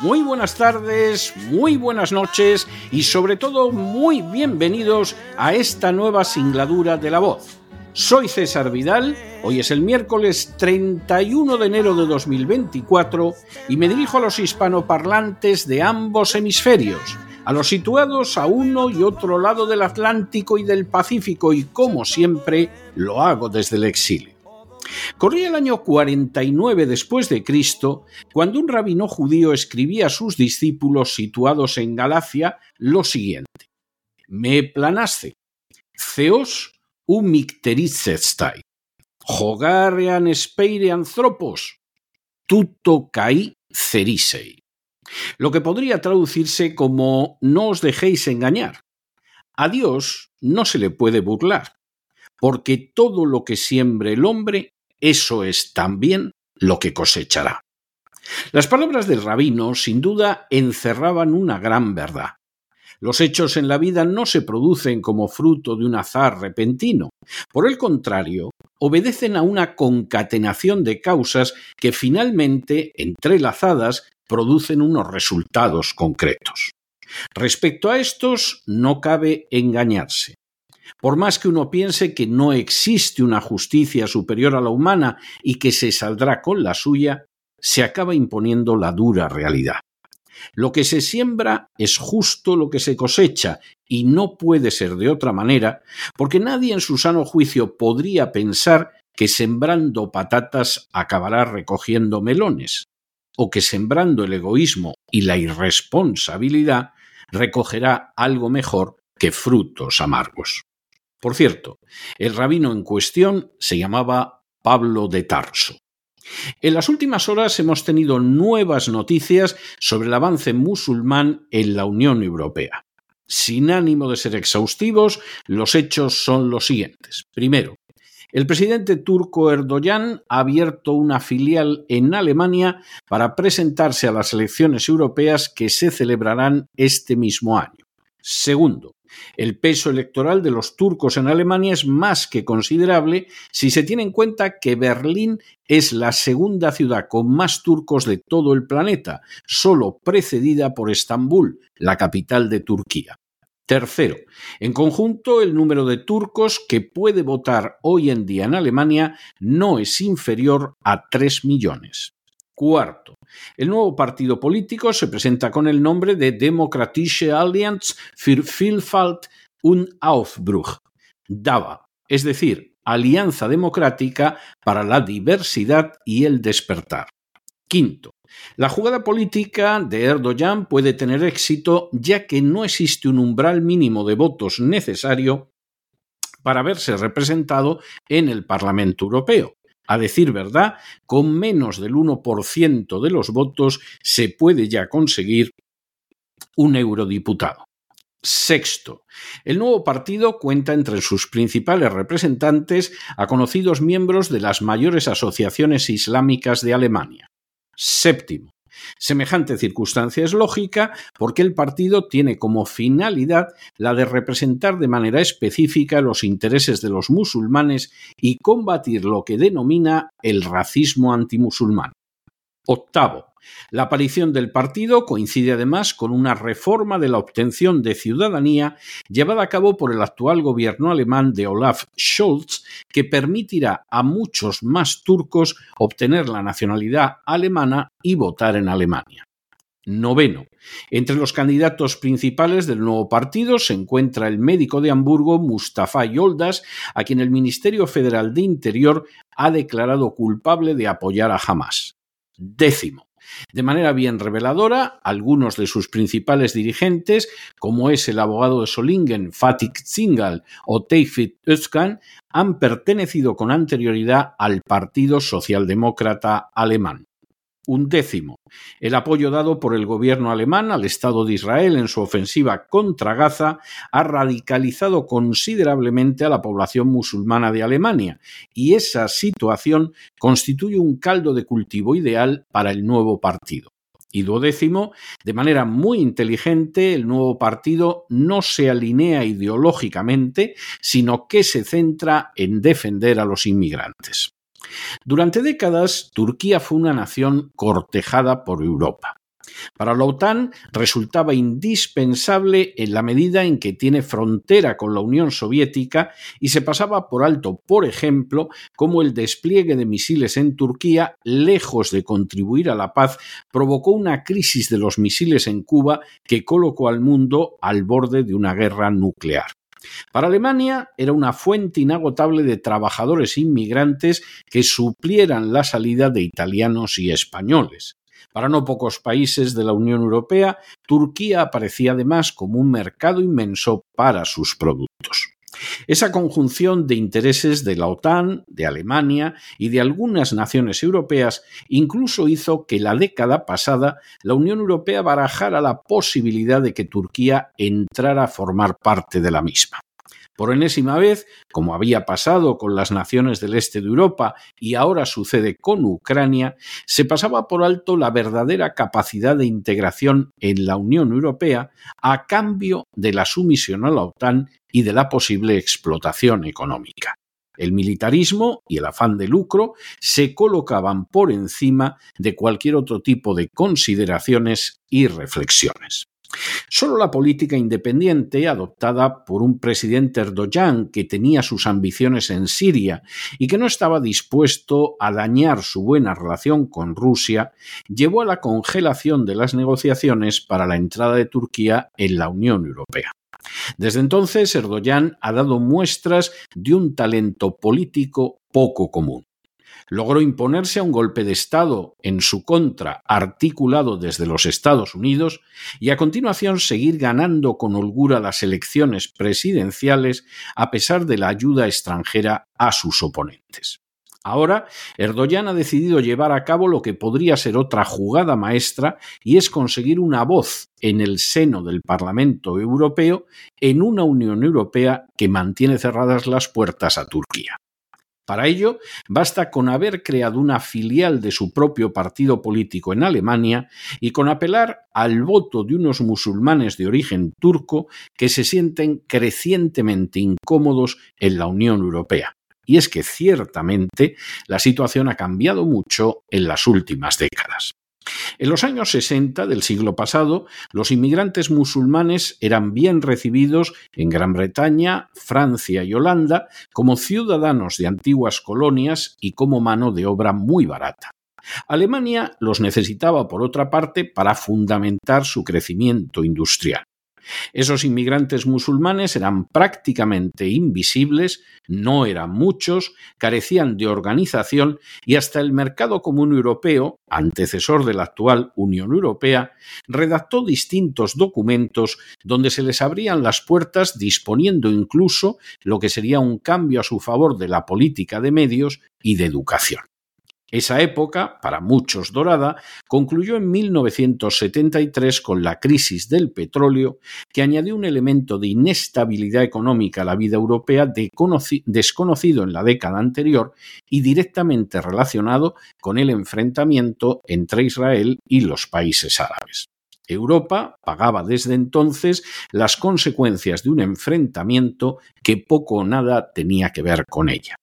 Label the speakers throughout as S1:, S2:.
S1: muy buenas tardes, muy buenas noches y sobre todo muy bienvenidos a esta nueva singladura de la voz. Soy César Vidal, hoy es el miércoles 31 de enero de 2024 y me dirijo a los hispanoparlantes de ambos hemisferios, a los situados a uno y otro lado del Atlántico y del Pacífico y como siempre lo hago desde el exilio. Corría el año 49 después de Cristo, cuando un rabino judío escribía a sus discípulos situados en Galacia lo siguiente: Me planaste, Theos umicterizestai, jogarean speire anthropos, tuto kai cerisei. Lo que podría traducirse como no os dejéis engañar. A Dios no se le puede burlar, porque todo lo que siembre el hombre, eso es también lo que cosechará. Las palabras del rabino sin duda encerraban una gran verdad. Los hechos en la vida no se producen como fruto de un azar repentino. Por el contrario, obedecen a una concatenación de causas que finalmente, entrelazadas, producen unos resultados concretos. Respecto a estos, no cabe engañarse. Por más que uno piense que no existe una justicia superior a la humana y que se saldrá con la suya, se acaba imponiendo la dura realidad. Lo que se siembra es justo lo que se cosecha, y no puede ser de otra manera, porque nadie en su sano juicio podría pensar que sembrando patatas acabará recogiendo melones, o que sembrando el egoísmo y la irresponsabilidad recogerá algo mejor que frutos amargos. Por cierto, el rabino en cuestión se llamaba Pablo de Tarso. En las últimas horas hemos tenido nuevas noticias sobre el avance musulmán en la Unión Europea. Sin ánimo de ser exhaustivos, los hechos son los siguientes. Primero, el presidente turco Erdogan ha abierto una filial en Alemania para presentarse a las elecciones europeas que se celebrarán este mismo año. Segundo, el peso electoral de los turcos en Alemania es más que considerable si se tiene en cuenta que Berlín es la segunda ciudad con más turcos de todo el planeta, solo precedida por Estambul, la capital de Turquía. Tercero, en conjunto, el número de turcos que puede votar hoy en día en Alemania no es inferior a 3 millones. Cuarto, el nuevo partido político se presenta con el nombre de Demokratische Allianz für Vielfalt und Aufbruch, DAVA, es decir, Alianza Democrática para la Diversidad y el Despertar. Quinto, la jugada política de Erdogan puede tener éxito ya que no existe un umbral mínimo de votos necesario para verse representado en el Parlamento Europeo. A decir verdad, con menos del 1% de los votos se puede ya conseguir un eurodiputado. Sexto, el nuevo partido cuenta entre sus principales representantes a conocidos miembros de las mayores asociaciones islámicas de Alemania. Séptimo, Semejante circunstancia es lógica porque el partido tiene como finalidad la de representar de manera específica los intereses de los musulmanes y combatir lo que denomina el racismo antimusulmán. Octavo, la aparición del partido coincide además con una reforma de la obtención de ciudadanía llevada a cabo por el actual gobierno alemán de Olaf Scholz, que permitirá a muchos más turcos obtener la nacionalidad alemana y votar en Alemania. noveno. Entre los candidatos principales del nuevo partido se encuentra el médico de Hamburgo Mustafa Yoldas, a quien el Ministerio Federal de Interior ha declarado culpable de apoyar a Hamas. Décimo. De manera bien reveladora, algunos de sus principales dirigentes, como es el abogado de Solingen, Fatih Zingal o Tevfik Özkan, han pertenecido con anterioridad al Partido Socialdemócrata Alemán un décimo. El apoyo dado por el gobierno alemán al Estado de Israel en su ofensiva contra Gaza ha radicalizado considerablemente a la población musulmana de Alemania y esa situación constituye un caldo de cultivo ideal para el nuevo partido. Y duodécimo, de manera muy inteligente, el nuevo partido no se alinea ideológicamente, sino que se centra en defender a los inmigrantes. Durante décadas, Turquía fue una nación cortejada por Europa. Para la OTAN resultaba indispensable en la medida en que tiene frontera con la Unión Soviética y se pasaba por alto, por ejemplo, como el despliegue de misiles en Turquía, lejos de contribuir a la paz, provocó una crisis de los misiles en Cuba que colocó al mundo al borde de una guerra nuclear. Para Alemania era una fuente inagotable de trabajadores inmigrantes que suplieran la salida de italianos y españoles. Para no pocos países de la Unión Europea, Turquía aparecía además como un mercado inmenso para sus productos. Esa conjunción de intereses de la OTAN, de Alemania y de algunas naciones europeas incluso hizo que la década pasada la Unión Europea barajara la posibilidad de que Turquía entrara a formar parte de la misma. Por enésima vez, como había pasado con las naciones del este de Europa y ahora sucede con Ucrania, se pasaba por alto la verdadera capacidad de integración en la Unión Europea a cambio de la sumisión a la OTAN y de la posible explotación económica. El militarismo y el afán de lucro se colocaban por encima de cualquier otro tipo de consideraciones y reflexiones. Solo la política independiente, adoptada por un presidente Erdogan que tenía sus ambiciones en Siria y que no estaba dispuesto a dañar su buena relación con Rusia, llevó a la congelación de las negociaciones para la entrada de Turquía en la Unión Europea. Desde entonces, Erdogan ha dado muestras de un talento político poco común logró imponerse a un golpe de Estado en su contra articulado desde los Estados Unidos y a continuación seguir ganando con holgura las elecciones presidenciales a pesar de la ayuda extranjera a sus oponentes. Ahora, Erdogan ha decidido llevar a cabo lo que podría ser otra jugada maestra y es conseguir una voz en el seno del Parlamento Europeo en una Unión Europea que mantiene cerradas las puertas a Turquía. Para ello, basta con haber creado una filial de su propio partido político en Alemania y con apelar al voto de unos musulmanes de origen turco que se sienten crecientemente incómodos en la Unión Europea. Y es que ciertamente la situación ha cambiado mucho en las últimas décadas. En los años 60 del siglo pasado, los inmigrantes musulmanes eran bien recibidos en Gran Bretaña, Francia y Holanda como ciudadanos de antiguas colonias y como mano de obra muy barata. Alemania los necesitaba, por otra parte, para fundamentar su crecimiento industrial. Esos inmigrantes musulmanes eran prácticamente invisibles, no eran muchos, carecían de organización y hasta el mercado común europeo, antecesor de la actual Unión Europea, redactó distintos documentos donde se les abrían las puertas disponiendo incluso lo que sería un cambio a su favor de la política de medios y de educación. Esa época, para muchos dorada, concluyó en 1973 con la crisis del petróleo, que añadió un elemento de inestabilidad económica a la vida europea desconocido en la década anterior y directamente relacionado con el enfrentamiento entre Israel y los países árabes. Europa pagaba desde entonces las consecuencias de un enfrentamiento que poco o nada tenía que ver con ella.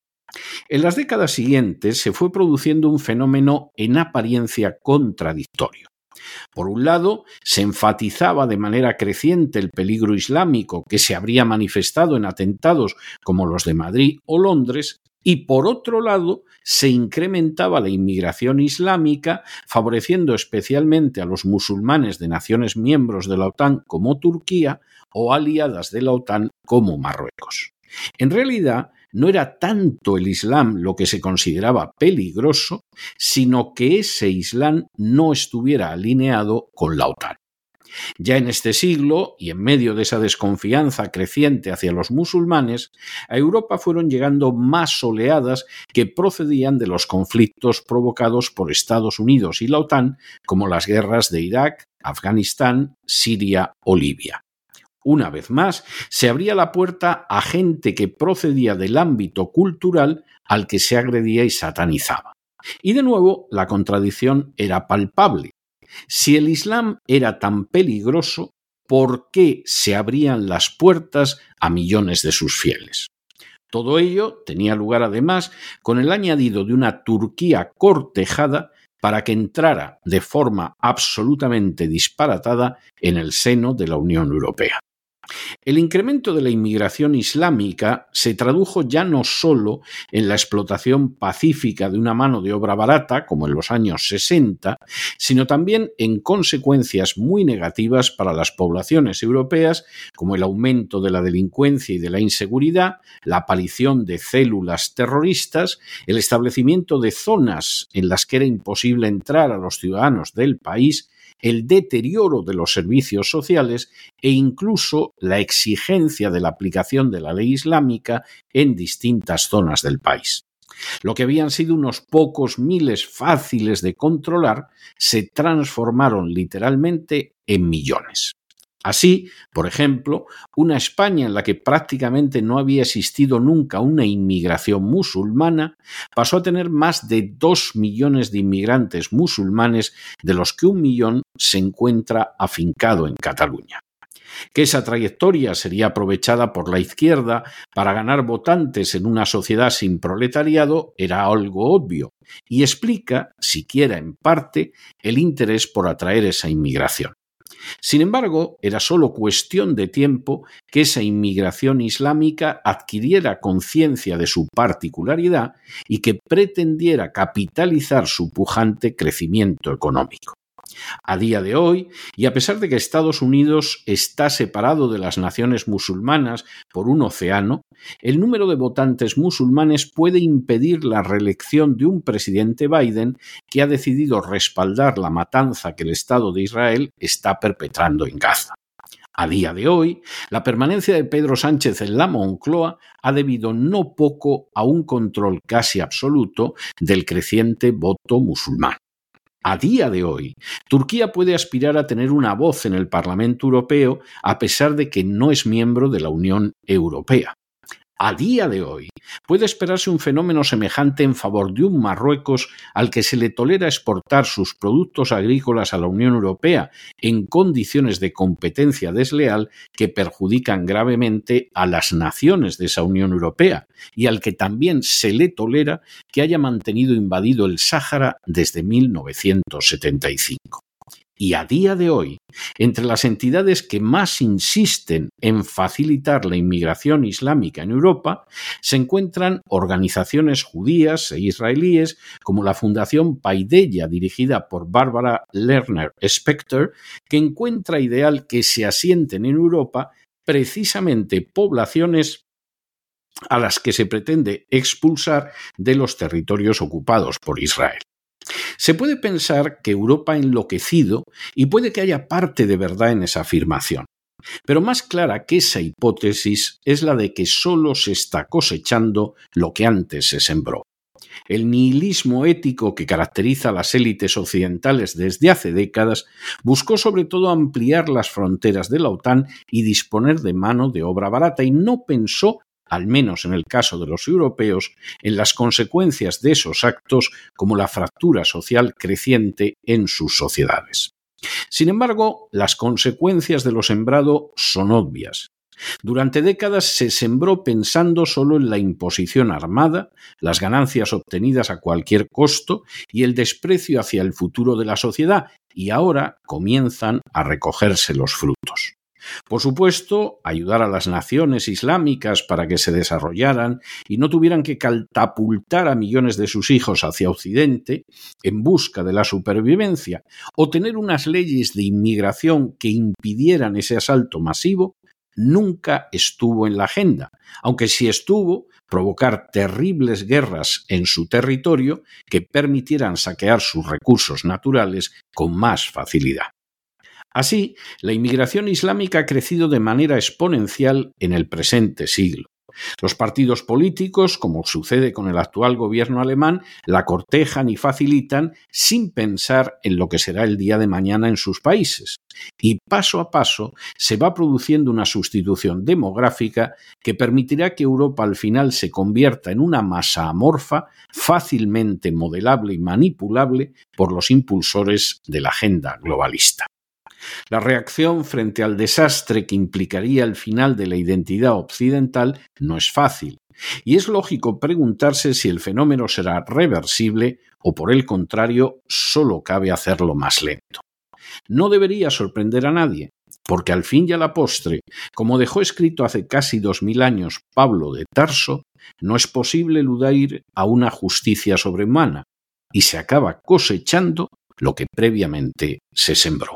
S1: En las décadas siguientes se fue produciendo un fenómeno en apariencia contradictorio. Por un lado, se enfatizaba de manera creciente el peligro islámico que se habría manifestado en atentados como los de Madrid o Londres, y por otro lado se incrementaba la inmigración islámica, favoreciendo especialmente a los musulmanes de naciones miembros de la OTAN como Turquía o aliadas de la OTAN como Marruecos. En realidad, no era tanto el Islam lo que se consideraba peligroso, sino que ese Islam no estuviera alineado con la OTAN. Ya en este siglo, y en medio de esa desconfianza creciente hacia los musulmanes, a Europa fueron llegando más oleadas que procedían de los conflictos provocados por Estados Unidos y la OTAN, como las guerras de Irak, Afganistán, Siria o Libia. Una vez más, se abría la puerta a gente que procedía del ámbito cultural al que se agredía y satanizaba. Y de nuevo, la contradicción era palpable. Si el Islam era tan peligroso, ¿por qué se abrían las puertas a millones de sus fieles? Todo ello tenía lugar además con el añadido de una Turquía cortejada para que entrara de forma absolutamente disparatada en el seno de la Unión Europea. El incremento de la inmigración islámica se tradujo ya no solo en la explotación pacífica de una mano de obra barata, como en los años 60, sino también en consecuencias muy negativas para las poblaciones europeas, como el aumento de la delincuencia y de la inseguridad, la aparición de células terroristas, el establecimiento de zonas en las que era imposible entrar a los ciudadanos del país, el deterioro de los servicios sociales e incluso la exigencia de la aplicación de la ley islámica en distintas zonas del país. Lo que habían sido unos pocos miles fáciles de controlar se transformaron literalmente en millones. Así, por ejemplo, una España en la que prácticamente no había existido nunca una inmigración musulmana pasó a tener más de dos millones de inmigrantes musulmanes, de los que un millón se encuentra afincado en Cataluña. Que esa trayectoria sería aprovechada por la izquierda para ganar votantes en una sociedad sin proletariado era algo obvio y explica, siquiera en parte, el interés por atraer esa inmigración. Sin embargo, era solo cuestión de tiempo que esa inmigración islámica adquiriera conciencia de su particularidad y que pretendiera capitalizar su pujante crecimiento económico. A día de hoy, y a pesar de que Estados Unidos está separado de las naciones musulmanas por un océano, el número de votantes musulmanes puede impedir la reelección de un presidente Biden que ha decidido respaldar la matanza que el Estado de Israel está perpetrando en Gaza. A día de hoy, la permanencia de Pedro Sánchez en la Moncloa ha debido no poco a un control casi absoluto del creciente voto musulmán. A día de hoy, Turquía puede aspirar a tener una voz en el Parlamento Europeo a pesar de que no es miembro de la Unión Europea a día de hoy puede esperarse un fenómeno semejante en favor de un Marruecos al que se le tolera exportar sus productos agrícolas a la Unión Europea en condiciones de competencia desleal que perjudican gravemente a las naciones de esa Unión Europea y al que también se le tolera que haya mantenido invadido el Sáhara desde 1975. Y a día de hoy, entre las entidades que más insisten en facilitar la inmigración islámica en Europa, se encuentran organizaciones judías e israelíes como la Fundación Paideia, dirigida por Barbara Lerner Specter, que encuentra ideal que se asienten en Europa precisamente poblaciones a las que se pretende expulsar de los territorios ocupados por Israel. Se puede pensar que Europa ha enloquecido y puede que haya parte de verdad en esa afirmación. Pero más clara que esa hipótesis es la de que solo se está cosechando lo que antes se sembró. El nihilismo ético que caracteriza a las élites occidentales desde hace décadas buscó sobre todo ampliar las fronteras de la OTAN y disponer de mano de obra barata y no pensó al menos en el caso de los europeos, en las consecuencias de esos actos como la fractura social creciente en sus sociedades. Sin embargo, las consecuencias de lo sembrado son obvias. Durante décadas se sembró pensando solo en la imposición armada, las ganancias obtenidas a cualquier costo y el desprecio hacia el futuro de la sociedad, y ahora comienzan a recogerse los frutos. Por supuesto, ayudar a las naciones islámicas para que se desarrollaran y no tuvieran que catapultar a millones de sus hijos hacia Occidente en busca de la supervivencia, o tener unas leyes de inmigración que impidieran ese asalto masivo, nunca estuvo en la agenda, aunque sí estuvo provocar terribles guerras en su territorio que permitieran saquear sus recursos naturales con más facilidad. Así, la inmigración islámica ha crecido de manera exponencial en el presente siglo. Los partidos políticos, como sucede con el actual gobierno alemán, la cortejan y facilitan sin pensar en lo que será el día de mañana en sus países. Y paso a paso se va produciendo una sustitución demográfica que permitirá que Europa al final se convierta en una masa amorfa fácilmente modelable y manipulable por los impulsores de la agenda globalista. La reacción frente al desastre que implicaría el final de la identidad occidental no es fácil, y es lógico preguntarse si el fenómeno será reversible o por el contrario solo cabe hacerlo más lento. No debería sorprender a nadie, porque al fin y a la postre, como dejó escrito hace casi dos mil años Pablo de Tarso, no es posible eludir a una justicia sobrehumana, y se acaba cosechando lo que previamente se sembró.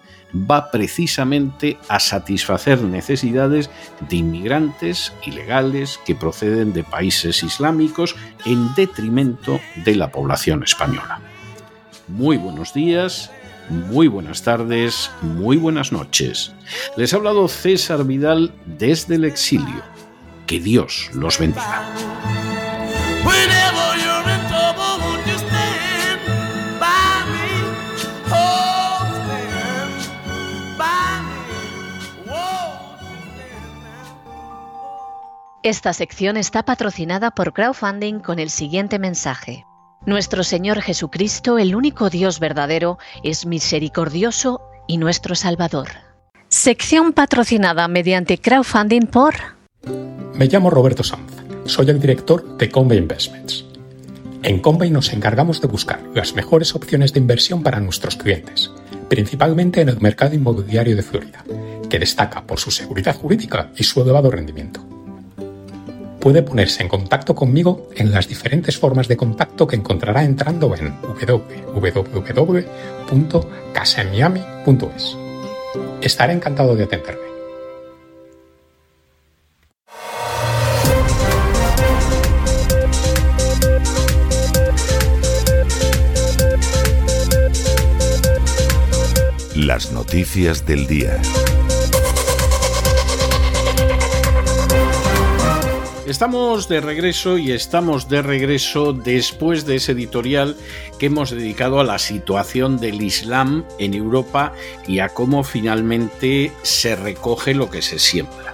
S1: va precisamente a satisfacer necesidades de inmigrantes ilegales que proceden de países islámicos en detrimento de la población española. Muy buenos días, muy buenas tardes, muy buenas noches. Les ha hablado César Vidal desde el exilio. Que Dios los bendiga.
S2: Esta sección está patrocinada por crowdfunding con el siguiente mensaje. Nuestro Señor Jesucristo, el único Dios verdadero, es misericordioso y nuestro Salvador. Sección patrocinada mediante crowdfunding por...
S3: Me llamo Roberto Sanz, soy el director de Convey Investments. En Convey nos encargamos de buscar las mejores opciones de inversión para nuestros clientes, principalmente en el mercado inmobiliario de Florida, que destaca por su seguridad jurídica y su elevado rendimiento puede ponerse en contacto conmigo en las diferentes formas de contacto que encontrará entrando en www.casamiami.es. Estaré encantado de atenderme.
S4: Las noticias del día.
S1: Estamos de regreso y estamos de regreso después de ese editorial que hemos dedicado a la situación del Islam en Europa y a cómo finalmente se recoge lo que se siembra.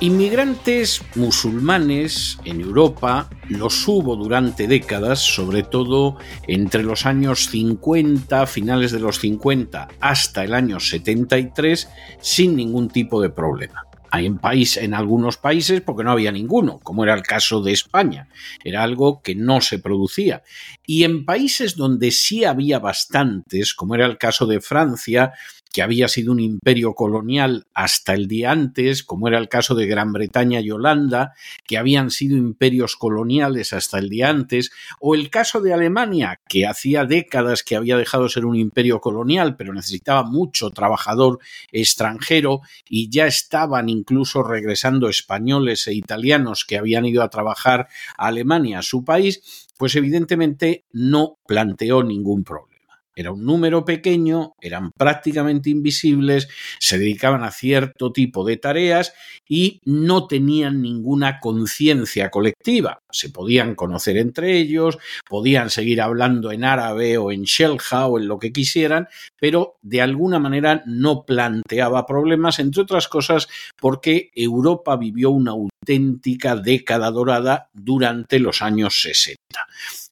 S1: Inmigrantes musulmanes en Europa los hubo durante décadas, sobre todo entre los años 50, finales de los 50 hasta el año 73, sin ningún tipo de problema. En, en algunos países porque no había ninguno, como era el caso de España. Era algo que no se producía. Y en países donde sí había bastantes, como era el caso de Francia, que había sido un imperio colonial hasta el día antes, como era el caso de Gran Bretaña y Holanda, que habían sido imperios coloniales hasta el día antes, o el caso de Alemania, que hacía décadas que había dejado de ser un imperio colonial, pero necesitaba mucho trabajador extranjero y ya estaban incluso regresando españoles e italianos que habían ido a trabajar a Alemania, a su país, pues evidentemente no planteó ningún problema. Era un número pequeño, eran prácticamente invisibles, se dedicaban a cierto tipo de tareas y no tenían ninguna conciencia colectiva. Se podían conocer entre ellos, podían seguir hablando en árabe o en shelja o en lo que quisieran, pero de alguna manera no planteaba problemas, entre otras cosas porque Europa vivió una auténtica década dorada durante los años 60.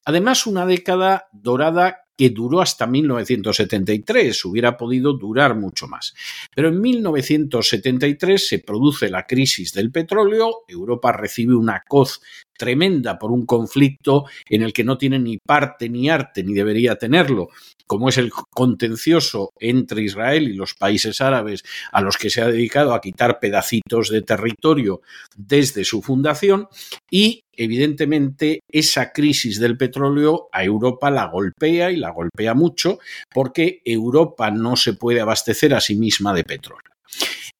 S1: Además, una década dorada que duró hasta 1973, hubiera podido durar mucho más. Pero en 1973 se produce la crisis del petróleo, Europa recibe una coz tremenda por un conflicto en el que no tiene ni parte ni arte, ni debería tenerlo, como es el contencioso entre Israel y los países árabes a los que se ha dedicado a quitar pedacitos de territorio desde su fundación y evidentemente esa crisis del petróleo a Europa la golpea y la golpea mucho porque Europa no se puede abastecer a sí misma de petróleo.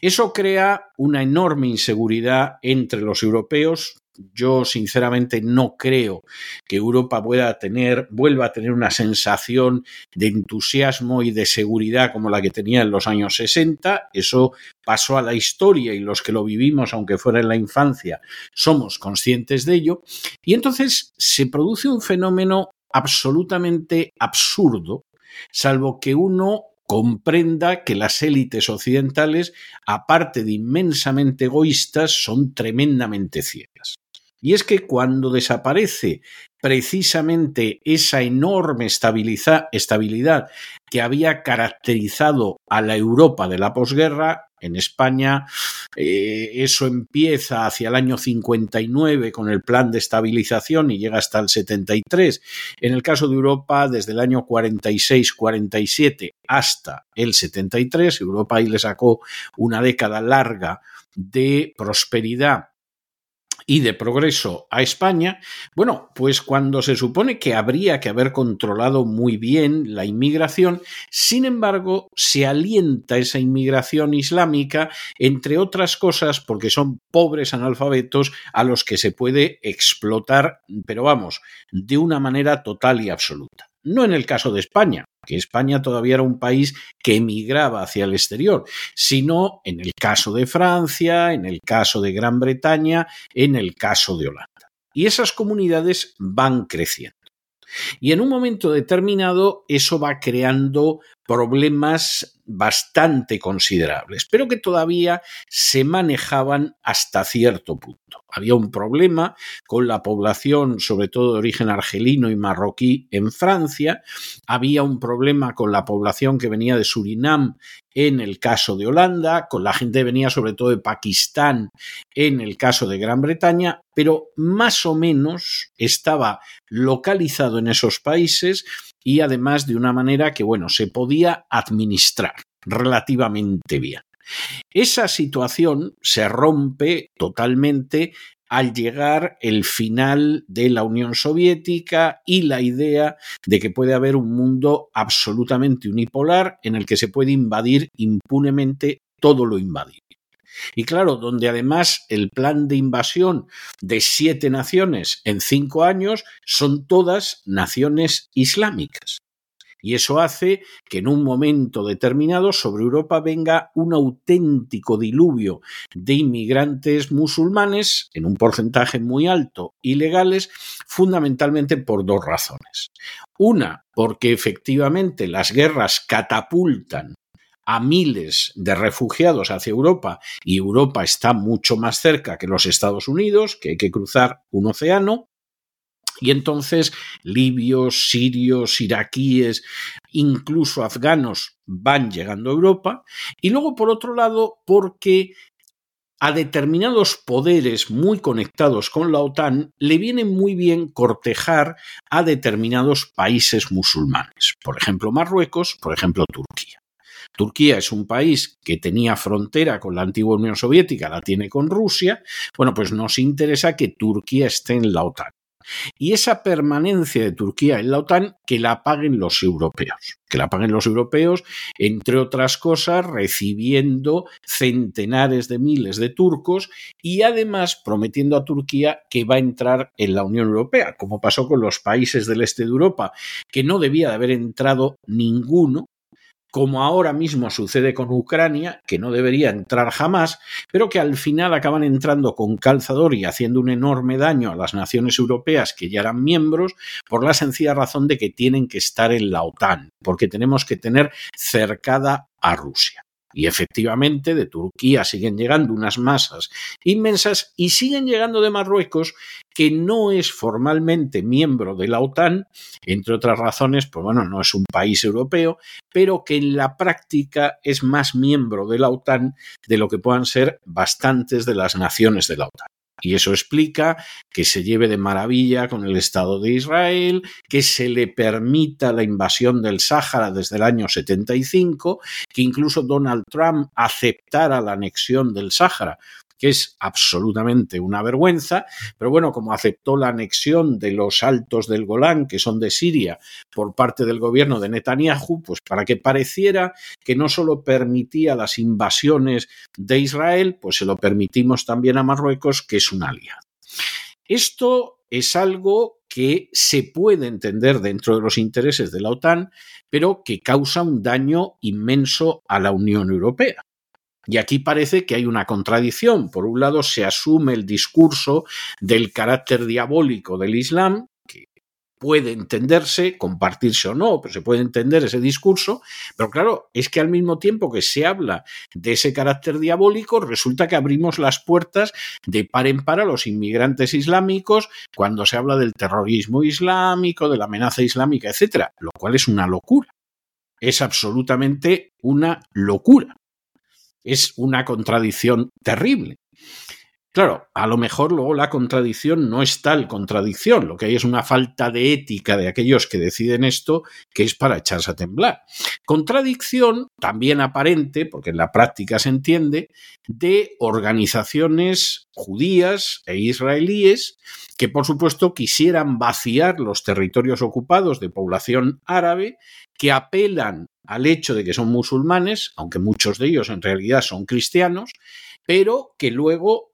S1: Eso crea una enorme inseguridad entre los europeos, yo sinceramente no creo que Europa pueda tener, vuelva a tener una sensación de entusiasmo y de seguridad como la que tenía en los años 60. Eso pasó a la historia y los que lo vivimos, aunque fuera en la infancia, somos conscientes de ello. Y entonces se produce un fenómeno absolutamente absurdo, salvo que uno comprenda que las élites occidentales, aparte de inmensamente egoístas, son tremendamente ciegas. Y es que cuando desaparece precisamente esa enorme estabilidad que había caracterizado a la Europa de la posguerra, en España eh, eso empieza hacia el año 59 con el plan de estabilización y llega hasta el 73. En el caso de Europa, desde el año 46-47 hasta el 73, Europa ahí le sacó una década larga de prosperidad y de progreso a España, bueno, pues cuando se supone que habría que haber controlado muy bien la inmigración, sin embargo, se alienta esa inmigración islámica, entre otras cosas, porque son pobres analfabetos a los que se puede explotar, pero vamos, de una manera total y absoluta. No en el caso de España, que España todavía era un país que emigraba hacia el exterior, sino en el caso de Francia, en el caso de Gran Bretaña, en el caso de Holanda. Y esas comunidades van creciendo. Y en un momento determinado eso va creando problemas bastante considerables, pero que todavía se manejaban hasta cierto punto. Había un problema con la población, sobre todo de origen argelino y marroquí, en Francia. Había un problema con la población que venía de Surinam en el caso de Holanda, con la gente que venía sobre todo de Pakistán en el caso de Gran Bretaña, pero más o menos estaba localizado en esos países y además de una manera que, bueno, se podía administrar relativamente bien. Esa situación se rompe totalmente al llegar el final de la Unión Soviética y la idea de que puede haber un mundo absolutamente unipolar en el que se puede invadir impunemente todo lo invadible. Y claro, donde además el plan de invasión de siete naciones en cinco años son todas naciones islámicas. Y eso hace que en un momento determinado sobre Europa venga un auténtico diluvio de inmigrantes musulmanes, en un porcentaje muy alto, ilegales, fundamentalmente por dos razones. Una, porque efectivamente las guerras catapultan a miles de refugiados hacia Europa y Europa está mucho más cerca que los Estados Unidos, que hay que cruzar un océano, y entonces libios, sirios, iraquíes, incluso afganos van llegando a Europa. Y luego, por otro lado, porque a determinados poderes muy conectados con la OTAN le viene muy bien cortejar a determinados países musulmanes, por ejemplo Marruecos, por ejemplo Turquía. Turquía es un país que tenía frontera con la antigua Unión Soviética, la tiene con Rusia. Bueno, pues nos interesa que Turquía esté en la OTAN. Y esa permanencia de Turquía en la OTAN, que la paguen los europeos. Que la paguen los europeos, entre otras cosas, recibiendo centenares de miles de turcos y además prometiendo a Turquía que va a entrar en la Unión Europea, como pasó con los países del este de Europa, que no debía de haber entrado ninguno como ahora mismo sucede con Ucrania, que no debería entrar jamás, pero que al final acaban entrando con calzador y haciendo un enorme daño a las naciones europeas que ya eran miembros, por la sencilla razón de que tienen que estar en la OTAN, porque tenemos que tener cercada a Rusia. Y efectivamente de Turquía siguen llegando unas masas inmensas y siguen llegando de Marruecos, que no es formalmente miembro de la OTAN, entre otras razones, pues bueno, no es un país europeo, pero que en la práctica es más miembro de la OTAN de lo que puedan ser bastantes de las naciones de la OTAN. Y eso explica que se lleve de maravilla con el Estado de Israel, que se le permita la invasión del Sáhara desde el año 75, que incluso Donald Trump aceptara la anexión del Sáhara que es absolutamente una vergüenza, pero bueno, como aceptó la anexión de los altos del Golán, que son de Siria, por parte del gobierno de Netanyahu, pues para que pareciera que no solo permitía las invasiones de Israel, pues se lo permitimos también a Marruecos, que es un aliado. Esto es algo que se puede entender dentro de los intereses de la OTAN, pero que causa un daño inmenso a la Unión Europea. Y aquí parece que hay una contradicción. Por un lado, se asume el discurso del carácter diabólico del Islam, que puede entenderse, compartirse o no, pero se puede entender ese discurso. Pero claro, es que al mismo tiempo que se habla de ese carácter diabólico, resulta que abrimos las puertas de par en par a los inmigrantes islámicos cuando se habla del terrorismo islámico, de la amenaza islámica, etcétera, lo cual es una locura. Es absolutamente una locura es una contradicción terrible. Claro, a lo mejor luego la contradicción no es tal contradicción, lo que hay es una falta de ética de aquellos que deciden esto que es para echarse a temblar. Contradicción también aparente, porque en la práctica se entiende, de organizaciones judías e israelíes que por supuesto quisieran vaciar los territorios ocupados de población árabe, que apelan al hecho de que son musulmanes, aunque muchos de ellos en realidad son cristianos, pero que luego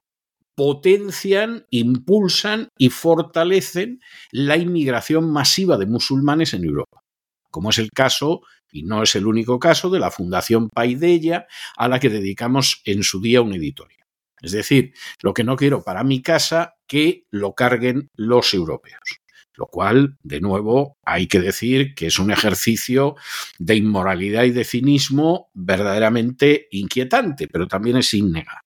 S1: potencian, impulsan y fortalecen la inmigración masiva de musulmanes en Europa, como es el caso, y no es el único caso, de la Fundación Paideia, a la que dedicamos en su día un editorio. Es decir, lo que no quiero para mi casa, que lo carguen los europeos. Lo cual, de nuevo, hay que decir que es un ejercicio de inmoralidad y de cinismo verdaderamente inquietante, pero también es innegable.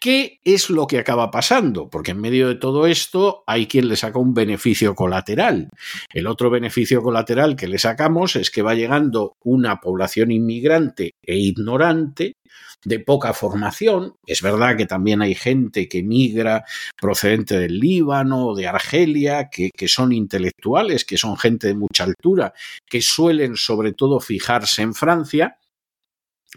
S1: ¿Qué es lo que acaba pasando? Porque en medio de todo esto hay quien le saca un beneficio colateral. El otro beneficio colateral que le sacamos es que va llegando una población inmigrante e ignorante de poca formación. Es verdad que también hay gente que migra procedente del Líbano de Argelia, que, que son intelectuales, que son gente de mucha altura, que suelen sobre todo fijarse en Francia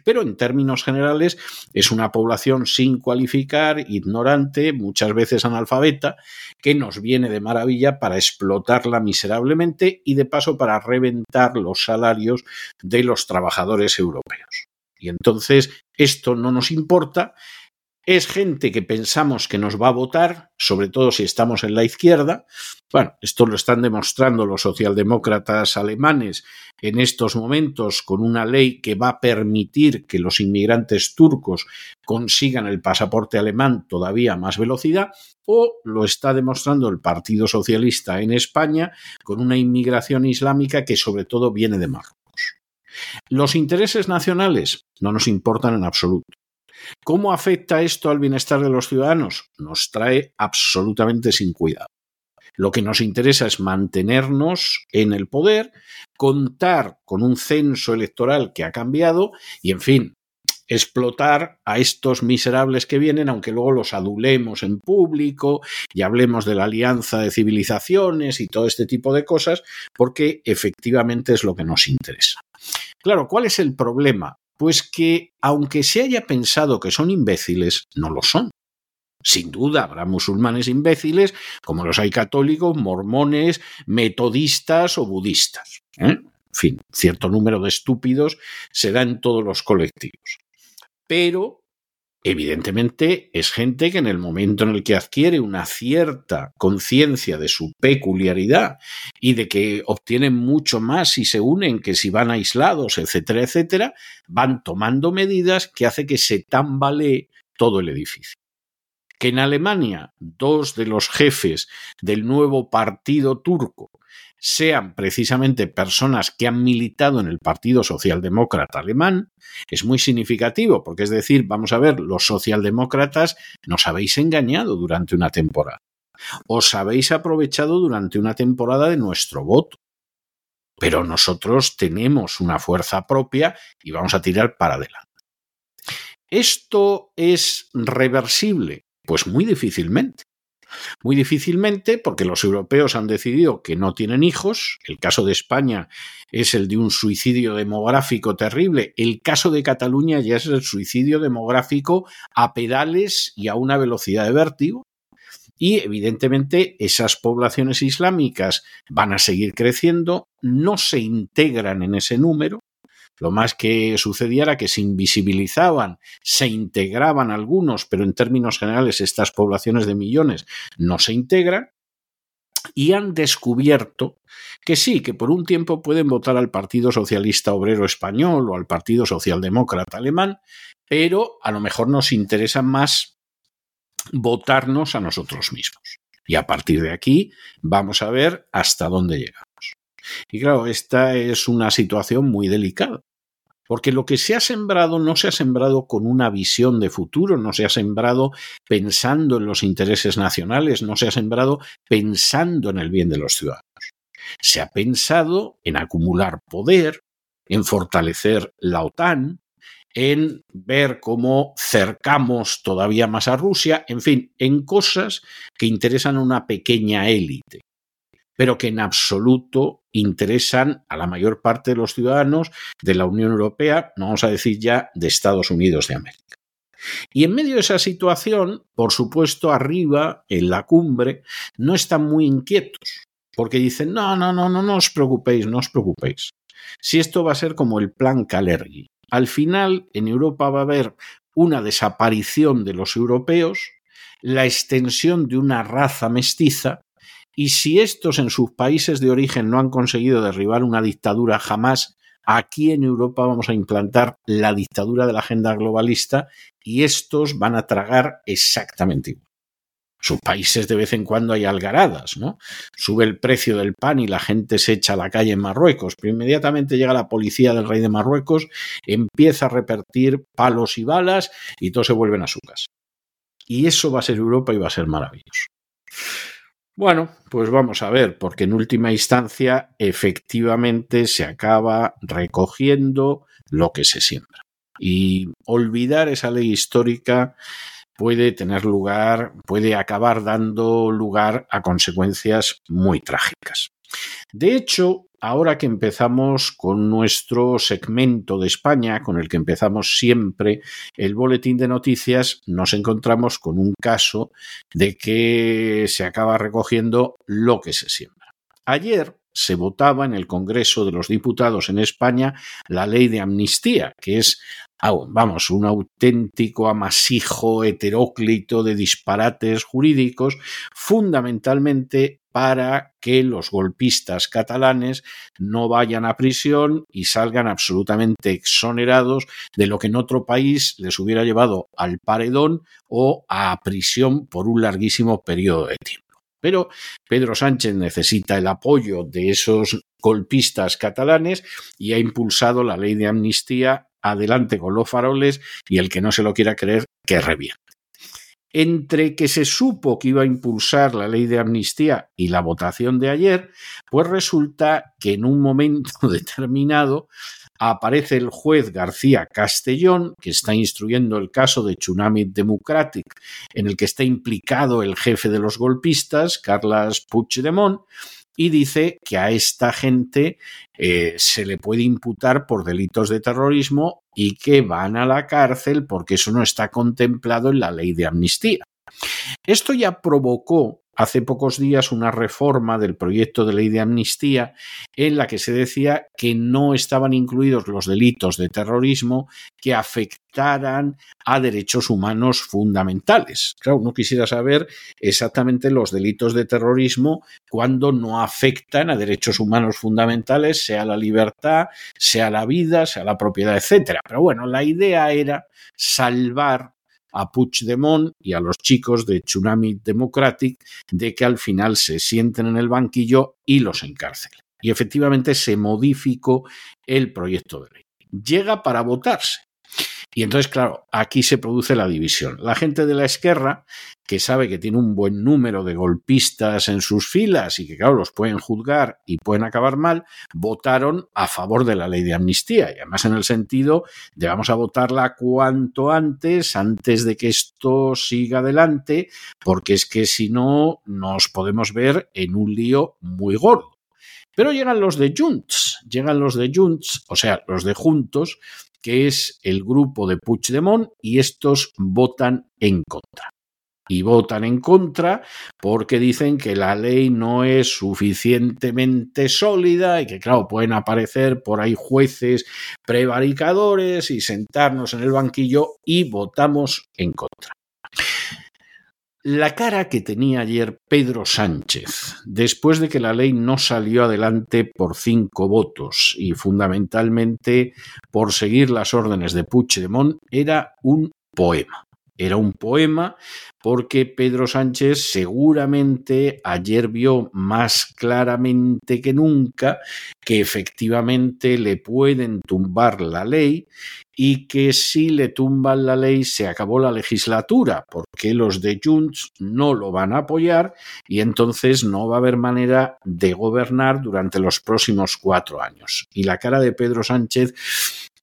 S1: pero en términos generales es una población sin cualificar, ignorante, muchas veces analfabeta, que nos viene de maravilla para explotarla miserablemente y de paso para reventar los salarios de los trabajadores europeos. Y entonces esto no nos importa es gente que pensamos que nos va a votar, sobre todo si estamos en la izquierda. Bueno, esto lo están demostrando los socialdemócratas alemanes en estos momentos con una ley que va a permitir que los inmigrantes turcos consigan el pasaporte alemán todavía a más velocidad, o lo está demostrando el Partido Socialista en España con una inmigración islámica que sobre todo viene de Marruecos. Los intereses nacionales no nos importan en absoluto. ¿Cómo afecta esto al bienestar de los ciudadanos? Nos trae absolutamente sin cuidado. Lo que nos interesa es mantenernos en el poder, contar con un censo electoral que ha cambiado y, en fin, explotar a estos miserables que vienen, aunque luego los adulemos en público y hablemos de la alianza de civilizaciones y todo este tipo de cosas, porque efectivamente es lo que nos interesa. Claro, ¿cuál es el problema? Pues que, aunque se haya pensado que son imbéciles, no lo son. Sin duda habrá musulmanes imbéciles, como los hay católicos, mormones, metodistas o budistas. ¿eh? En fin, cierto número de estúpidos se da en todos los colectivos. Pero Evidentemente es gente que en el momento en el que adquiere una cierta conciencia de su peculiaridad y de que obtienen mucho más si se unen que si van aislados, etcétera, etcétera, van tomando medidas que hace que se tambalee todo el edificio. Que en Alemania dos de los jefes del nuevo partido turco sean precisamente personas que han militado en el Partido Socialdemócrata Alemán, es muy significativo, porque es decir, vamos a ver, los socialdemócratas nos habéis engañado durante una temporada. Os habéis aprovechado durante una temporada de nuestro voto. Pero nosotros tenemos una fuerza propia y vamos a tirar para adelante. ¿Esto es reversible? Pues muy difícilmente. Muy difícilmente porque los europeos han decidido que no tienen hijos. El caso de España es el de un suicidio demográfico terrible. El caso de Cataluña ya es el suicidio demográfico a pedales y a una velocidad de vértigo. Y evidentemente esas poblaciones islámicas van a seguir creciendo, no se integran en ese número, lo más que sucedía era que se invisibilizaban, se integraban algunos, pero en términos generales estas poblaciones de millones no se integran y han descubierto que sí, que por un tiempo pueden votar al Partido Socialista Obrero Español o al Partido Socialdemócrata Alemán, pero a lo mejor nos interesa más votarnos a nosotros mismos. Y a partir de aquí vamos a ver hasta dónde llegamos. Y claro, esta es una situación muy delicada, porque lo que se ha sembrado no se ha sembrado con una visión de futuro, no se ha sembrado pensando en los intereses nacionales, no se ha sembrado pensando en el bien de los ciudadanos. Se ha pensado en acumular poder, en fortalecer la OTAN, en ver cómo cercamos todavía más a Rusia, en fin, en cosas que interesan a una pequeña élite pero que en absoluto interesan a la mayor parte de los ciudadanos de la Unión Europea, no vamos a decir ya de Estados Unidos de América. Y en medio de esa situación, por supuesto, arriba, en la cumbre, no están muy inquietos, porque dicen, no, no, no, no, no os preocupéis, no os preocupéis. Si esto va a ser como el plan Kalergi. Al final, en Europa va a haber una desaparición de los europeos, la extensión de una raza mestiza y si estos en sus países de origen no han conseguido derribar una dictadura jamás, aquí en Europa vamos a implantar la dictadura de la agenda globalista y estos van a tragar exactamente igual. Sus países de vez en cuando hay algaradas, ¿no? Sube el precio del pan y la gente se echa a la calle en Marruecos, pero inmediatamente llega la policía del rey de Marruecos, empieza a repartir palos y balas y todos se vuelven a su casa. Y eso va a ser Europa y va a ser maravilloso. Bueno, pues vamos a ver, porque en última instancia efectivamente se acaba recogiendo lo que se siembra. Y olvidar esa ley histórica puede tener lugar, puede acabar dando lugar a consecuencias muy trágicas. De hecho, ahora que empezamos con nuestro segmento de España, con el que empezamos siempre el boletín de noticias, nos encontramos con un caso de que se acaba recogiendo lo que se siembra. Ayer se votaba en el Congreso de los Diputados en España la ley de amnistía, que es, vamos, un auténtico amasijo heteróclito de disparates jurídicos, fundamentalmente para que los golpistas catalanes no vayan a prisión y salgan absolutamente exonerados de lo que en otro país les hubiera llevado al paredón o a prisión por un larguísimo periodo de tiempo. Pero Pedro Sánchez necesita el apoyo de esos golpistas catalanes y ha impulsado la ley de amnistía adelante con los faroles y el que no se lo quiera creer que reviente. Entre que se supo que iba a impulsar la ley de amnistía y la votación de ayer, pues resulta que en un momento determinado aparece el juez García Castellón, que está instruyendo el caso de Tsunami Democratic, en el que está implicado el jefe de los golpistas, Carles Puigdemont, y dice que a esta gente eh, se le puede imputar por delitos de terrorismo y que van a la cárcel porque eso no está contemplado en la ley de amnistía. Esto ya provocó hace pocos días una reforma del proyecto de ley de amnistía en la que se decía que no estaban incluidos los delitos de terrorismo que afectaran a derechos humanos fundamentales. Claro, uno quisiera saber exactamente los delitos de terrorismo cuando no afectan a derechos humanos fundamentales, sea la libertad, sea la vida, sea la propiedad, etcétera. Pero bueno, la idea era salvar a Puigdemont y a los chicos de Tsunami Democratic de que al final se sienten en el banquillo y los encarcelen. Y efectivamente se modificó el proyecto de ley. Llega para votarse. Y entonces, claro, aquí se produce la división. La gente de la izquierda, que sabe que tiene un buen número de golpistas en sus filas y que, claro, los pueden juzgar y pueden acabar mal, votaron a favor de la ley de amnistía. Y además en el sentido de vamos a votarla cuanto antes, antes de que esto siga adelante, porque es que si no nos podemos ver en un lío muy gordo. Pero llegan los de Junts, llegan los de Junts, o sea, los de Juntos, que es el grupo de Puigdemont, y estos votan en contra. Y votan en contra porque dicen que la ley no es suficientemente sólida y que, claro, pueden aparecer por ahí jueces prevaricadores y sentarnos en el banquillo y votamos en contra. La cara que tenía ayer Pedro Sánchez, después de que la ley no salió adelante por cinco votos y fundamentalmente por seguir las órdenes de Puigdemont, era un poema. Era un poema porque Pedro Sánchez seguramente ayer vio más claramente que nunca que efectivamente le pueden tumbar la ley y que si le tumban la ley se acabó la legislatura, porque los de Junts no lo van a apoyar y entonces no va a haber manera de gobernar durante los próximos cuatro años. Y la cara de Pedro Sánchez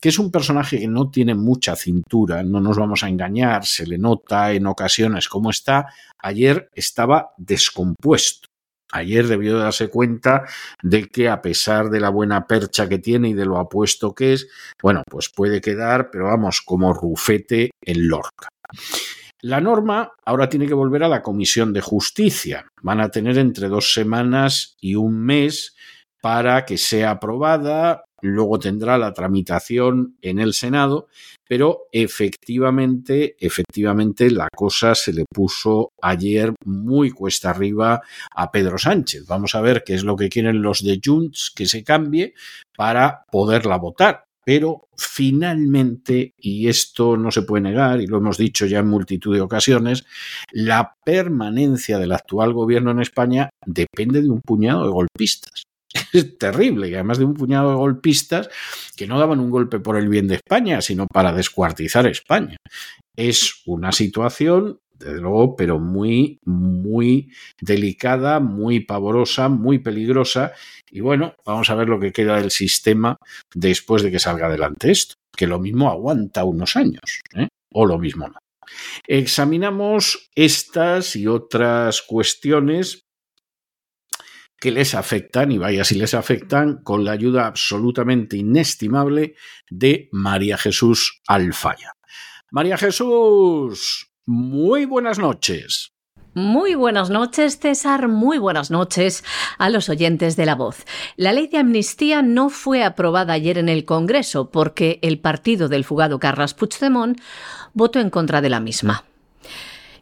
S1: que es un personaje que no tiene mucha cintura, no nos vamos a engañar, se le nota en ocasiones cómo está, ayer estaba descompuesto. Ayer debió darse cuenta de que a pesar de la buena percha que tiene y de lo apuesto que es, bueno, pues puede quedar, pero vamos, como rufete en Lorca. La norma ahora tiene que volver a la Comisión de Justicia. Van a tener entre dos semanas y un mes para que sea aprobada, luego tendrá la tramitación en el Senado, pero efectivamente, efectivamente la cosa se le puso ayer muy cuesta arriba a Pedro Sánchez. Vamos a ver qué es lo que quieren los de Junts que se cambie para poderla votar. Pero finalmente, y esto no se puede negar, y lo hemos dicho ya en multitud de ocasiones, la permanencia del actual gobierno en España depende de un puñado de golpistas es terrible y además de un puñado de golpistas que no daban un golpe por el bien de España, sino para descuartizar España. Es una situación, desde luego, pero muy, muy delicada, muy pavorosa, muy peligrosa. Y bueno, vamos a ver lo que queda del sistema después de que salga adelante esto, que lo mismo aguanta unos años, ¿eh? o lo mismo no. Examinamos estas y otras cuestiones que les afectan, y vaya si les afectan, con la ayuda absolutamente inestimable de María Jesús Alfaya. María Jesús, muy buenas noches.
S2: Muy buenas noches, César. Muy buenas noches a los oyentes de La Voz. La ley de amnistía no fue aprobada ayer en el Congreso porque el partido del fugado Carles Puigdemont votó en contra de la misma.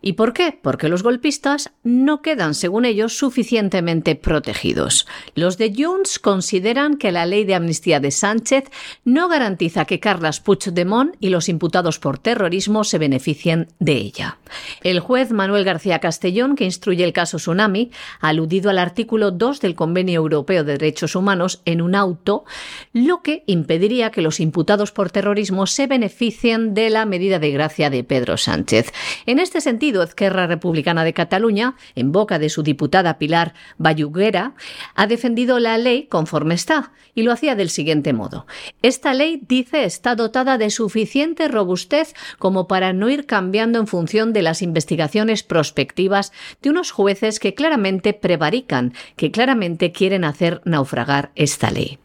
S2: ¿Y por qué? Porque los golpistas no quedan, según ellos, suficientemente protegidos. Los de Junts consideran que la ley de amnistía de Sánchez no garantiza que Carles Puigdemont y los imputados por terrorismo se beneficien de ella. El juez Manuel García Castellón, que instruye el caso Tsunami, ha aludido al artículo 2 del Convenio Europeo de Derechos Humanos en un auto, lo que impediría que los imputados por terrorismo se beneficien de la medida de gracia de Pedro Sánchez. En este sentido, partido Republicana de Cataluña, en boca de su diputada Pilar Bayuguera, ha defendido la ley conforme está y lo hacía del siguiente modo. Esta ley, dice, está dotada de suficiente robustez como para no ir cambiando en función de las investigaciones prospectivas de unos jueces que claramente prevarican, que claramente quieren hacer naufragar esta ley.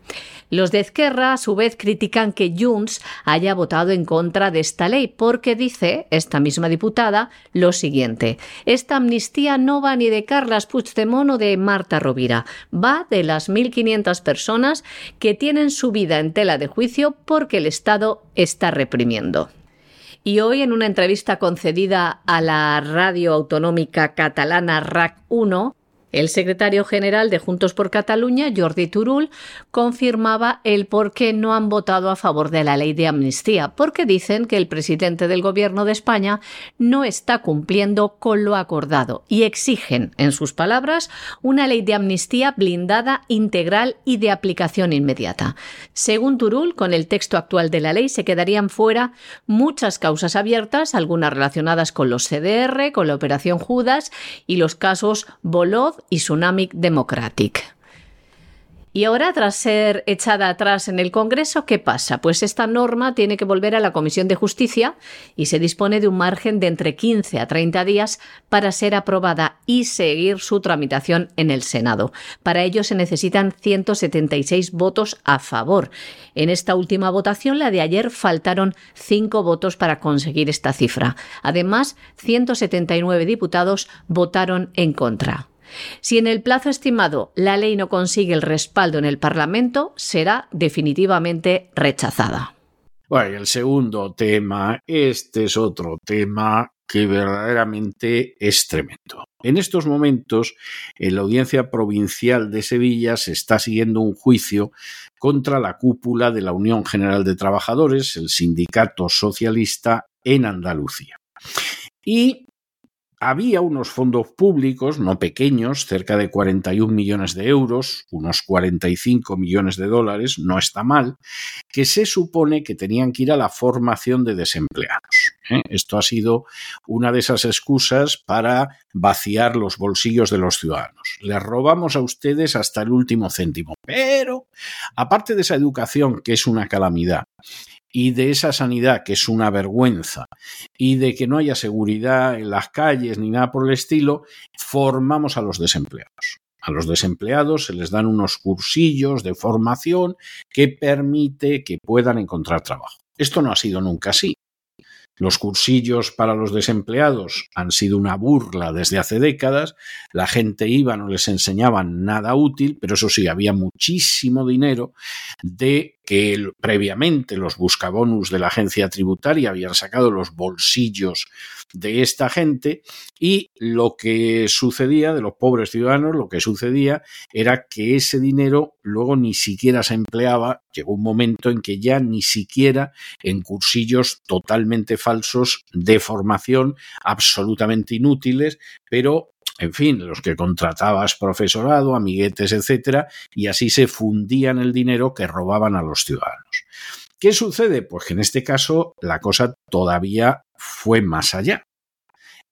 S2: Los de Esquerra, a su vez, critican que Junts haya votado en contra de esta ley porque dice esta misma diputada lo siguiente: esta amnistía no va ni de Carlas Puigdemont o de Marta Rovira, va de las 1.500 personas que tienen su vida en tela de juicio porque el Estado está reprimiendo. Y hoy, en una entrevista concedida a la radio autonómica catalana RAC 1, el secretario general de Juntos por Cataluña, Jordi Turul, confirmaba el por qué no han votado a favor de la ley de amnistía, porque dicen que el presidente del Gobierno de España no está cumpliendo con lo acordado y exigen, en sus palabras, una ley de amnistía blindada, integral y de aplicación inmediata. Según Turul, con el texto actual de la ley se quedarían fuera muchas causas abiertas, algunas relacionadas con los CDR, con la Operación Judas y los casos Bolod y Tsunami Democratic. Y ahora, tras ser echada atrás en el Congreso, ¿qué pasa? Pues esta norma tiene que volver a la Comisión de Justicia y se dispone de un margen de entre 15 a 30 días para ser aprobada y seguir su tramitación en el Senado. Para ello se necesitan 176 votos a favor. En esta última votación, la de ayer, faltaron 5 votos para conseguir esta cifra. Además, 179 diputados votaron en contra. Si en el plazo estimado la ley no consigue el respaldo en el Parlamento, será definitivamente rechazada.
S1: Bueno, el segundo tema, este es otro tema que verdaderamente es tremendo. En estos momentos, en la Audiencia Provincial de Sevilla se está siguiendo un juicio contra la cúpula de la Unión General de Trabajadores, el sindicato socialista en Andalucía. Y había unos fondos públicos, no pequeños, cerca de 41 millones de euros, unos 45 millones de dólares, no está mal, que se supone que tenían que ir a la formación de desempleados. ¿eh? Esto ha sido una de esas excusas para vaciar los bolsillos de los ciudadanos. Les robamos a ustedes hasta el último céntimo. Pero, aparte de esa educación, que es una calamidad, y de esa sanidad que es una vergüenza y de que no haya seguridad en las calles ni nada por el estilo, formamos a los desempleados. A los desempleados se les dan unos cursillos de formación que permite que puedan encontrar trabajo. Esto no ha sido nunca así. Los cursillos para los desempleados han sido una burla desde hace décadas. La gente iba, no les enseñaban nada útil, pero eso sí, había muchísimo dinero de que previamente los buscabonus de la agencia tributaria habían sacado los bolsillos de esta gente y lo que sucedía de los pobres ciudadanos, lo que sucedía era que ese dinero luego ni siquiera se empleaba, llegó un momento en que ya ni siquiera en cursillos totalmente falsos de formación absolutamente inútiles, pero en fin, los que contratabas profesorado, amiguetes, etcétera, y así se fundían el dinero que robaban a los ciudadanos. ¿Qué sucede? Pues que en este caso la cosa todavía fue más allá.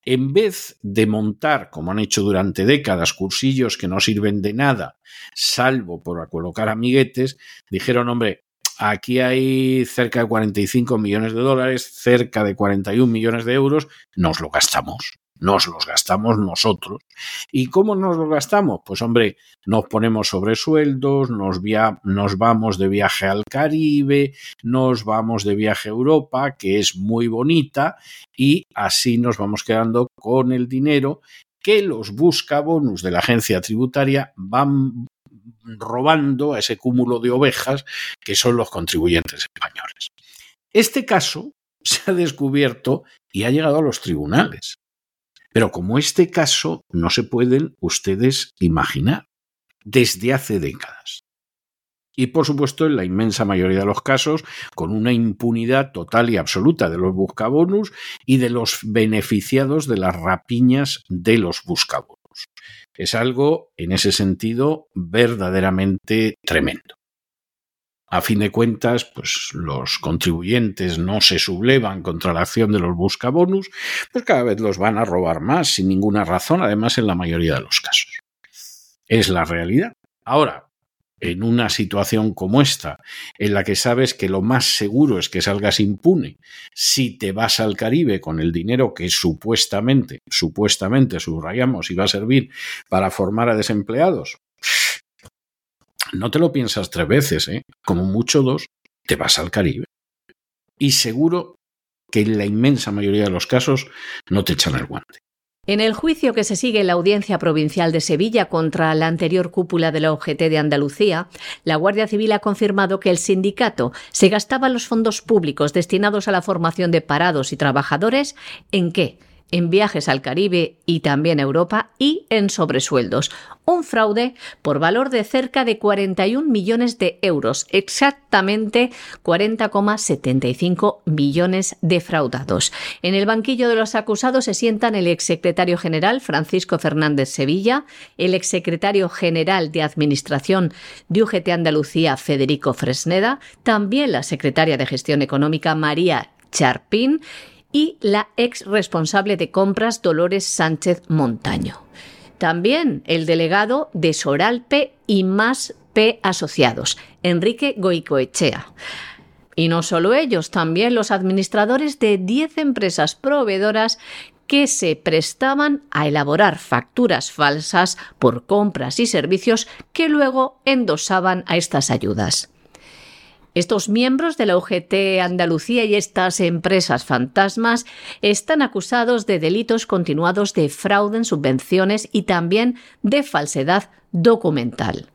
S1: En vez de montar, como han hecho durante décadas, cursillos que no sirven de nada, salvo por colocar amiguetes, dijeron, hombre, aquí hay cerca de 45 millones de dólares, cerca de 41 millones de euros, nos lo gastamos nos los gastamos nosotros. ¿Y cómo nos los gastamos? Pues hombre, nos ponemos sobre sueldos, nos, nos vamos de viaje al Caribe, nos vamos de viaje a Europa, que es muy bonita, y así nos vamos quedando con el dinero que los buscabonus de la agencia tributaria van robando a ese cúmulo de ovejas que son los contribuyentes españoles. Este caso se ha descubierto y ha llegado a los tribunales. Pero como este caso no se pueden ustedes imaginar desde hace décadas. Y por supuesto, en la inmensa mayoría de los casos, con una impunidad total y absoluta de los buscabonus y de los beneficiados de las rapiñas de los buscabonus. Es algo, en ese sentido, verdaderamente tremendo. A fin de cuentas, pues los contribuyentes no se sublevan contra la acción de los buscabonus, pues cada vez los van a robar más sin ninguna razón, además en la mayoría de los casos. Es la realidad. Ahora, en una situación como esta, en la que sabes que lo más seguro es que salgas impune si te vas al Caribe con el dinero que supuestamente, supuestamente subrayamos, iba a servir para formar a desempleados, no te lo piensas tres veces, ¿eh? como mucho dos, te vas al Caribe. Y seguro que en la inmensa mayoría de los casos no te echan el guante.
S2: En el juicio que se sigue en la Audiencia Provincial de Sevilla contra la anterior cúpula de la OGT de Andalucía, la Guardia Civil ha confirmado que el sindicato se gastaba los fondos públicos destinados a la formación de parados y trabajadores en qué? En viajes al Caribe y también a Europa y en sobresueldos. Un fraude por valor de cerca de 41 millones de euros, exactamente 40,75 millones defraudados. En el banquillo de los acusados se sientan el exsecretario general Francisco Fernández Sevilla, el exsecretario general de Administración de UGT Andalucía Federico Fresneda, también la secretaria de Gestión Económica María Charpín y la ex responsable de compras Dolores Sánchez Montaño. También el delegado de Soralpe y más P Asociados, Enrique Goicoechea. Y no solo ellos, también los administradores de 10 empresas proveedoras que se prestaban a elaborar facturas falsas por compras y servicios que luego endosaban a estas ayudas. Estos miembros de la UGT Andalucía y estas empresas fantasmas están acusados de delitos continuados de fraude en subvenciones y también de falsedad documental.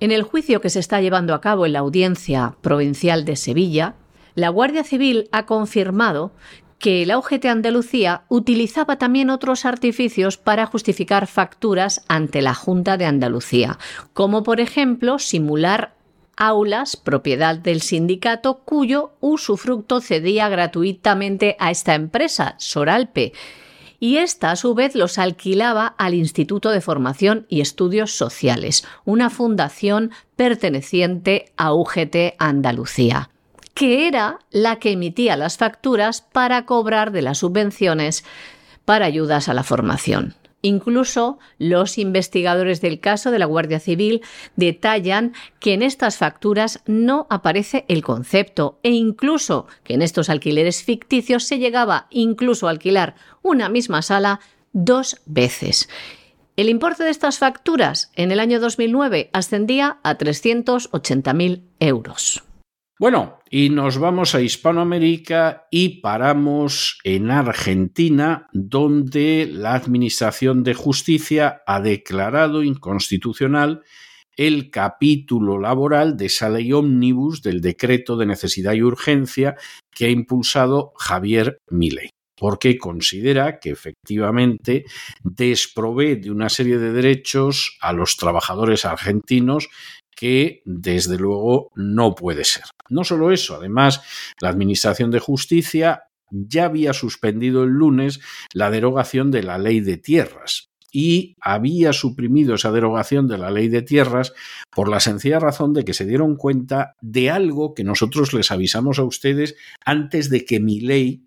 S2: En el juicio que se está llevando a cabo en la Audiencia Provincial de Sevilla, la Guardia Civil ha confirmado que la UGT Andalucía utilizaba también otros artificios para justificar facturas ante la Junta de Andalucía, como por ejemplo simular aulas propiedad del sindicato cuyo usufructo cedía gratuitamente a esta empresa, Soralpe, y esta a su vez los alquilaba al Instituto de Formación y Estudios Sociales, una fundación perteneciente a UGT Andalucía, que era la que emitía las facturas para cobrar de las subvenciones para ayudas a la formación. Incluso los investigadores del caso de la Guardia Civil detallan que en estas facturas no aparece el concepto e incluso que en estos alquileres ficticios se llegaba incluso a alquilar una misma sala dos veces. El importe de estas facturas en el año 2009 ascendía a 380.000 euros.
S1: Bueno, y nos vamos a Hispanoamérica y paramos en Argentina, donde la Administración de Justicia ha declarado inconstitucional el capítulo laboral de esa ley ómnibus del decreto de necesidad y urgencia que ha impulsado Javier Milei porque considera que efectivamente desprovee de una serie de derechos a los trabajadores argentinos que desde luego no puede ser. No solo eso, además, la Administración de Justicia ya había suspendido el lunes la derogación de la ley de tierras y había suprimido esa derogación de la ley de tierras por la sencilla razón de que se dieron cuenta de algo que nosotros les avisamos a ustedes antes de que mi ley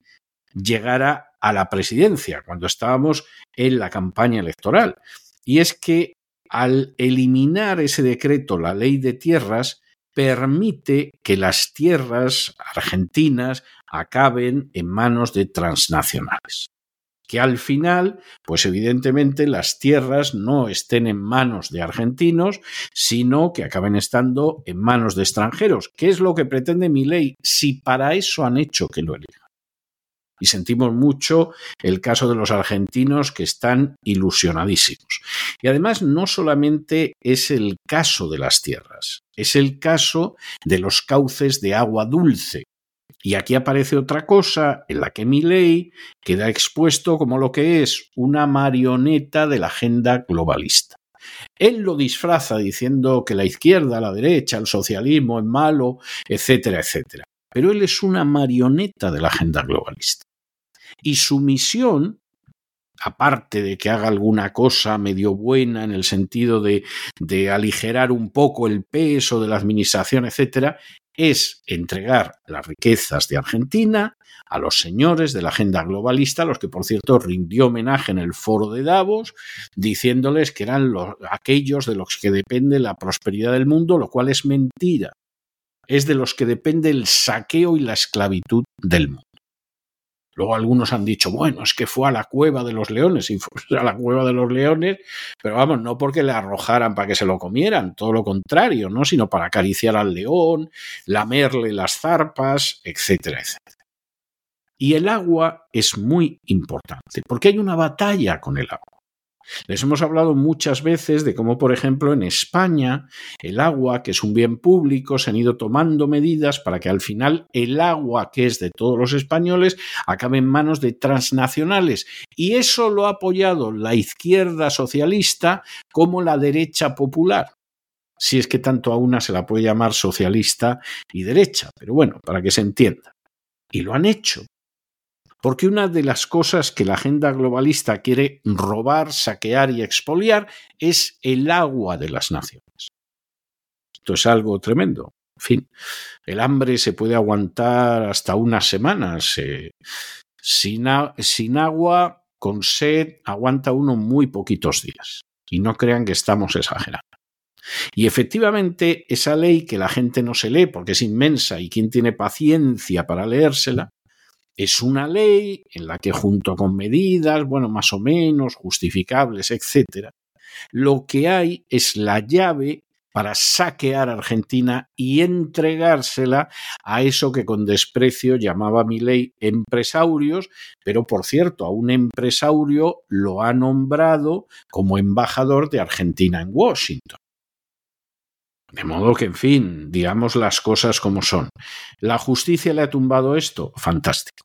S1: llegara a la presidencia, cuando estábamos en la campaña electoral. Y es que al eliminar ese decreto, la ley de tierras, permite que las tierras argentinas acaben en manos de transnacionales. Que al final, pues evidentemente las tierras no estén en manos de argentinos, sino que acaben estando en manos de extranjeros. ¿Qué es lo que pretende mi ley? Si para eso han hecho que lo elijan y sentimos mucho el caso de los argentinos que están ilusionadísimos. Y además no solamente es el caso de las tierras, es el caso de los cauces de agua dulce. Y aquí aparece otra cosa en la que mi ley queda expuesto como lo que es una marioneta de la agenda globalista. Él lo disfraza diciendo que la izquierda, la derecha, el socialismo es malo, etcétera, etcétera. Pero él es una marioneta de la agenda globalista. Y su misión, aparte de que haga alguna cosa medio buena en el sentido de, de aligerar un poco el peso de la administración, etcétera, es entregar las riquezas de Argentina a los señores de la agenda globalista, los que por cierto rindió homenaje en el foro de Davos, diciéndoles que eran los, aquellos de los que depende la prosperidad del mundo, lo cual es mentira. Es de los que depende el saqueo y la esclavitud del mundo. Luego algunos han dicho, bueno, es que fue a la cueva de los leones, y a la cueva de los leones, pero vamos, no porque le arrojaran para que se lo comieran, todo lo contrario, ¿no? Sino para acariciar al león, lamerle las zarpas, etcétera, etcétera. Y el agua es muy importante, porque hay una batalla con el agua. Les hemos hablado muchas veces de cómo, por ejemplo, en España el agua, que es un bien público, se han ido tomando medidas para que al final el agua, que es de todos los españoles, acabe en manos de transnacionales. Y eso lo ha apoyado la izquierda socialista como la derecha popular si es que tanto a una se la puede llamar socialista y derecha, pero bueno, para que se entienda. Y lo han hecho, porque una de las cosas que la agenda globalista quiere robar, saquear y expoliar es el agua de las naciones. Esto es algo tremendo. En fin, el hambre se puede aguantar hasta unas semanas. Sin, sin agua, con sed, aguanta uno muy poquitos días. Y no crean que estamos exagerando. Y efectivamente, esa ley que la gente no se lee porque es inmensa y quien tiene paciencia para leérsela, es una ley en la que junto con medidas, bueno, más o menos justificables, etcétera, lo que hay es la llave para saquear a Argentina y entregársela a eso que con desprecio llamaba mi ley empresarios, pero por cierto, a un empresario lo ha nombrado como embajador de Argentina en Washington. De modo que, en fin, digamos las cosas como son. ¿La justicia le ha tumbado esto? Fantástico.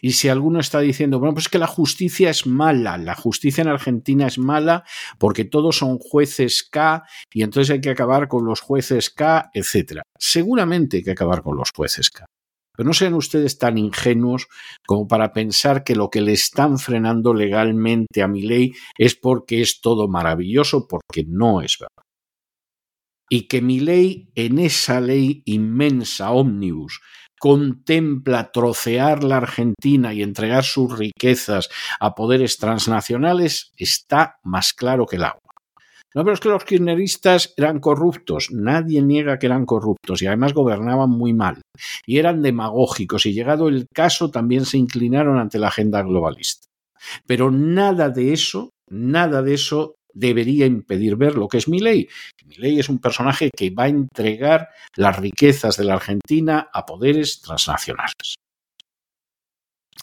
S1: Y si alguno está diciendo, bueno, pues que la justicia es mala, la justicia en Argentina es mala porque todos son jueces K y entonces hay que acabar con los jueces K, etcétera. Seguramente hay que acabar con los jueces K. Pero no sean ustedes tan ingenuos como para pensar que lo que le están frenando legalmente a mi ley es porque es todo maravilloso, porque no es verdad y que mi ley en esa ley inmensa ómnibus contempla trocear la Argentina y entregar sus riquezas a poderes transnacionales está más claro que el agua. No, pero que los kirchneristas eran corruptos. Nadie niega que eran corruptos y además gobernaban muy mal. Y eran demagógicos y llegado el caso también se inclinaron ante la agenda globalista. Pero nada de eso, nada de eso debería impedir ver lo que es Milei. Milei es un personaje que va a entregar las riquezas de la Argentina a poderes transnacionales.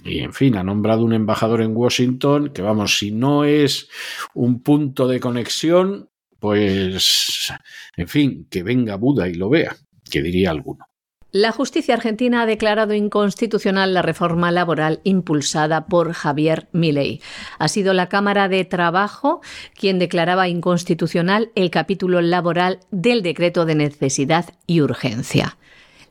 S1: Y en fin, ha nombrado un embajador en Washington que, vamos, si no es un punto de conexión, pues, en fin, que venga Buda y lo vea, que diría alguno.
S2: La justicia argentina ha declarado inconstitucional la reforma laboral impulsada por Javier Milei. Ha sido la Cámara de Trabajo quien declaraba inconstitucional el capítulo laboral del decreto de necesidad y urgencia.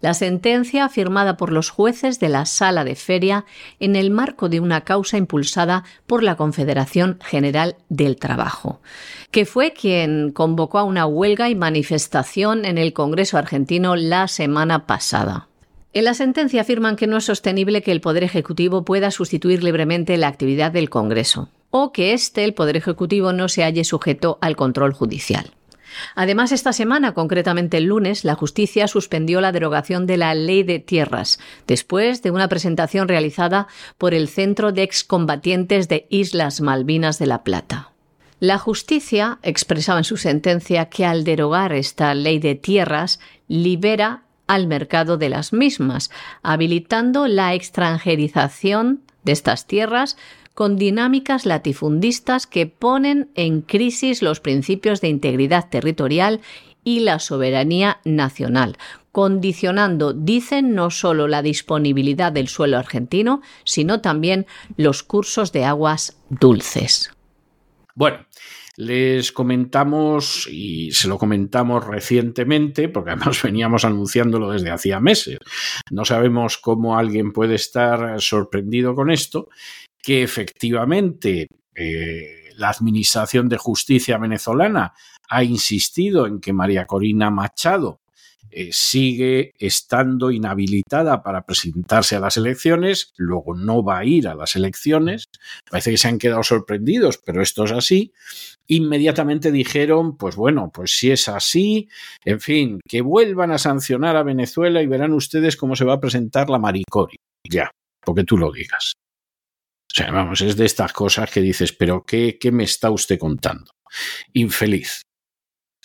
S2: La sentencia, firmada por los jueces de la Sala de Feria en el marco de una causa impulsada por la Confederación General del Trabajo, que fue quien convocó a una huelga y manifestación en el Congreso argentino la semana pasada. En la sentencia afirman que no es sostenible que el Poder Ejecutivo pueda sustituir libremente la actividad del Congreso, o que éste, el Poder Ejecutivo, no se halle sujeto al control judicial. Además, esta semana, concretamente el lunes, la justicia suspendió la derogación de la ley de tierras, después de una presentación realizada por el Centro de Excombatientes de Islas Malvinas de La Plata. La justicia expresaba en su sentencia que al derogar esta ley de tierras libera al mercado de las mismas, habilitando la extranjerización de estas tierras con dinámicas latifundistas que ponen en crisis los principios de integridad territorial y la soberanía nacional, condicionando, dicen, no solo la disponibilidad del suelo argentino, sino también los cursos de aguas dulces.
S1: Bueno, les comentamos y se lo comentamos recientemente, porque además veníamos anunciándolo desde hacía meses. No sabemos cómo alguien puede estar sorprendido con esto, que efectivamente eh, la Administración de Justicia venezolana ha insistido en que María Corina Machado eh, sigue estando inhabilitada para presentarse a las elecciones, luego no va a ir a las elecciones, parece que se han quedado sorprendidos, pero esto es así, inmediatamente dijeron, pues bueno, pues si es así, en fin, que vuelvan a sancionar a Venezuela y verán ustedes cómo se va a presentar la Maricori, ya, porque tú lo digas. O sea, vamos, es de estas cosas que dices, pero ¿qué, qué me está usted contando? Infeliz.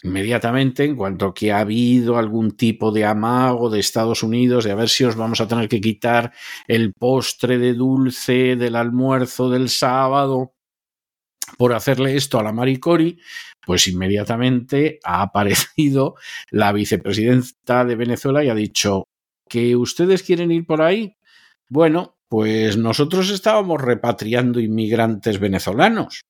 S1: Inmediatamente, en cuanto que ha habido algún tipo de amago de Estados Unidos de a ver si os vamos a tener que quitar el postre de dulce del almuerzo del sábado por hacerle esto a la Maricori, pues inmediatamente ha aparecido la vicepresidenta de Venezuela y ha dicho que ustedes quieren ir por ahí. Bueno, pues nosotros estábamos repatriando inmigrantes venezolanos,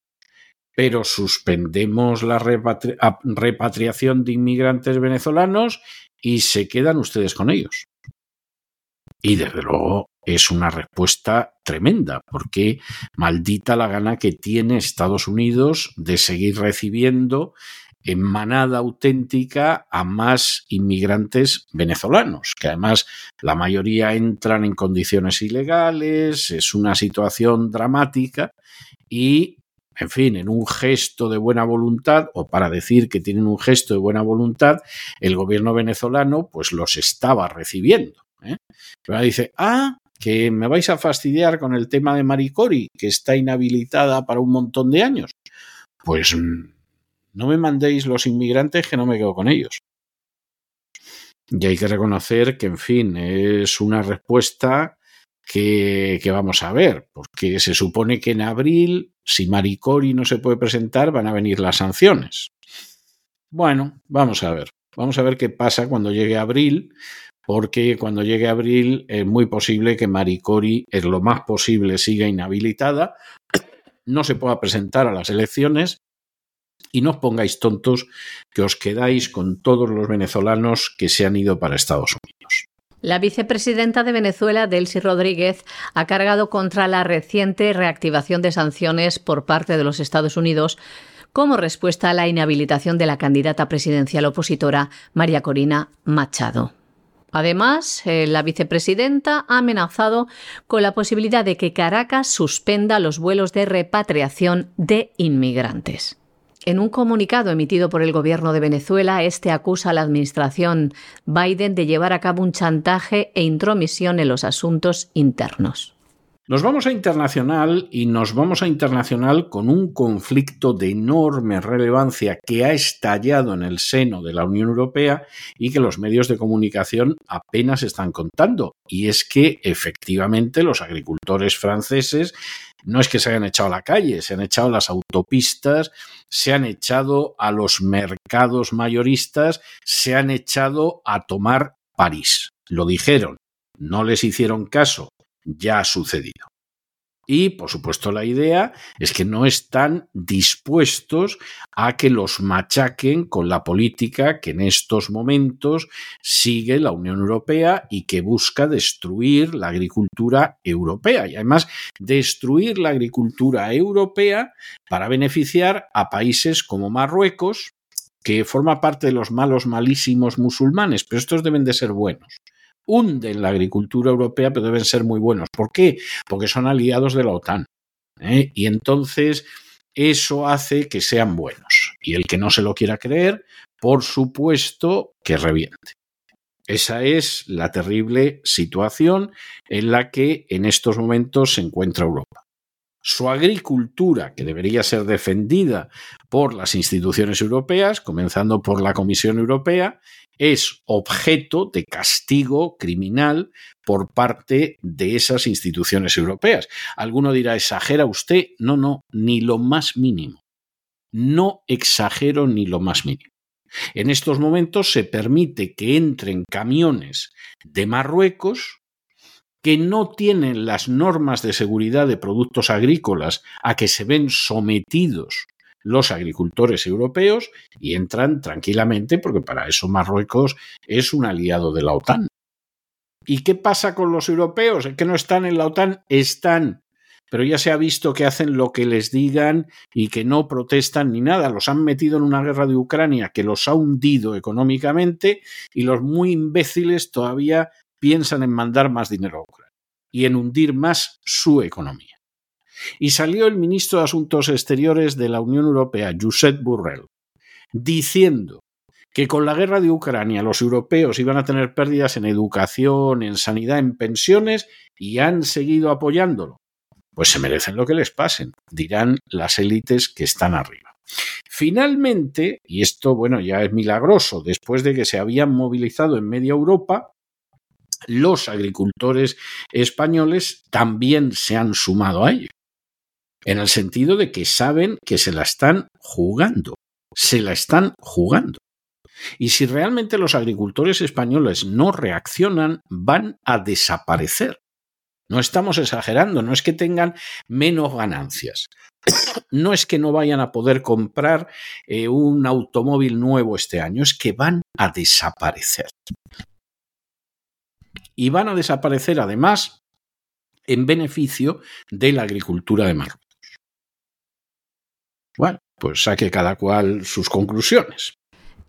S1: pero suspendemos la repatriación de inmigrantes venezolanos y se quedan ustedes con ellos. Y desde luego es una respuesta tremenda, porque maldita la gana que tiene Estados Unidos de seguir recibiendo en manada auténtica a más inmigrantes venezolanos, que además la mayoría entran en condiciones ilegales, es una situación dramática y, en fin, en un gesto de buena voluntad, o para decir que tienen un gesto de buena voluntad, el gobierno venezolano pues los estaba recibiendo. ¿eh? Dice, ah, que me vais a fastidiar con el tema de Maricori, que está inhabilitada para un montón de años. Pues mm, no me mandéis los inmigrantes que no me quedo con ellos. Y hay que reconocer que, en fin, es una respuesta que, vamos a ver, porque se supone que en abril, si Maricori no se puede presentar, van a venir las sanciones. Bueno, vamos a ver. Vamos a ver qué pasa cuando llegue abril, porque cuando llegue abril es muy posible que Maricori, es lo más posible, siga inhabilitada, no se pueda presentar a las elecciones y no os pongáis tontos que os quedáis con todos los venezolanos que se han ido para Estados Unidos.
S2: La vicepresidenta de Venezuela, Delcy Rodríguez, ha cargado contra la reciente reactivación de sanciones por parte de los Estados Unidos como respuesta a la inhabilitación de la candidata presidencial opositora María Corina Machado. Además, eh, la vicepresidenta ha amenazado con la posibilidad de que Caracas suspenda los vuelos de repatriación de inmigrantes. En un comunicado emitido por el gobierno de Venezuela, este acusa a la administración Biden de llevar a cabo un chantaje e intromisión en los asuntos internos.
S1: Nos vamos a internacional y nos vamos a internacional con un conflicto de enorme relevancia que ha estallado en el seno de la Unión Europea y que los medios de comunicación apenas están contando. Y es que efectivamente los agricultores franceses no es que se hayan echado a la calle, se han echado a las autopistas, se han echado a los mercados mayoristas, se han echado a tomar París. Lo dijeron, no les hicieron caso ya ha sucedido. Y, por supuesto, la idea es que no están dispuestos a que los machaquen con la política que en estos momentos sigue la Unión Europea y que busca destruir la agricultura europea. Y además, destruir la agricultura europea para beneficiar a países como Marruecos, que forma parte de los malos malísimos musulmanes, pero estos deben de ser buenos hunden la agricultura europea, pero deben ser muy buenos. ¿Por qué? Porque son aliados de la OTAN. ¿eh? Y entonces eso hace que sean buenos. Y el que no se lo quiera creer, por supuesto que reviente. Esa es la terrible situación en la que en estos momentos se encuentra Europa. Su agricultura, que debería ser defendida por las instituciones europeas, comenzando por la Comisión Europea, es objeto de castigo criminal por parte de esas instituciones europeas. Alguno dirá, ¿exagera usted? No, no, ni lo más mínimo. No exagero ni lo más mínimo. En estos momentos se permite que entren camiones de Marruecos que no tienen las normas de seguridad de productos agrícolas a que se ven sometidos los agricultores europeos y entran tranquilamente porque para eso Marruecos es un aliado de la OTAN. ¿Y qué pasa con los europeos? ¿Es que no están en la OTAN? Están. Pero ya se ha visto que hacen lo que les digan y que no protestan ni nada. Los han metido en una guerra de Ucrania que los ha hundido económicamente y los muy imbéciles todavía piensan en mandar más dinero a Ucrania y en hundir más su economía. Y salió el ministro de Asuntos Exteriores de la Unión Europea, Josep Burrell, diciendo que con la guerra de Ucrania los europeos iban a tener pérdidas en educación, en sanidad, en pensiones, y han seguido apoyándolo. pues se merecen lo que les pasen, dirán las élites que están arriba. Finalmente, y esto bueno ya es milagroso, después de que se habían movilizado en media Europa, los agricultores españoles también se han sumado a ello, en el sentido de que saben que se la están jugando, se la están jugando. Y si realmente los agricultores españoles no reaccionan, van a desaparecer. No estamos exagerando, no es que tengan menos ganancias. No es que no vayan a poder comprar eh, un automóvil nuevo este año, es que van a desaparecer. Y van a desaparecer además en beneficio de la agricultura de Marruecos. Bueno, pues saque cada cual sus conclusiones.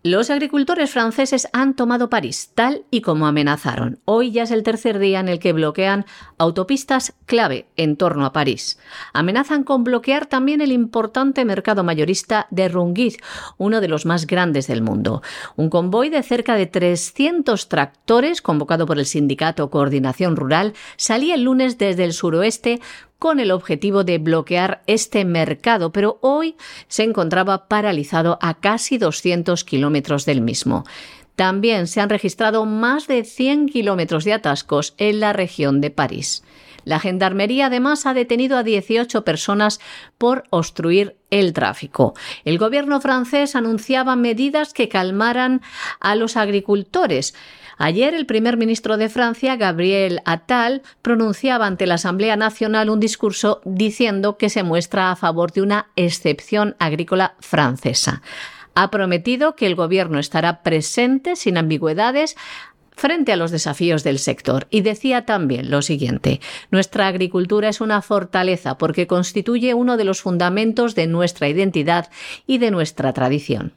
S2: Los agricultores franceses han tomado París tal y como amenazaron. Hoy ya es el tercer día en el que bloquean autopistas clave en torno a París. Amenazan con bloquear también el importante mercado mayorista de Rungis, uno de los más grandes del mundo. Un convoy de cerca de 300 tractores, convocado por el sindicato Coordinación Rural, salía el lunes desde el suroeste con el objetivo de bloquear este mercado, pero hoy se encontraba paralizado a casi 200 kilómetros del mismo. También se han registrado más de 100 kilómetros de atascos en la región de París. La Gendarmería además ha detenido a 18 personas por obstruir el tráfico. El gobierno francés anunciaba medidas que calmaran a los agricultores. Ayer el primer ministro de Francia, Gabriel Attal, pronunciaba ante la Asamblea Nacional un discurso diciendo que se muestra a favor de una excepción agrícola francesa. Ha prometido que el gobierno estará presente sin ambigüedades frente a los desafíos del sector y decía también lo siguiente, nuestra agricultura es una fortaleza porque constituye uno de los fundamentos de nuestra identidad y de nuestra tradición.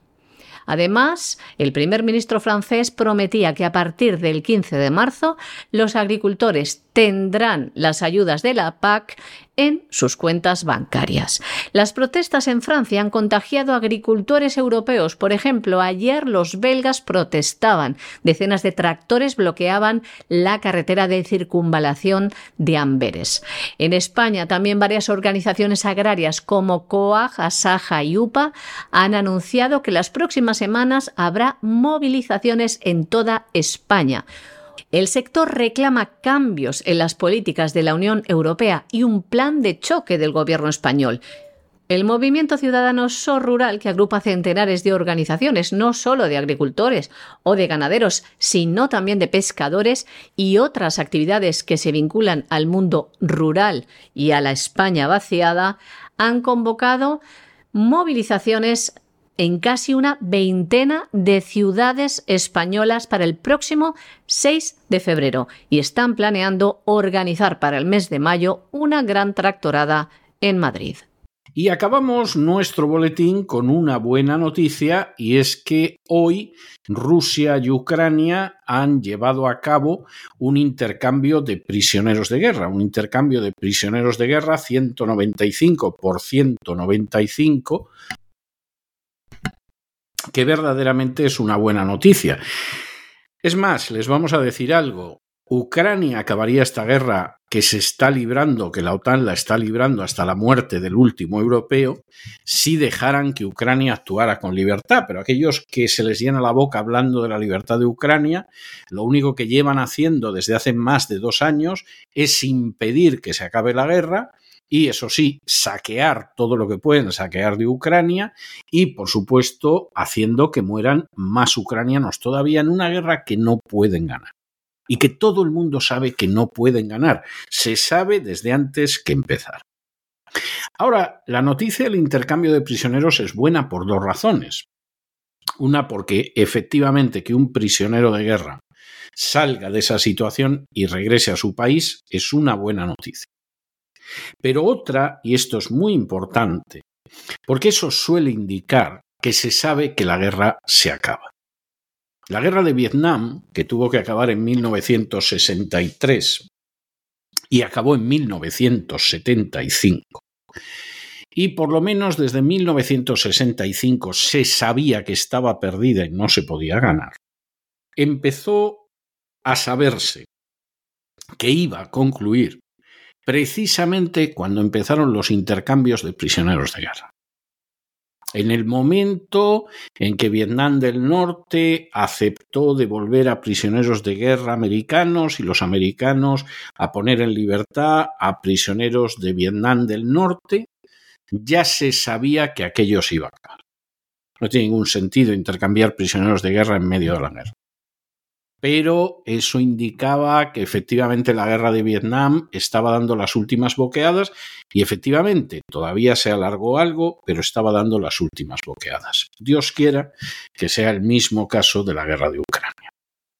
S2: Además, el primer ministro francés prometía que a partir del 15 de marzo los agricultores tendrán las ayudas de la PAC en sus cuentas bancarias. Las protestas en Francia han contagiado a agricultores europeos. Por ejemplo, ayer los belgas protestaban. Decenas de tractores bloqueaban la carretera de circunvalación de Amberes. En España también varias organizaciones agrarias como COAG, ASAJA y UPA han anunciado que las próximas semanas habrá movilizaciones en toda España. El sector reclama cambios en las políticas de la Unión Europea y un plan de choque del gobierno español. El movimiento ciudadano So Rural, que agrupa centenares de organizaciones, no solo de agricultores o de ganaderos, sino también de pescadores y otras actividades que se vinculan al mundo rural y a la España vaciada, han convocado movilizaciones en casi una veintena de ciudades españolas para el próximo 6 de febrero y están planeando organizar para el mes de mayo una gran tractorada en Madrid.
S1: Y acabamos nuestro boletín con una buena noticia y es que hoy Rusia y Ucrania han llevado a cabo un intercambio de prisioneros de guerra, un intercambio de prisioneros de guerra 195 por 195 que verdaderamente es una buena noticia. Es más, les vamos a decir algo. Ucrania acabaría esta guerra que se está librando, que la OTAN la está librando hasta la muerte del último europeo, si dejaran que Ucrania actuara con libertad. Pero aquellos que se les llena la boca hablando de la libertad de Ucrania, lo único que llevan haciendo desde hace más de dos años es impedir que se acabe la guerra y, eso sí, saquear todo lo que pueden saquear de Ucrania y, por supuesto, haciendo que mueran más ucranianos todavía en una guerra que no pueden ganar y que todo el mundo sabe que no pueden ganar. Se sabe desde antes que empezar. Ahora, la noticia del intercambio de prisioneros es buena por dos razones. Una, porque efectivamente que un prisionero de guerra salga de esa situación y regrese a su país es una buena noticia. Pero otra, y esto es muy importante, porque eso suele indicar que se sabe que la guerra se acaba. La guerra de Vietnam, que tuvo que acabar en 1963 y acabó en 1975, y por lo menos desde 1965 se sabía que estaba perdida y no se podía ganar, empezó a saberse que iba a concluir precisamente cuando empezaron los intercambios de prisioneros de guerra. En el momento en que Vietnam del Norte aceptó devolver a prisioneros de guerra americanos y los americanos a poner en libertad a prisioneros de Vietnam del Norte, ya se sabía que aquello se iba a acabar. No tiene ningún sentido intercambiar prisioneros de guerra en medio de la guerra pero eso indicaba que efectivamente la guerra de Vietnam estaba dando las últimas boqueadas y efectivamente todavía se alargó algo, pero estaba dando las últimas boqueadas. Dios quiera que sea el mismo caso de la guerra de Ucrania.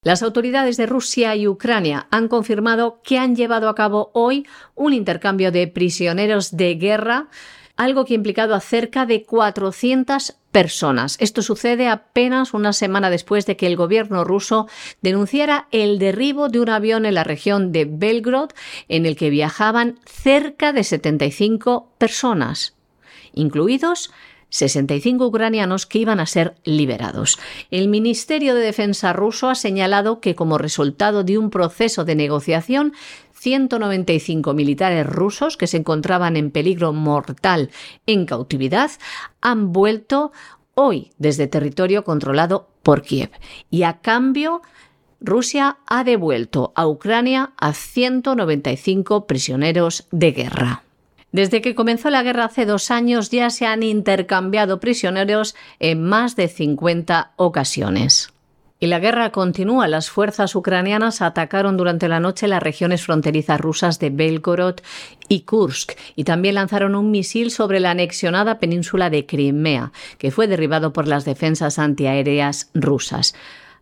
S2: Las autoridades de Rusia y Ucrania han confirmado que han llevado a cabo hoy un intercambio de prisioneros de guerra algo que ha implicado a cerca de 400 personas. Esto sucede apenas una semana después de que el gobierno ruso denunciara el derribo de un avión en la región de Belgrod en el que viajaban cerca de 75 personas, incluidos 65 ucranianos que iban a ser liberados. El Ministerio de Defensa ruso ha señalado que como resultado de un proceso de negociación 195 militares rusos que se encontraban en peligro mortal en cautividad han vuelto hoy desde territorio controlado por Kiev. Y a cambio, Rusia ha devuelto a Ucrania a 195 prisioneros de guerra. Desde que comenzó la guerra hace dos años ya se han intercambiado prisioneros en más de 50 ocasiones. Y la guerra continúa. Las fuerzas ucranianas atacaron durante la noche las regiones fronterizas rusas de Belgorod y Kursk y también lanzaron un misil sobre la anexionada península de Crimea, que fue derribado por las defensas antiaéreas rusas.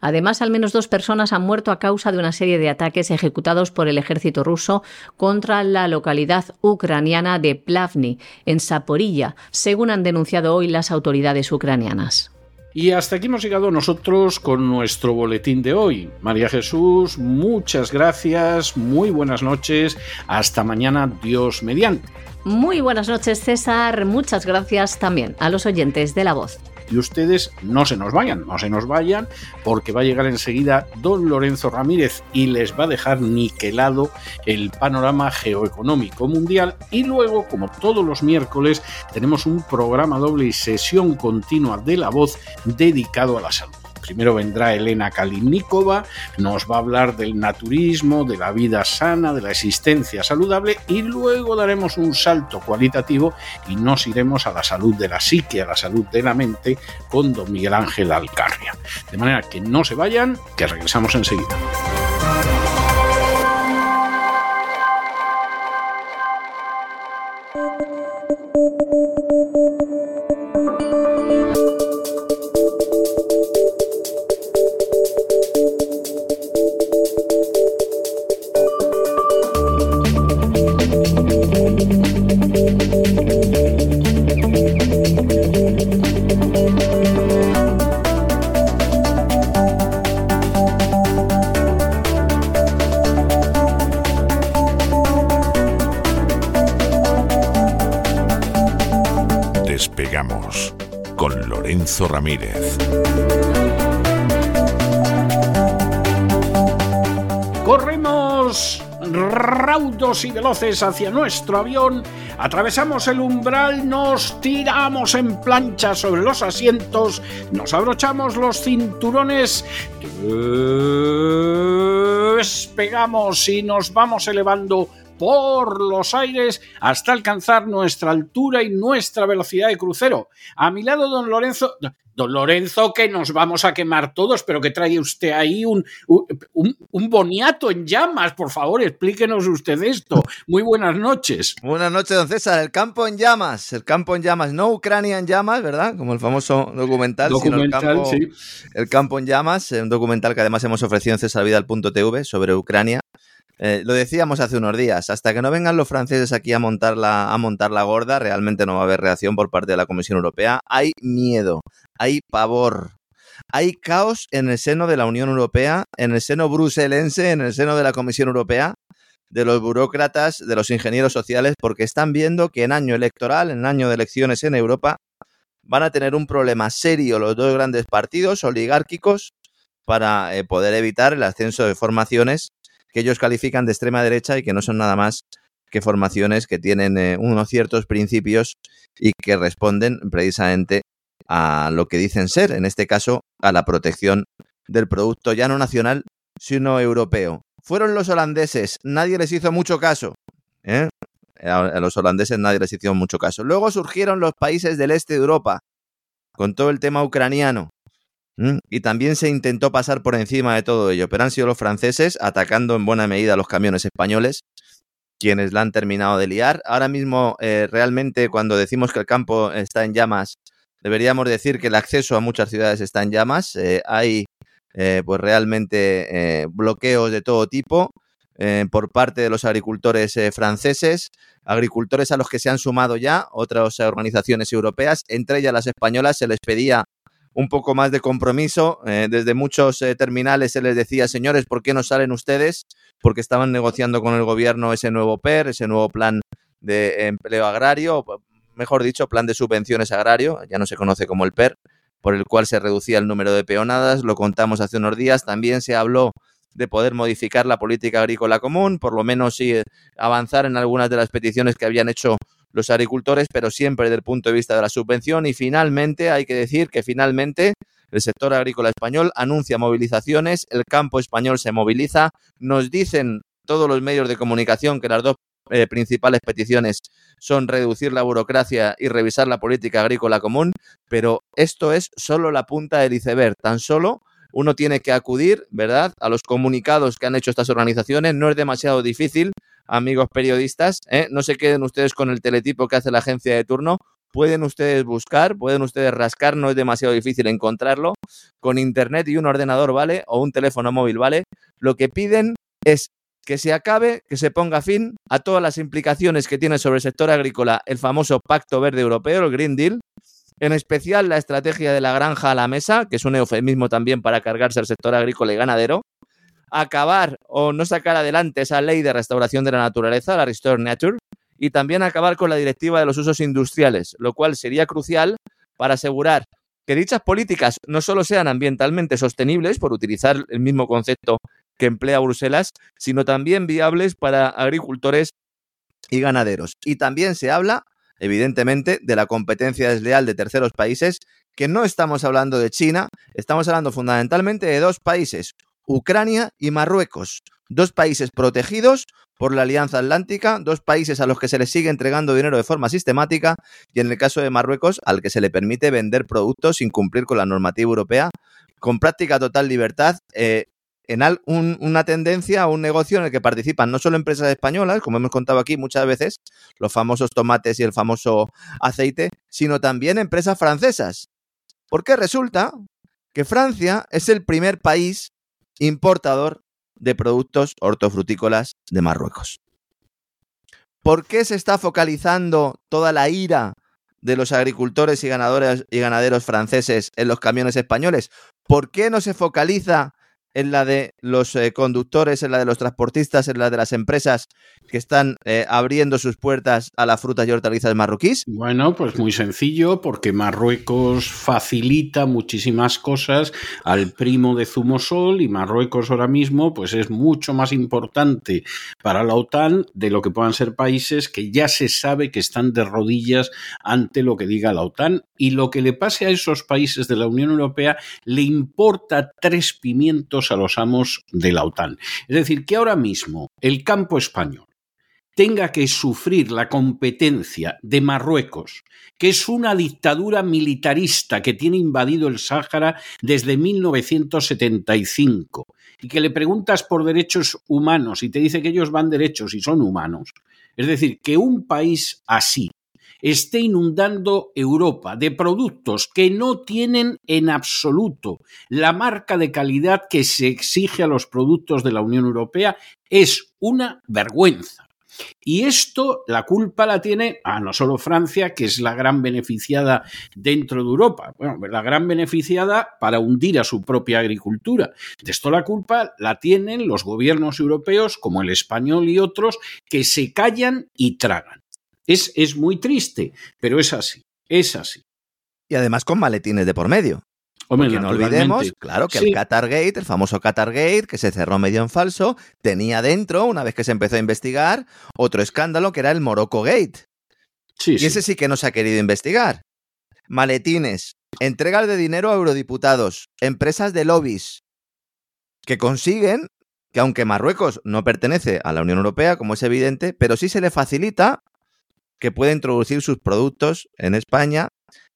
S2: Además, al menos dos personas han muerto a causa de una serie de ataques ejecutados por el ejército ruso contra la localidad ucraniana de Plavny, en Saporilla, según han denunciado hoy las autoridades ucranianas.
S1: Y hasta aquí hemos llegado nosotros con nuestro boletín de hoy. María Jesús, muchas gracias, muy buenas noches, hasta mañana, Dios mediante.
S2: Muy buenas noches, César, muchas gracias también a los oyentes de La Voz.
S1: Y ustedes no se nos vayan, no se nos vayan, porque va a llegar enseguida don Lorenzo Ramírez y les va a dejar niquelado el panorama geoeconómico mundial. Y luego, como todos los miércoles, tenemos un programa doble y sesión continua de la voz dedicado a la salud. Primero vendrá Elena Kalinnikova, nos va a hablar del naturismo, de la vida sana, de la existencia saludable y luego daremos un salto cualitativo y nos iremos a la salud de la psique, a la salud de la mente con don Miguel Ángel Alcarria. De manera que no se vayan, que regresamos enseguida.
S4: Ramírez.
S1: Corremos raudos y veloces hacia nuestro avión, atravesamos el umbral, nos tiramos en plancha sobre los asientos, nos abrochamos los cinturones, despegamos y nos vamos elevando por los aires hasta alcanzar nuestra altura y nuestra velocidad de crucero. A mi lado, don Lorenzo. Don Lorenzo, que nos vamos a quemar todos, pero que trae usted ahí un, un, boniato en llamas. Por favor, explíquenos usted esto. Muy buenas noches.
S5: Buenas noches, don César. El campo en llamas, el campo en llamas, no Ucrania en llamas, ¿verdad? Como el famoso documental,
S1: documental
S5: sino el campo,
S1: sí.
S5: el campo en llamas, un documental que además hemos ofrecido en cesarvidal.tv sobre Ucrania. Eh, lo decíamos hace unos días, hasta que no vengan los franceses aquí a montar, la, a montar la gorda, realmente no va a haber reacción por parte de la Comisión Europea. Hay miedo, hay pavor, hay caos en el seno de la Unión Europea, en el seno bruselense, en el seno de la Comisión Europea, de los burócratas, de los ingenieros sociales, porque están viendo que en año electoral, en año de elecciones en Europa, van a tener un problema serio los dos grandes partidos oligárquicos para eh, poder evitar el ascenso de formaciones que ellos califican de extrema derecha y que no son nada más que formaciones que tienen eh, unos ciertos principios y que responden precisamente a lo que dicen ser, en este caso, a la protección del producto ya no nacional, sino europeo. Fueron los holandeses, nadie les hizo mucho caso. ¿eh? A los holandeses nadie les hizo mucho caso. Luego surgieron los países del este de Europa, con todo el tema ucraniano. Y también se intentó pasar por encima de todo ello, pero han sido los franceses atacando en buena medida a los camiones españoles quienes la han terminado de liar. Ahora mismo, eh, realmente, cuando decimos que el campo está en llamas, deberíamos decir que el acceso a muchas ciudades está en llamas. Eh, hay, eh, pues realmente, bloqueos de todo tipo por parte de los agricultores franceses, agricultores a los que se han sumado ya otras organizaciones europeas, entre ellas las españolas, se les pedía un poco más de compromiso. Eh, desde muchos eh, terminales se les decía, señores, ¿por qué no salen ustedes? Porque estaban negociando con el gobierno ese nuevo PER, ese nuevo plan de empleo agrario, mejor dicho, plan de subvenciones agrario, ya no se conoce como el PER, por el cual se reducía el número de peonadas, lo contamos hace unos días, también se habló de poder modificar la política agrícola común, por lo menos sí eh, avanzar en algunas de las peticiones que habían hecho los agricultores, pero siempre desde el punto de vista de la subvención. Y finalmente, hay que decir que finalmente el sector agrícola español anuncia movilizaciones, el campo español se moviliza, nos dicen todos los medios de comunicación que las dos eh, principales peticiones son reducir la burocracia y revisar la política agrícola común, pero esto es solo la punta del iceberg, tan solo uno tiene que acudir, ¿verdad?, a los comunicados que han hecho estas organizaciones, no es demasiado difícil, amigos periodistas, ¿eh? no se queden ustedes con el teletipo que hace la agencia de turno, pueden ustedes buscar, pueden ustedes rascar, no es demasiado difícil encontrarlo, con internet y un ordenador, ¿vale? O un teléfono móvil, ¿vale? Lo que piden es que se acabe, que se ponga fin a todas las implicaciones que tiene sobre el sector agrícola el famoso Pacto Verde Europeo, el Green Deal, en especial la estrategia de la granja a la mesa, que es un eufemismo también para cargarse al sector agrícola y ganadero, acabar o no sacar adelante esa ley de restauración de la naturaleza, la Restore Nature, y también acabar con la directiva de los usos industriales, lo cual sería crucial para asegurar que dichas políticas no solo sean ambientalmente sostenibles, por utilizar el mismo concepto que emplea Bruselas, sino también viables para agricultores y ganaderos. Y también se habla, evidentemente, de la competencia desleal de terceros países, que no estamos hablando de China, estamos hablando fundamentalmente de dos países, Ucrania y Marruecos, dos países protegidos por la Alianza Atlántica, dos países a los que se les sigue entregando dinero de forma sistemática y en el caso de Marruecos al que se le permite vender productos sin cumplir con la normativa europea con práctica total libertad. Eh, en una tendencia, un negocio en el que participan no solo empresas españolas, como hemos contado aquí muchas veces, los famosos tomates y el famoso aceite, sino también empresas francesas. Porque resulta que Francia es el primer país importador de productos hortofrutícolas de Marruecos. ¿Por qué se está focalizando toda la ira de los agricultores y, y ganaderos franceses en los camiones españoles? ¿Por qué no se focaliza en la de los eh, conductores, en la de los transportistas, en la de las empresas que están eh, abriendo sus puertas a las frutas y hortalizas marroquíes?
S1: Bueno, pues muy sencillo, porque Marruecos facilita muchísimas cosas al primo de Zumosol y Marruecos ahora mismo pues es mucho más importante para la OTAN de lo que puedan ser países que ya se sabe que están de rodillas ante lo que diga la OTAN y lo que le pase a esos países de la Unión Europea le importa tres pimientos a los amos de la OTAN. Es decir, que ahora mismo el campo español tenga que sufrir la competencia de Marruecos, que es una dictadura militarista que tiene invadido el Sáhara desde 1975, y que le preguntas por derechos humanos y te dice que ellos van derechos y son humanos. Es decir, que un país así, esté inundando Europa de productos que no tienen en absoluto la marca de calidad que se exige a los productos de la Unión Europea es una vergüenza. Y esto, la culpa la tiene a no solo Francia, que es la gran beneficiada dentro de Europa, bueno, la gran beneficiada para hundir a su propia agricultura. De esto la culpa la tienen los gobiernos europeos, como el español y otros, que se callan y tragan. Es, es muy triste, pero es así, es así.
S5: Y además con maletines de por medio.
S1: Hombre,
S5: Porque no olvidemos, claro, que
S1: Sí.
S5: el Qatargate, el famoso Qatargate, que se cerró medio en falso, tenía dentro, una vez que se empezó a investigar, otro escándalo que era el Morocco Gate.
S1: Sí,
S5: Y
S1: sí.
S5: ese sí que no se ha querido investigar. Maletines, entregas de dinero a eurodiputados, empresas de lobbies, que consiguen que aunque Marruecos no pertenece a la Unión Europea, como es evidente, pero sí se le facilita que pueda introducir sus productos en España,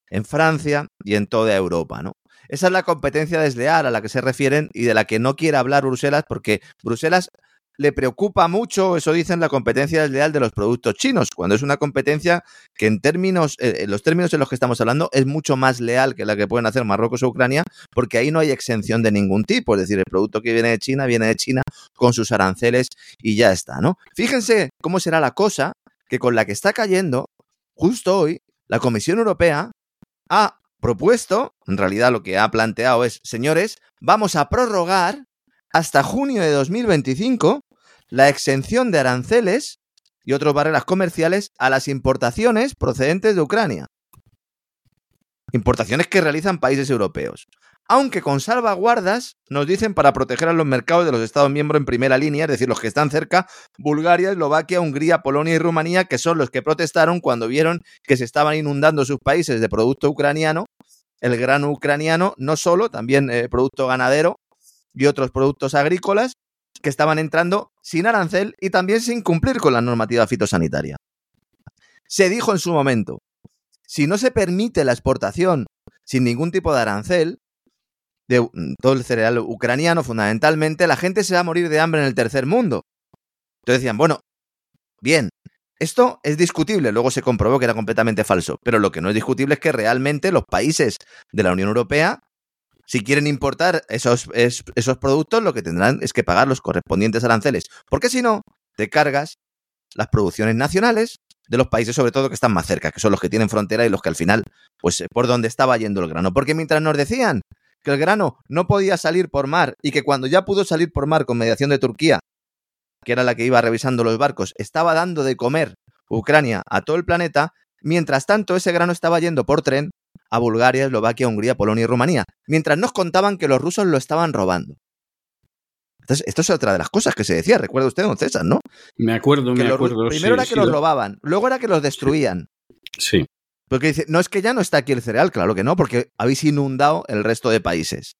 S5: en Francia y en toda Europa, ¿no? Esa es la competencia desleal a la que se refieren y de la que no quiere hablar Bruselas porque Bruselas le preocupa mucho, eso dicen, la competencia desleal de los productos chinos, cuando es una competencia que en términos, eh, en los términos en los que estamos hablando, es mucho más leal que la que pueden hacer Marruecos o Ucrania, porque ahí no hay exención de ningún tipo, es decir, el producto que viene de China viene de China con sus aranceles y ya está, ¿no? Fíjense cómo será la cosa que con la que está cayendo, justo hoy, la Comisión Europea ha propuesto, en realidad lo que ha planteado es, señores, vamos a prorrogar hasta junio de 2025 la exención de aranceles y otras barreras comerciales a las importaciones procedentes de Ucrania. Importaciones que realizan países europeos. Aunque con salvaguardas, nos dicen para proteger a los mercados de los Estados miembros en primera línea, es decir, los que están cerca, Bulgaria, Eslovaquia, Hungría, Polonia y Rumanía, que son los que protestaron cuando vieron que se estaban inundando sus países de producto ucraniano, el grano ucraniano, no solo, también eh, producto ganadero y otros productos agrícolas que estaban entrando sin arancel y también sin cumplir con la normativa fitosanitaria. Se dijo en su momento, si no se permite la exportación sin ningún tipo de arancel, de mm, todo el cereal ucraniano fundamentalmente, la gente se va a morir de hambre en el tercer mundo. Entonces decían, bueno, bien, esto es discutible, luego se comprobó que era completamente falso, pero lo que no es discutible es que realmente los países de la Unión Europea, si quieren importar esos, es- esos productos, lo que tendrán es que pagar los correspondientes aranceles, porque si no, te cargas las producciones nacionales de los países, sobre todo que están más cerca, que son los que tienen frontera y los que al final, pues eh, por donde estaba yendo el grano. Porque mientras nos decían que el grano no podía salir por mar y que cuando ya pudo salir por mar con mediación de Turquía, que era la que iba revisando los barcos, estaba dando de comer Ucrania a todo el planeta, mientras tanto ese grano estaba yendo por tren a Bulgaria, Eslovaquia, Hungría, Polonia y Rumanía, mientras nos contaban que los rusos lo estaban robando. Entonces, esto es otra de las cosas que se decía, recuerda usted, don César, ¿no?
S1: Me acuerdo,
S5: Que
S1: me acuerdo.
S5: primero
S1: sí,
S5: era que
S1: sí,
S5: los
S1: lo-
S5: robaban, luego era que los destruían.
S1: Sí.
S5: Porque dice, no es que ya no está aquí el cereal, claro que no, porque habéis inundado el resto de países.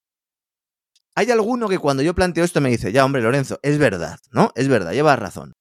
S5: Hay alguno que cuando yo planteo esto me dice, ya hombre, Lorenzo, es verdad, ¿no? Es verdad, llevas razón.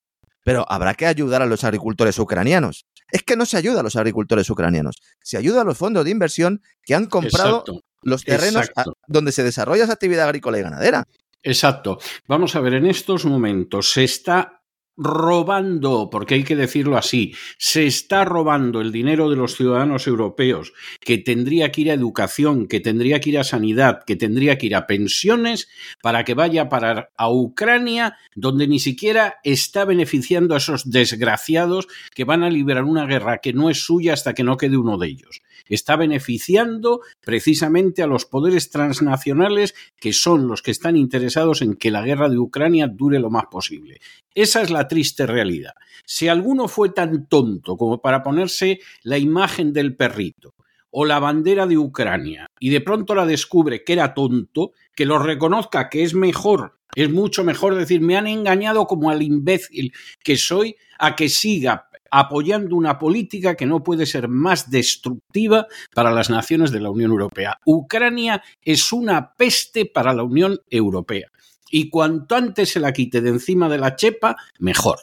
S5: Pero habrá que ayudar a los agricultores ucranianos. Es que no se ayuda a los agricultores ucranianos, se ayuda a los fondos de inversión que han comprado
S1: Exacto.
S5: los terrenos a-
S1: exacto.
S5: donde se desarrolla esa actividad agrícola y ganadera.
S1: Exacto. Vamos a ver, en estos momentos se está robando, porque hay que decirlo así, se está robando el dinero de los ciudadanos europeos que tendría que ir a educación, que tendría que ir a sanidad, que tendría que ir a pensiones para que vaya a parar a Ucrania, donde ni siquiera está beneficiando a esos desgraciados que van a liberar una guerra que no es suya hasta que no quede uno de ellos. Está beneficiando precisamente a los poderes transnacionales que son los que están interesados en que la guerra de Ucrania dure lo más posible. Esa es la triste realidad. Si alguno fue tan tonto como para ponerse la imagen del perrito o la bandera de Ucrania y de pronto la descubre que era tonto, que lo reconozca que es mejor, es mucho mejor decir me han engañado como al imbécil que soy a que siga apoyando una política que no puede ser más destructiva para las naciones de la Unión Europea. Ucrania es una peste para la Unión Europea. Y cuanto antes se la quite de encima de la chepa, mejor.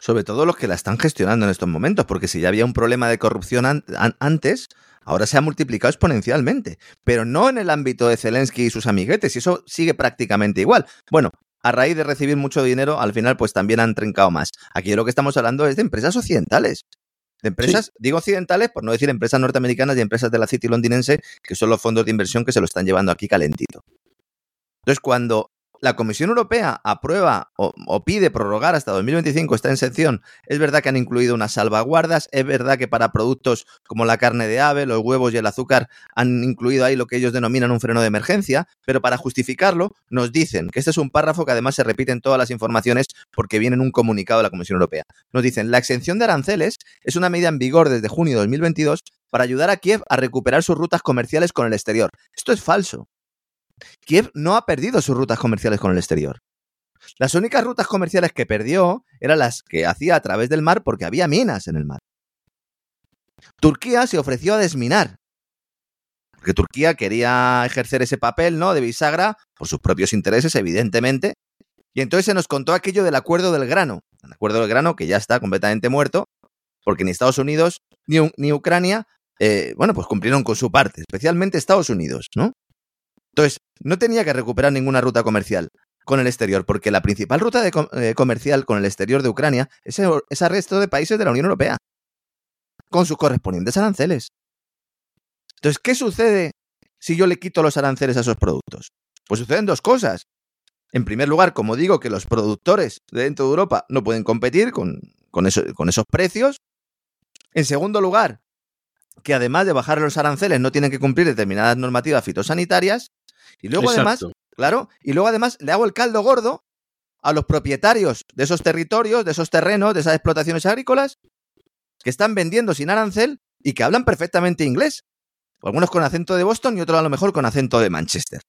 S5: Sobre todo los que la están gestionando en estos momentos, porque si ya había un problema de corrupción an- an- antes, ahora se ha multiplicado exponencialmente. Pero no en el ámbito de Zelensky y sus amiguetes, y eso sigue prácticamente igual. Bueno, a raíz de recibir mucho dinero, al final pues también han trincado más. Aquí de lo que estamos hablando es de empresas occidentales. De empresas, digo occidentales, por no decir empresas norteamericanas y empresas de la City londinense, que son los fondos de inversión que se lo están llevando aquí calentito. Entonces, cuando la Comisión Europea aprueba o, pide prorrogar hasta 2025 esta exención, es verdad que han incluido unas salvaguardas, es verdad que para productos como la carne de ave, los huevos y el azúcar han incluido ahí lo que ellos denominan un freno de emergencia, pero para justificarlo nos dicen que este es un párrafo que además se repite en todas las informaciones porque viene en un comunicado de la Comisión Europea. Nos dicen, la exención de aranceles es una medida en vigor desde junio de 2022 para ayudar a Kiev a recuperar sus rutas comerciales con el exterior. Esto es falso. Kiev no ha perdido sus rutas comerciales con el exterior. Las únicas rutas comerciales que perdió eran las que hacía a través del mar porque había minas en el mar. Turquía se ofreció a desminar. Porque Turquía quería ejercer ese papel, ¿no? De bisagra, por sus propios intereses, evidentemente. Y entonces se nos contó aquello del acuerdo del grano. El acuerdo del grano que ya está completamente muerto, porque ni Estados Unidos ni, ni Ucrania, eh, bueno, pues cumplieron con su parte, especialmente Estados Unidos, ¿no? Entonces, no tenía que recuperar ninguna ruta comercial con el exterior, porque la principal ruta de eh, comercial con el exterior de Ucrania es el, es el resto de países de la Unión Europea, con sus correspondientes aranceles. Entonces, ¿qué sucede si yo le quito los aranceles a esos productos? Pues suceden dos cosas. En primer lugar, como digo, que los productores de dentro de Europa no pueden competir con esos precios. En segundo lugar, que además de bajar los aranceles no tienen que cumplir determinadas normativas fitosanitarias. Y luego
S1: Exacto.
S5: además, claro, y luego además le hago el caldo gordo a los propietarios de esos territorios, de esos terrenos, de esas explotaciones agrícolas, que están vendiendo sin arancel y que hablan perfectamente inglés. Algunos con acento de Boston y otros a lo mejor con acento de Manchester.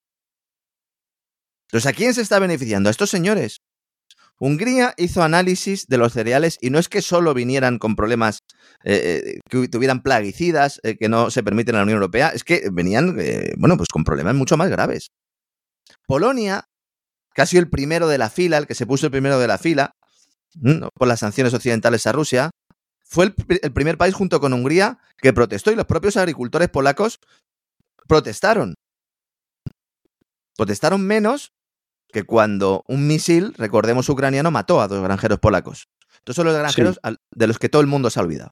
S5: Entonces, ¿a quién se está beneficiando? A estos señores. Hungría hizo análisis de los cereales y no es que solo vinieran con problemas eh, que tuvieran plaguicidas eh, que no se permiten en la Unión Europea, es que venían, eh, bueno, pues con problemas mucho más graves. Polonia, casi el primero de la fila, el que se puso el primero de la fila, por las sanciones occidentales a Rusia, fue el, el primer país junto con Hungría que protestó y los propios agricultores polacos protestaron. Protestaron menos que cuando un misil, recordemos ucraniano, mató a dos granjeros polacos. Estos son los granjeros
S1: Sí.
S5: de los que todo el mundo se ha olvidado.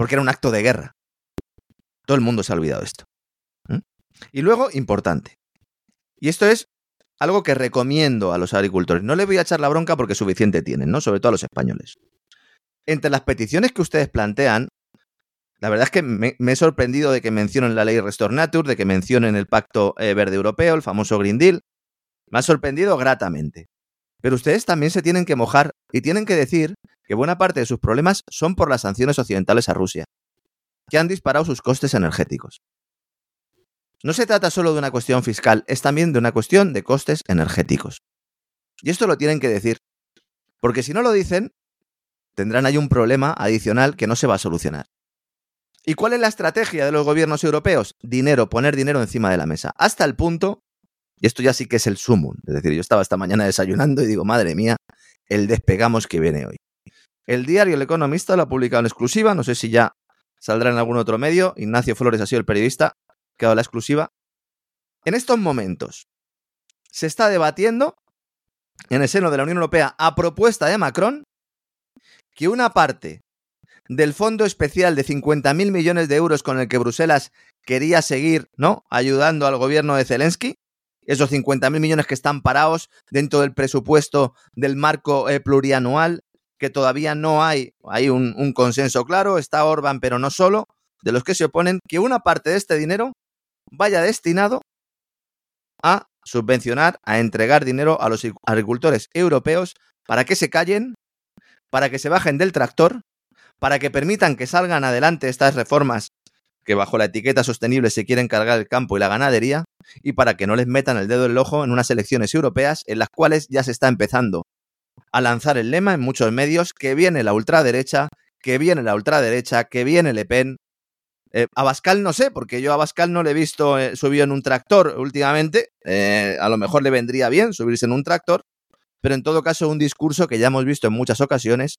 S5: Porque era un acto de guerra. Todo el mundo se ha olvidado esto. Y luego, importante. Y esto es algo que recomiendo a los agricultores. No les voy a echar la bronca porque suficiente tienen, ¿no? Sobre todo a los españoles. Entre las peticiones que ustedes plantean, la verdad es que me, me he sorprendido de que mencionen la ley Restore Nature, de que mencionen el Pacto eh, Verde Europeo, el famoso Green Deal. Me ha sorprendido gratamente. Pero ustedes también se tienen que mojar y tienen que decir que buena parte de sus problemas son por las sanciones occidentales a Rusia, que han disparado sus costes energéticos. No se trata solo de una cuestión fiscal, es también de una cuestión de costes energéticos. Y esto lo tienen que decir, porque si no lo dicen, tendrán ahí un problema adicional que no se va a solucionar. ¿Y cuál es la estrategia de los gobiernos europeos? Dinero, poner dinero encima de la mesa, hasta el punto, y esto ya sí que es el sumum, es decir, yo estaba esta mañana desayunando y digo, madre mía, el despegamos que viene hoy. El diario El Economista lo ha publicado en exclusiva, no sé si ya saldrá en algún otro medio, Ignacio Flores ha sido el periodista que ha la exclusiva. En estos momentos se está debatiendo en el seno de la Unión Europea a propuesta de Macron que una parte del fondo especial de 50.000 millones de euros con el que Bruselas quería seguir, ¿no? Ayudando al gobierno de Zelensky, esos 50.000 millones que están parados dentro del presupuesto del marco eh, plurianual, que todavía no hay, hay un, un consenso claro, está Orban, pero no solo, de los que se oponen, que una parte de este dinero vaya destinado a subvencionar, a entregar dinero a los agricultores europeos para que se callen, para que se bajen del tractor, para que permitan que salgan adelante estas reformas que bajo la etiqueta sostenible se quieren cargar el campo y la ganadería, y para que no les metan el dedo en el ojo en unas elecciones europeas en las cuales ya se está empezando a lanzar el lema en muchos medios que viene la ultraderecha, que viene la ultraderecha, que viene Le Pen. Eh, a Bascal no sé, porque yo a Bascal no le he visto eh, subido en un tractor últimamente. Eh, a lo mejor le vendría bien subirse en un tractor, pero en todo caso un discurso que ya hemos visto en muchas ocasiones,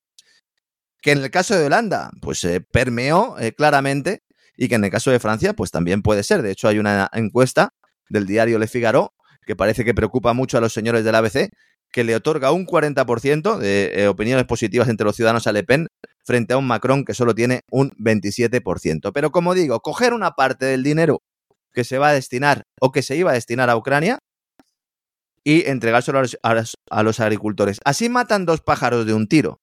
S5: que en el caso de Holanda, pues eh, permeó claramente y que en el caso de Francia, pues también puede ser. De hecho, hay una encuesta del diario Le Figaro que parece que preocupa mucho a los señores del ABC, que le otorga un 40% de eh, opiniones positivas entre los ciudadanos a Le Pen frente a un Macron que solo tiene un 27%. Pero como digo, coger una parte del dinero que se va a destinar o que se iba a destinar a Ucrania y entregárselo a los, agricultores. Así matan dos pájaros de un tiro.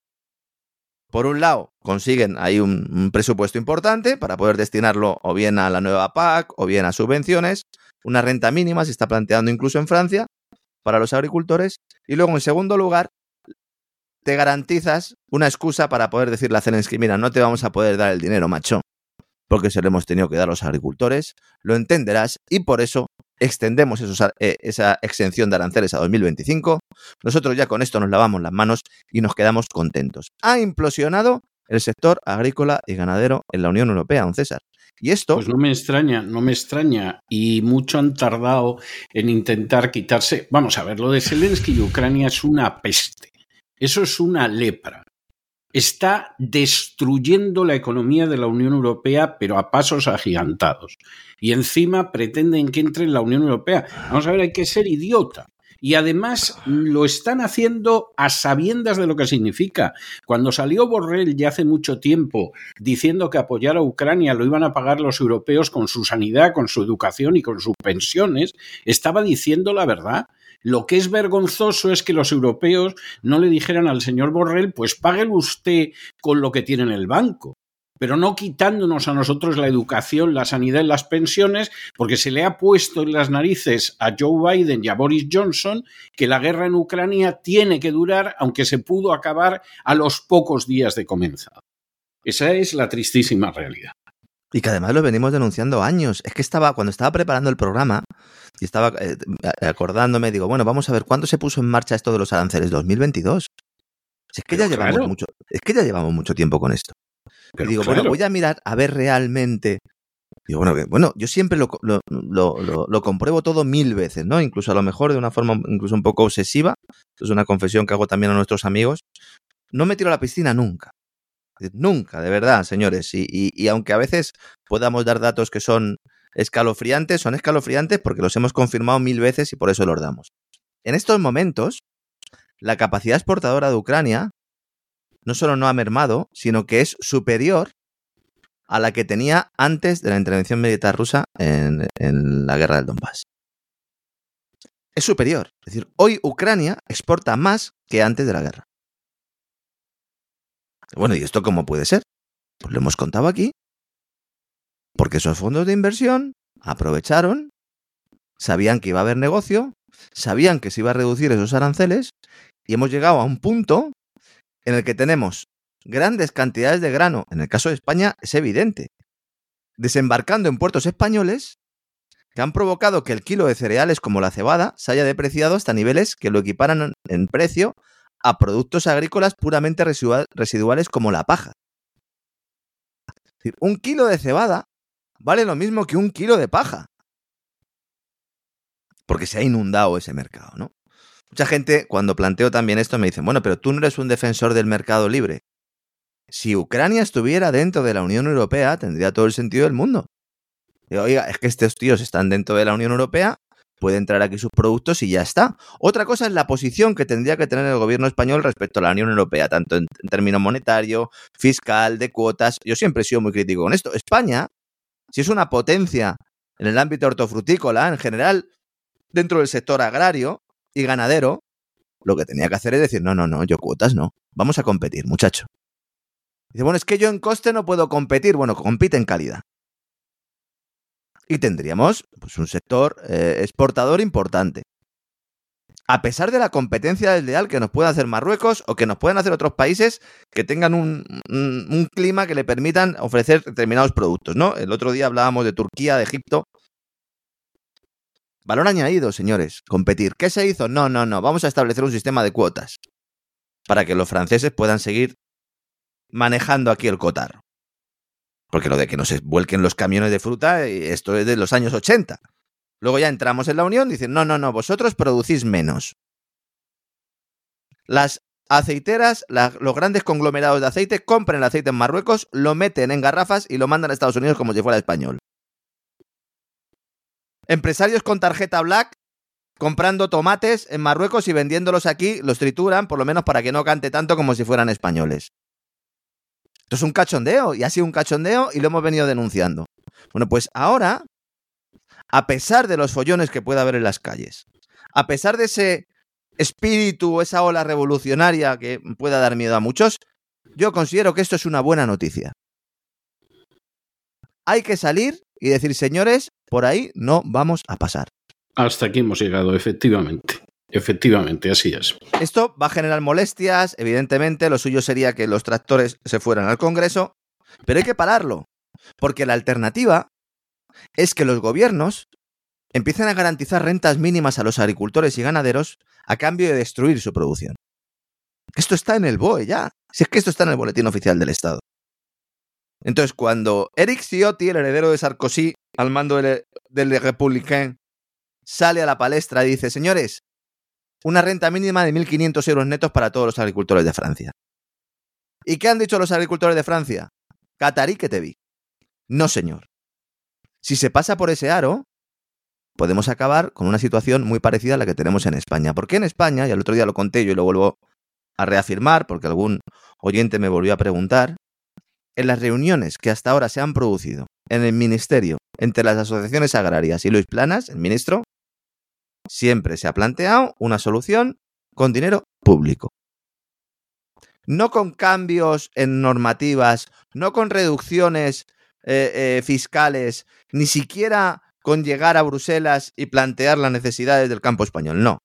S5: Por un lado, consiguen ahí un presupuesto importante para poder destinarlo o bien a la nueva PAC o bien a subvenciones. Una renta mínima se está planteando incluso en Francia para los agricultores. Y luego, en segundo lugar, te garantizas una excusa para poder decirle a Zelensky, mira, no te vamos a poder dar el dinero, macho, porque se lo hemos tenido que dar a los agricultores, lo entenderás y por eso extendemos esos eh, esa exención de aranceles a 2025. Nosotros ya con esto nos lavamos las manos y nos quedamos contentos. Ha implosionado el sector agrícola y ganadero en la Unión Europea, don César. Y esto,
S1: Pues no me extraña, no me extraña. Y mucho han tardado en intentar quitarse. Vamos a ver, lo de Zelensky y Ucrania es una peste. Eso es una lepra. Está destruyendo la economía de la Unión Europea, pero a pasos agigantados. Y encima pretenden que entre en la Unión Europea. Vamos a ver, hay que ser idiota. Y además lo están haciendo a sabiendas de lo que significa. Cuando salió Borrell ya hace mucho tiempo diciendo que apoyar a Ucrania lo iban a pagar los europeos con su sanidad, con su educación y con sus pensiones, estaba diciendo la verdad. Lo que es vergonzoso es que los europeos no le dijeran al señor Borrell, pues páguelo usted con lo que tiene en el banco, pero no quitándonos a nosotros la educación, la sanidad y las pensiones, porque se le ha puesto en las narices a Joe Biden y a Boris Johnson que la guerra en Ucrania tiene que durar, aunque se pudo acabar a los pocos días de comenzado. Esa es la tristísima realidad.
S5: y que además lo venimos denunciando años. Es que estaba, cuando estaba preparando el programa y estaba eh, acordándome, digo, bueno, vamos a ver cuándo se puso en marcha esto de los aranceles. 2022. Si es que
S1: Pero
S5: ya llevamos mucho, es que ya llevamos mucho tiempo con esto.
S1: Pero
S5: y digo,
S1: claro,
S5: bueno, voy a mirar a ver realmente. Digo, bueno, que- bueno, yo siempre lo, lo, lo- lo- compruebo todo mil veces, ¿no? Incluso a lo mejor de una forma incluso un poco obsesiva. Esto es una confesión que hago también a nuestros amigos. No me tiro a la piscina nunca. Nunca, de verdad, señores. Y, y- y aunque a veces podamos dar datos que son escalofriantes, son escalofriantes porque los hemos confirmado mil veces y por eso los damos. En estos momentos, la capacidad exportadora de Ucrania no solo no ha mermado, sino que es superior a la que tenía antes de la intervención militar rusa en, la guerra del Donbass. Es superior. Es decir, hoy Ucrania exporta más que antes de la guerra. Bueno, ¿y esto cómo puede ser? Pues lo hemos contado aquí. Porque esos fondos de inversión aprovecharon, sabían que iba a haber negocio, sabían que se iba a reducir esos aranceles y hemos llegado a un punto en el que tenemos grandes cantidades de grano, en el caso de España es evidente, desembarcando en puertos españoles que han provocado que el kilo de cereales como la cebada se haya depreciado hasta niveles que lo equiparan en precio a productos agrícolas puramente residua- residuales como la paja. Es decir, un kilo de cebada vale lo mismo que un kilo de paja. Porque se ha inundado ese mercado, ¿no? Mucha gente, cuando planteo también esto, me dicen, bueno, pero tú no eres un defensor del mercado libre. Si Ucrania estuviera dentro de la Unión Europea, tendría todo el sentido del mundo. Digo, Oiga, es que estos tíos están dentro de la Unión Europea, pueden entrar aquí sus productos y ya está. Otra cosa es la posición que tendría que tener el gobierno español respecto a la Unión Europea, tanto en, en términos monetario, fiscal, de cuotas. Yo siempre he sido muy crítico con esto. España, si es una potencia en el ámbito hortofrutícola, en general, dentro del sector agrario y ganadero, lo que tenía que hacer es decir, no, no, no, yo cuotas no. Vamos a competir, muchacho. Dice, bueno, es que yo en coste no puedo competir. Bueno, compite en calidad. Y tendríamos pues, un sector eh, exportador importante. A pesar de la competencia desleal que nos puede hacer Marruecos o que nos pueden hacer otros países que tengan un, un- un clima que le permitan ofrecer determinados productos, ¿no? El otro día hablábamos de Turquía, de Egipto. Valor añadido, señores, competir. ¿Qué se hizo? No, no, no. Vamos a establecer un sistema de cuotas para que los franceses puedan seguir manejando aquí el cotarro. Porque lo de que nos vuelquen los camiones de fruta, eh, esto es de los años 80. Luego ya entramos en la Unión, dicen, no, no, no, vosotros producís menos. Las aceiteras, los grandes conglomerados de aceite, compran el aceite en Marruecos, lo meten en garrafas y lo mandan a Estados Unidos como si fuera español. Empresarios con tarjeta black comprando tomates en Marruecos y vendiéndolos aquí, los trituran, por lo menos para que no cante tanto como si fueran españoles. Esto es un cachondeo, y ha sido un cachondeo y lo hemos venido denunciando. Bueno, pues ahora, a pesar de los follones que pueda haber en las calles, a pesar de ese espíritu, esa ola revolucionaria que pueda dar miedo a muchos, yo considero que esto es una buena noticia. Hay que salir y decir, señores, por ahí no vamos a pasar.
S1: Hasta aquí hemos llegado, efectivamente. Efectivamente, así es.
S5: Esto va a generar molestias, evidentemente, lo suyo sería que los tractores se fueran al Congreso, pero hay que pararlo, porque la alternativa es que los gobiernos empiecen a garantizar rentas mínimas a los agricultores y ganaderos a cambio de destruir su producción. Esto está en el BOE ya, si es que esto está en el Boletín Oficial del Estado. Entonces, cuando Eric Ciotti, el heredero de Sarkozy, al mando del, del Republicain, sale a la palestra y dice, señores, una renta mínima de 1.500 euros netos para todos los agricultores de Francia. ¿Y qué han dicho los agricultores de Francia? Catarí que te vi. No, señor. Si se pasa por ese aro, podemos acabar con una situación muy parecida a la que tenemos en España. Porque en España, y el otro día lo conté yo y lo vuelvo a reafirmar, porque algún oyente me volvió a preguntar, en las reuniones que hasta ahora se han producido en el Ministerio entre las asociaciones agrarias y Luis Planas, el ministro, siempre se ha planteado una solución con dinero público. No con cambios en normativas, no con reducciones eh, eh, fiscales, ni siquiera con llegar a Bruselas y plantear las necesidades del campo español. No.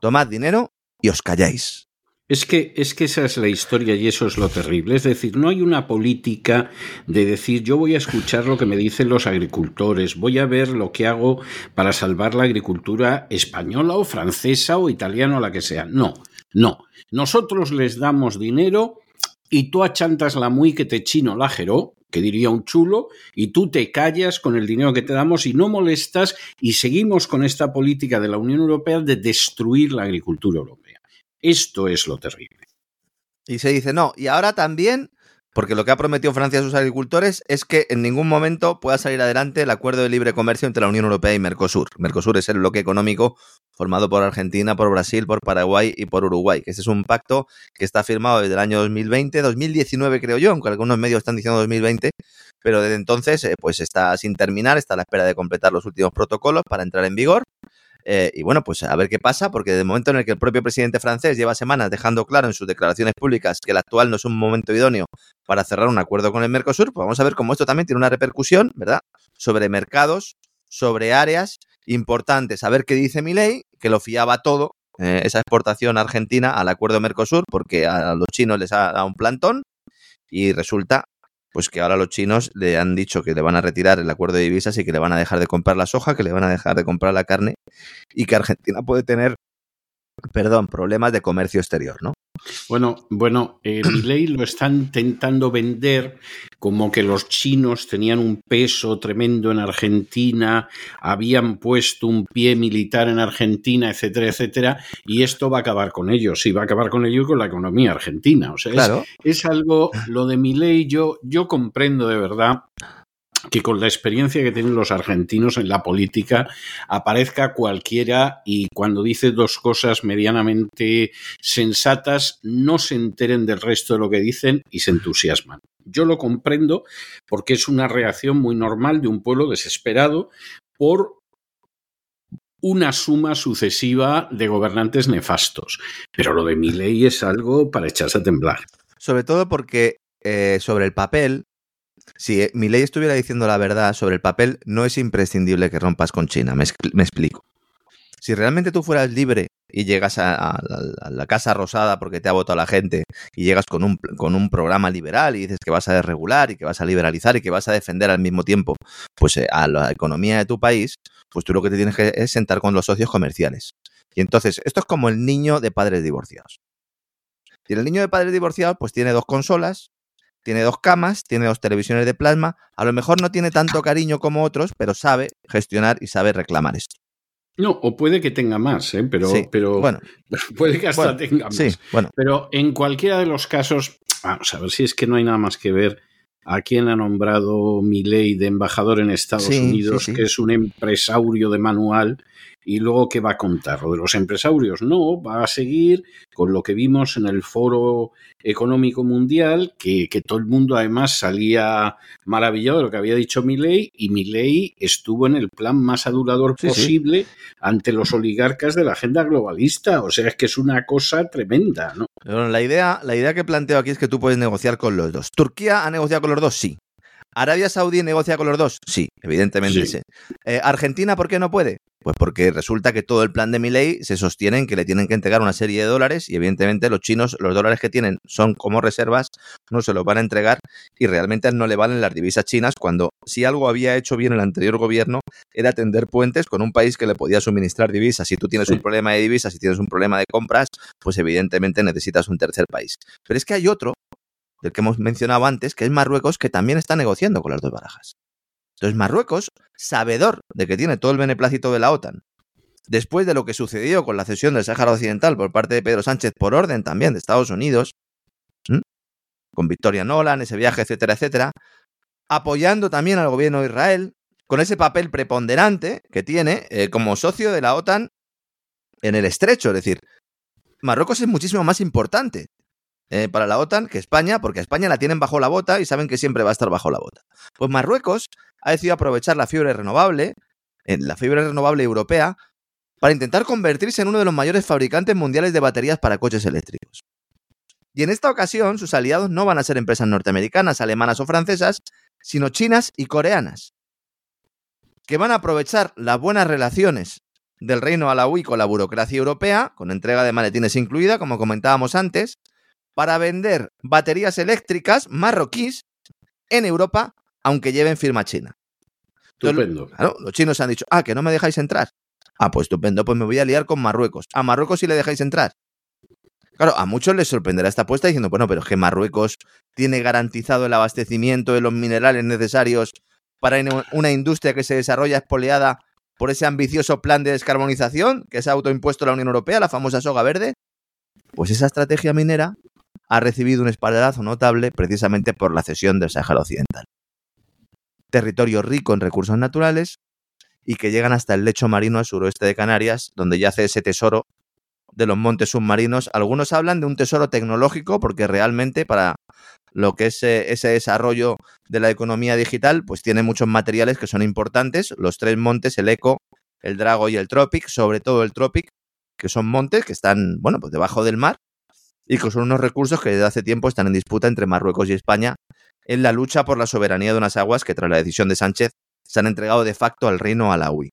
S5: Tomad dinero y os calláis.
S1: Es que, es que esa es la historia y eso es lo terrible. Es decir, no hay una política de decir yo voy a escuchar lo que me dicen los agricultores, voy a ver lo que hago para salvar la agricultura española o francesa o italiana o la que sea. No, no. Nosotros les damos dinero y tú achantas la muy que te chino la jeró, que diría un chulo, y tú te callas con el dinero que te damos y no molestas y seguimos con esta política de la Unión Europea de destruir la agricultura europea. Esto es lo terrible.
S5: Y se dice, no, y ahora también, porque lo que ha prometido Francia a sus agricultores es que en ningún momento pueda salir adelante el acuerdo de libre comercio entre la Unión Europea y Mercosur. Mercosur es el bloque económico formado por Argentina, por Brasil, por Paraguay y por Uruguay, que este es un pacto que está firmado desde el año 2020, 2019 creo yo, aunque algunos medios están diciendo 2020, pero desde entonces eh, pues está sin terminar, está a la espera de completar los últimos protocolos para entrar en vigor eh, y bueno, pues a ver qué pasa, porque de momento en el que el propio presidente francés lleva semanas dejando claro en sus declaraciones públicas que el actual no es un momento idóneo para cerrar un acuerdo con el Mercosur, pues vamos a ver cómo esto también tiene una repercusión, ¿verdad? Sobre mercados, sobre áreas importantes. A ver qué dice mi ley, que lo fiaba todo, eh, esa exportación argentina al acuerdo Mercosur, porque a los chinos les ha dado un plantón y resulta pues que ahora los chinos le han dicho que le van a retirar el acuerdo de divisas y que le van a dejar de comprar la soja, que le van a dejar de comprar la carne y que Argentina puede tener, perdón, problemas de comercio exterior, ¿no?
S1: Bueno, bueno, eh, lo están intentando vender como que los chinos tenían un peso tremendo en Argentina, habían puesto un pie militar en Argentina, etcétera, etcétera, y esto va a acabar con ellos, sí, va a acabar con ellos y con la economía argentina. O sea, es, algo, lo de mi ley, yo, yo comprendo de verdad que con la experiencia que tienen los argentinos en la política aparezca cualquiera y cuando dice dos cosas medianamente sensatas no se enteren del resto de lo que dicen y se entusiasman. Yo lo comprendo porque es una reacción muy normal de un pueblo desesperado por una suma sucesiva de gobernantes nefastos. Pero lo de mi ley es algo para echarse a temblar.
S5: Sobre todo porque eh, sobre el papel si eh, mi ley estuviera diciendo la verdad sobre el papel, no es imprescindible que rompas con China. Me, explico. Si realmente tú fueras libre y llegas a, la Casa Rosada porque te ha votado la gente y llegas con un, con un programa liberal y dices que vas a desregular y que vas a liberalizar y que vas a defender al mismo tiempo pues eh, a la economía de tu país, pues tú lo que te tienes que es sentar con los socios comerciales. Y entonces, esto es como el niño de padres divorciados. Y el niño de padres divorciados pues tiene dos consolas, tiene dos camas, tiene dos televisiones de plasma, a lo mejor no tiene tanto cariño como otros, pero sabe gestionar y sabe reclamar esto.
S1: No, o puede que tenga más, ¿eh? pero, pero bueno, puede que hasta tenga más. Sí, bueno. Pero en cualquiera de los casos, vamos a ver si es que no hay nada más que ver a quién ha nombrado ley de embajador en Estados Unidos, que es un empresario de manual y luego ¿qué va a contar? ¿Lo de los empresarios? No, va a seguir con lo que vimos en el Foro Económico Mundial, que, todo el mundo además salía maravillado de lo que había dicho Milley y Milley estuvo en el plan más adulador posible ante los oligarcas de la agenda globalista. O sea, es que es una cosa tremenda, ¿no?
S5: la idea, la idea que planteo aquí es que tú puedes negociar con los dos. ¿Turquía ha negociado con los dos? Sí. ¿Arabia Saudí negocia con los dos? Sí, evidentemente sí. Eh, ¿Argentina por qué no puede? Pues porque resulta que todo el plan de Milei se sostiene en que le tienen que entregar una serie de dólares y evidentemente los chinos, los dólares que tienen son como reservas, no se los van a entregar y realmente no le valen las divisas chinas cuando si algo había hecho bien el anterior gobierno era tender puentes con un país que le podía suministrar divisas. Si tú tienes un problema de divisas, si tienes un problema de compras, pues evidentemente necesitas un tercer país. Pero es que hay otro del que hemos mencionado antes, que es Marruecos, que también está negociando con las dos barajas. Entonces Marruecos, sabedor de que tiene todo el beneplácito de la OTAN, después de lo que sucedió con la cesión del Sáhara Occidental por parte de Pedro Sánchez por orden también de Estados Unidos, con Victoria Nolan, ese viaje, etcétera, etcétera, apoyando también al gobierno de Israel, con ese papel preponderante que tiene eh, como socio de la OTAN en el estrecho. Es decir, Marruecos es muchísimo más importante eh, para la OTAN que España, porque España la tienen bajo la bota y saben que siempre va a estar bajo la bota. Pues Marruecos ha decidido aprovechar la fibra renovable, en la fibra renovable europea, para intentar convertirse en uno de los mayores fabricantes mundiales de baterías para coches eléctricos. Y en esta ocasión sus aliados no van a ser empresas norteamericanas, alemanas o francesas, sino chinas y coreanas, que van a aprovechar las buenas relaciones del reino alauí con la burocracia europea, con entrega de maletines incluida, como comentábamos antes, para vender baterías eléctricas marroquíes en Europa, aunque lleven firma china.
S1: Estupendo.
S5: los chinos han dicho, ah, que no me dejáis entrar. Ah, pues estupendo, pues me voy a liar con Marruecos. A Marruecos sí le dejáis entrar. Claro, a muchos les sorprenderá esta apuesta diciendo, bueno, pero es que Marruecos tiene garantizado el abastecimiento de los minerales necesarios para una industria que se desarrolla espoleada por ese ambicioso plan de descarbonización que se ha autoimpuesto la Unión Europea, la famosa soga verde. Pues esa estrategia minera ha recibido un espaldarazo notable precisamente por la cesión del Sáhara Occidental. Territorio rico en recursos naturales y que llegan hasta el lecho marino al suroeste de Canarias, donde yace ese tesoro de los montes submarinos. Algunos hablan de un tesoro tecnológico porque realmente para lo que es eh, ese desarrollo de la economía digital, pues tiene muchos materiales que son importantes. Los tres montes, el Eco, el Drago y el Tropic, sobre todo el Tropic, que son montes que están, bueno, pues debajo del mar y que son unos recursos que desde hace tiempo están en disputa entre Marruecos y España en la lucha por la soberanía de unas aguas que tras la decisión de Sánchez se han entregado de facto al reino alawi.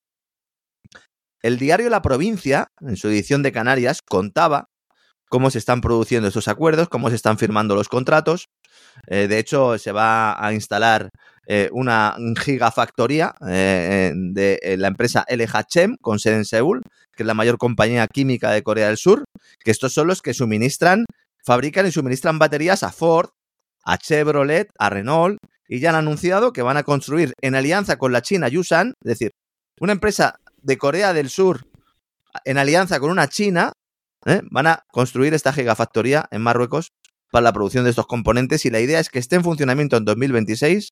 S5: El diario La Provincia, en su edición de Canarias, contaba cómo se están produciendo estos acuerdos, cómo se están firmando los contratos. Eh, de hecho, se va a instalar eh, una gigafactoría eh, de la empresa LHM con sede en Seúl, que es la mayor compañía química de Corea del Sur, que estos son los que suministran, fabrican y suministran baterías a Ford, a Chevrolet, a Renault, y ya han anunciado que van a construir en alianza con la China Yusan, es decir, una empresa de Corea del Sur en alianza con una China, ¿eh? van a construir esta gigafactoría en Marruecos para la producción de estos componentes y la idea es que esté en funcionamiento en 2026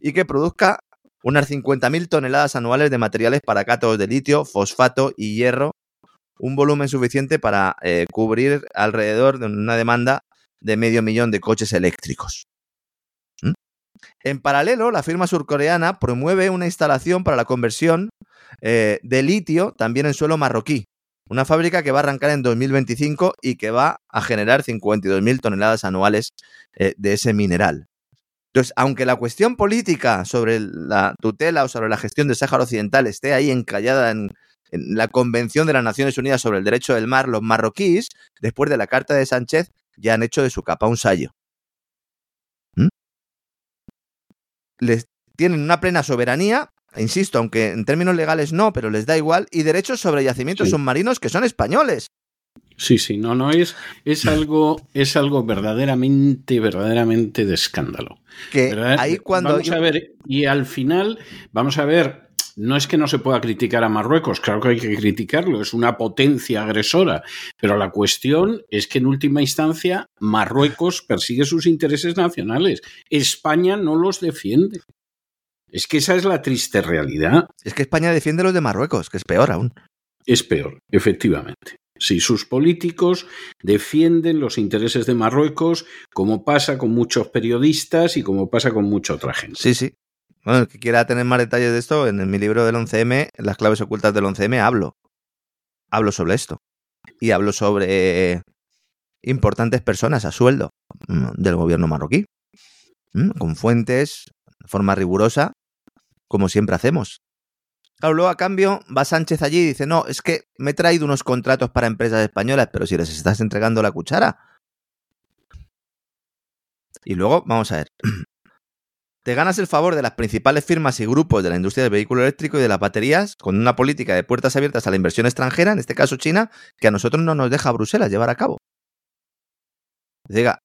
S5: y que produzca unas 50.000 toneladas anuales de materiales para cátodos de litio, fosfato y hierro, un volumen suficiente para eh, cubrir alrededor de una demanda de medio millón de coches eléctricos. ¿Mm? En paralelo, la firma surcoreana promueve una instalación para la conversión eh, de litio también en suelo marroquí, una fábrica que va a arrancar en 2025 y que va a generar 52.000 toneladas anuales eh, de ese mineral. Entonces, aunque la cuestión política sobre la tutela o sobre la gestión del Sáhara Occidental esté ahí encallada en, la Convención de las Naciones Unidas sobre el Derecho del Mar, los marroquíes, después de la Carta de Sánchez, ya han hecho de su capa un sallo. ¿Mm? Les tienen una plena soberanía, insisto, aunque en términos legales no, pero les da igual, y derechos sobre yacimientos submarinos que son españoles.
S1: Sí, sí, no, no, es, es, algo, es algo verdaderamente, verdaderamente de escándalo.
S5: Que ahí cuando.
S1: Vamos a ver, y al final, vamos a ver, no es que no se pueda criticar a Marruecos, claro que hay que criticarlo, es una potencia agresora, pero la cuestión es que en última instancia Marruecos persigue sus intereses nacionales, España no los defiende. Es que esa es la triste realidad.
S5: Es que España defiende los de Marruecos, que es peor aún.
S1: es peor, efectivamente. Si sus políticos defienden los intereses de Marruecos, como pasa con muchos periodistas y como pasa con mucha otra gente.
S5: Sí, sí. Bueno, el que quiera tener más detalles de esto, en mi libro del 11M, Las claves ocultas del 11M, hablo. Hablo sobre esto. Y hablo sobre importantes personas a sueldo mm, del gobierno marroquí. Mm, con fuentes, de forma rigurosa, como siempre hacemos. Luego a cambio va Sánchez allí y dice, no, es que me he traído unos contratos para empresas españolas, pero si les estás entregando la cuchara. Y luego, vamos a ver, te ganas el favor de las principales firmas y grupos de la industria del vehículo eléctrico y de las baterías con una política de puertas abiertas a la inversión extranjera, en este caso China, que a nosotros no nos deja Bruselas llevar a cabo. Diga,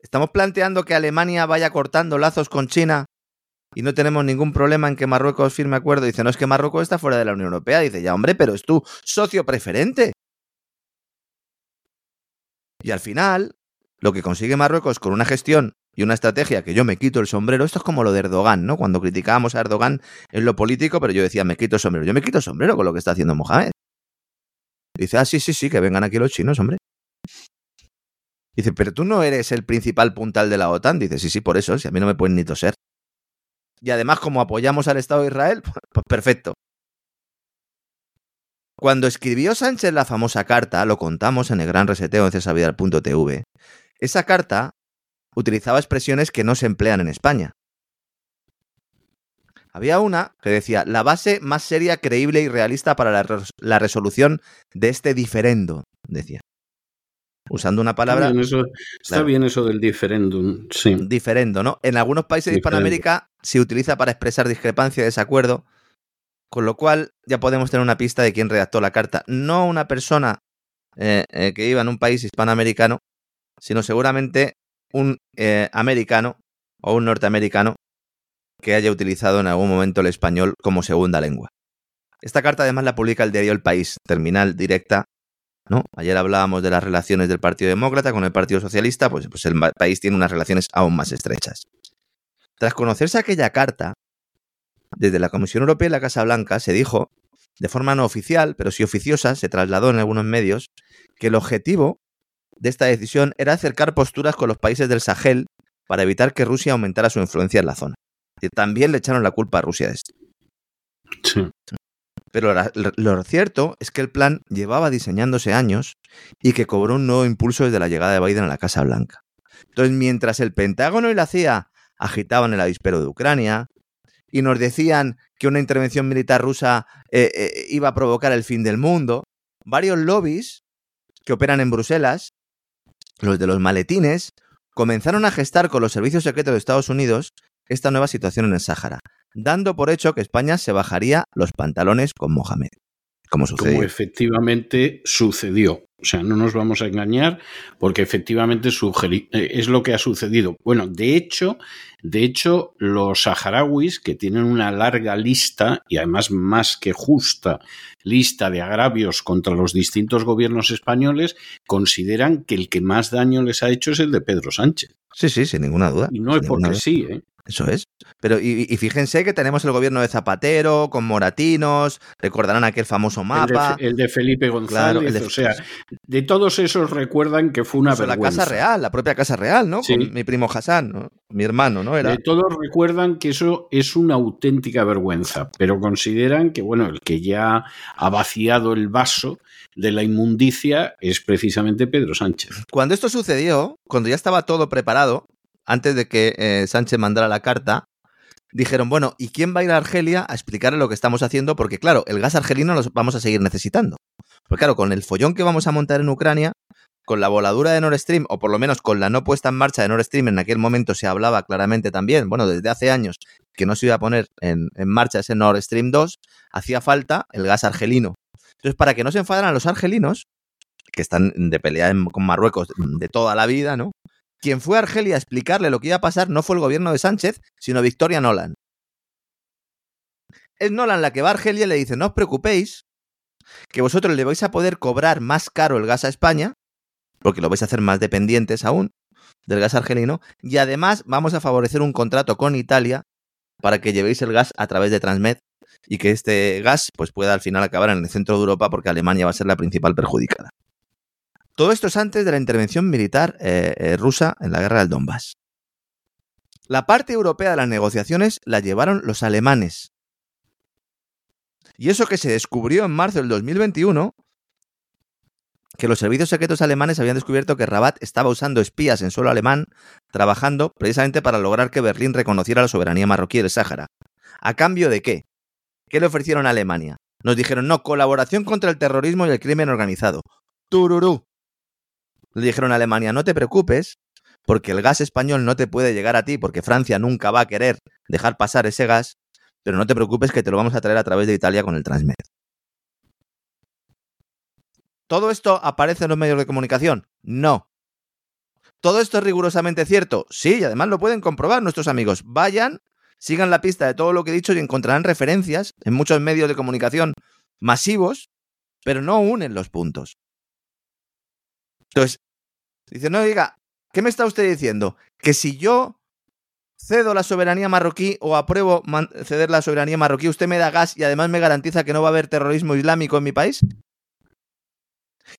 S5: estamos planteando que Alemania vaya cortando lazos con China y no tenemos ningún problema en que Marruecos firme acuerdo. Dice, no es que Marruecos está fuera de la Unión Europea. Dice, ya hombre, pero es tu socio preferente. Y al final, lo que consigue Marruecos con una gestión y una estrategia que yo me quito el sombrero, esto es como lo de Erdogan, ¿no? Cuando criticábamos a Erdogan en lo político, pero yo decía, me quito el sombrero. Yo me quito el sombrero con lo que está haciendo Mohamed. Dice, ah, sí, sí, sí, que vengan aquí los chinos, hombre. Dice, pero tú no eres el principal puntal de la OTAN. Dice, sí, sí, por eso, si a mí no me pueden ni toser y además como apoyamos al Estado de Israel, pues perfecto. Cuando escribió Sánchez la famosa carta, lo contamos en el gran reseteo en cesavidal.tv, esa carta utilizaba expresiones que no se emplean en España. Había una que decía, la base más seria, creíble y realista para la, la resolución de este diferendo, decía usando una palabra.
S1: Está bien eso, del diferéndum, sí.
S5: Diferendo, ¿no? En algunos países de Hispanoamérica se utiliza para expresar discrepancia y desacuerdo, con lo cual ya podemos tener una pista de quién redactó la carta. No una persona eh, eh, que iba en un país hispanoamericano, sino seguramente un eh, americano o un norteamericano que haya utilizado en algún momento el español como segunda lengua. Esta carta además la publica el diario El País, terminal directa ¿no? Ayer hablábamos de las relaciones del Partido Demócrata con el Partido Socialista, pues, pues el país tiene unas relaciones aún más estrechas. Tras conocerse aquella carta, desde la Comisión Europea y la Casa Blanca se dijo, de forma no oficial, pero sí oficiosa, se trasladó en algunos medios, que el objetivo de esta decisión era acercar posturas con los países del Sahel para evitar que Rusia aumentara su influencia en la zona. Y también le echaron la culpa a Rusia de esto. Sí. Pero lo cierto es que el plan llevaba diseñándose años y que cobró un nuevo impulso desde la llegada de Biden a la Casa Blanca. Entonces, mientras el Pentágono y la CIA agitaban el avispero de Ucrania y nos decían que una intervención militar rusa eh, eh, iba a provocar el fin del mundo, varios lobbies que operan en Bruselas, los de los maletines, comenzaron a gestar con los servicios secretos de Estados Unidos esta nueva situación en el Sáhara dando por hecho que España se bajaría los pantalones con Mohamed. Como sucedió. Como
S1: efectivamente sucedió. O sea, no nos vamos a engañar porque efectivamente eh, es lo que ha sucedido. Bueno, de hecho, de hecho, los saharauis, que tienen una larga lista y además más que justa lista de agravios contra los distintos gobiernos españoles, consideran que el que más daño les ha hecho es el de Pedro Sánchez.
S5: Sí, sí, sin ninguna duda.
S1: Y no es porque sí, ¿eh?
S5: Eso es. Pero y, fíjense que tenemos el gobierno de Zapatero con moratinos, recordarán aquel famoso mapa.
S1: El de, Felipe González, o sea, de todos esos recuerdan que fue una vergüenza.
S5: La Casa Real, la propia Casa Real, ¿no? Con mi primo Hassan, ¿no? mi hermano, ¿no? Era...
S1: De todos recuerdan que eso es una auténtica vergüenza, pero consideran que, bueno, el que ya ha vaciado el vaso de la inmundicia es precisamente Pedro Sánchez.
S5: Cuando esto sucedió, cuando ya estaba todo preparado, antes de que eh, Sánchez mandara la carta, dijeron, bueno, ¿y quién va a ir a Argelia a explicarle lo que estamos haciendo? Porque claro, el gas argelino lo vamos a seguir necesitando. Porque claro, con el follón que vamos a montar en Ucrania, con la voladura de Nord Stream, o por lo menos con la no puesta en marcha de Nord Stream, en aquel momento se hablaba claramente también, bueno, desde hace años, que no se iba a poner en, marcha ese Nord Stream 2, hacía falta el gas argelino. Entonces, para que no se enfadaran los argelinos, que están de pelea con Marruecos de toda la vida, ¿no? Quien fue a Argelia a explicarle lo que iba a pasar no fue el gobierno de Sánchez, sino Victoria Nolan. Es Nolan la que va a Argelia y le dice, no os preocupéis, que vosotros le vais a poder cobrar más caro el gas a España, porque lo vais a hacer más dependientes aún del gas argelino, y además vamos a favorecer un contrato con Italia para que llevéis el gas a través de Transmed y que este gas pues, pueda al final acabar en el centro de Europa porque Alemania va a ser la principal perjudicada. Todo esto es antes de la intervención militar eh, eh, rusa en la guerra del Donbass. La parte europea de las negociaciones la llevaron los alemanes. Y eso que se descubrió en marzo del 2021, que los servicios secretos alemanes habían descubierto que Rabat estaba usando espías en suelo alemán, trabajando precisamente para lograr que Berlín reconociera la soberanía marroquí del Sáhara. ¿A cambio de qué? ¿Qué le ofrecieron a Alemania? Nos dijeron, no, colaboración contra el terrorismo y el crimen organizado. Tururú. Le dijeron a Alemania, no te preocupes, porque el gas español no te puede llegar a ti, porque Francia nunca va a querer dejar pasar ese gas, pero no te preocupes que te lo vamos a traer a través de Italia con el Transmed. ¿Todo esto aparece en los medios de comunicación? No. ¿Todo esto es rigurosamente cierto? Sí, y además lo pueden comprobar nuestros amigos. Vayan, sigan la pista de todo lo que he dicho y encontrarán referencias en muchos medios de comunicación masivos, pero no unen los puntos. Entonces, dice, no, diga, ¿qué me está usted diciendo? Que si yo cedo la soberanía marroquí o apruebo ceder la soberanía marroquí, usted me da gas y además me garantiza que no va a haber terrorismo islámico en mi país?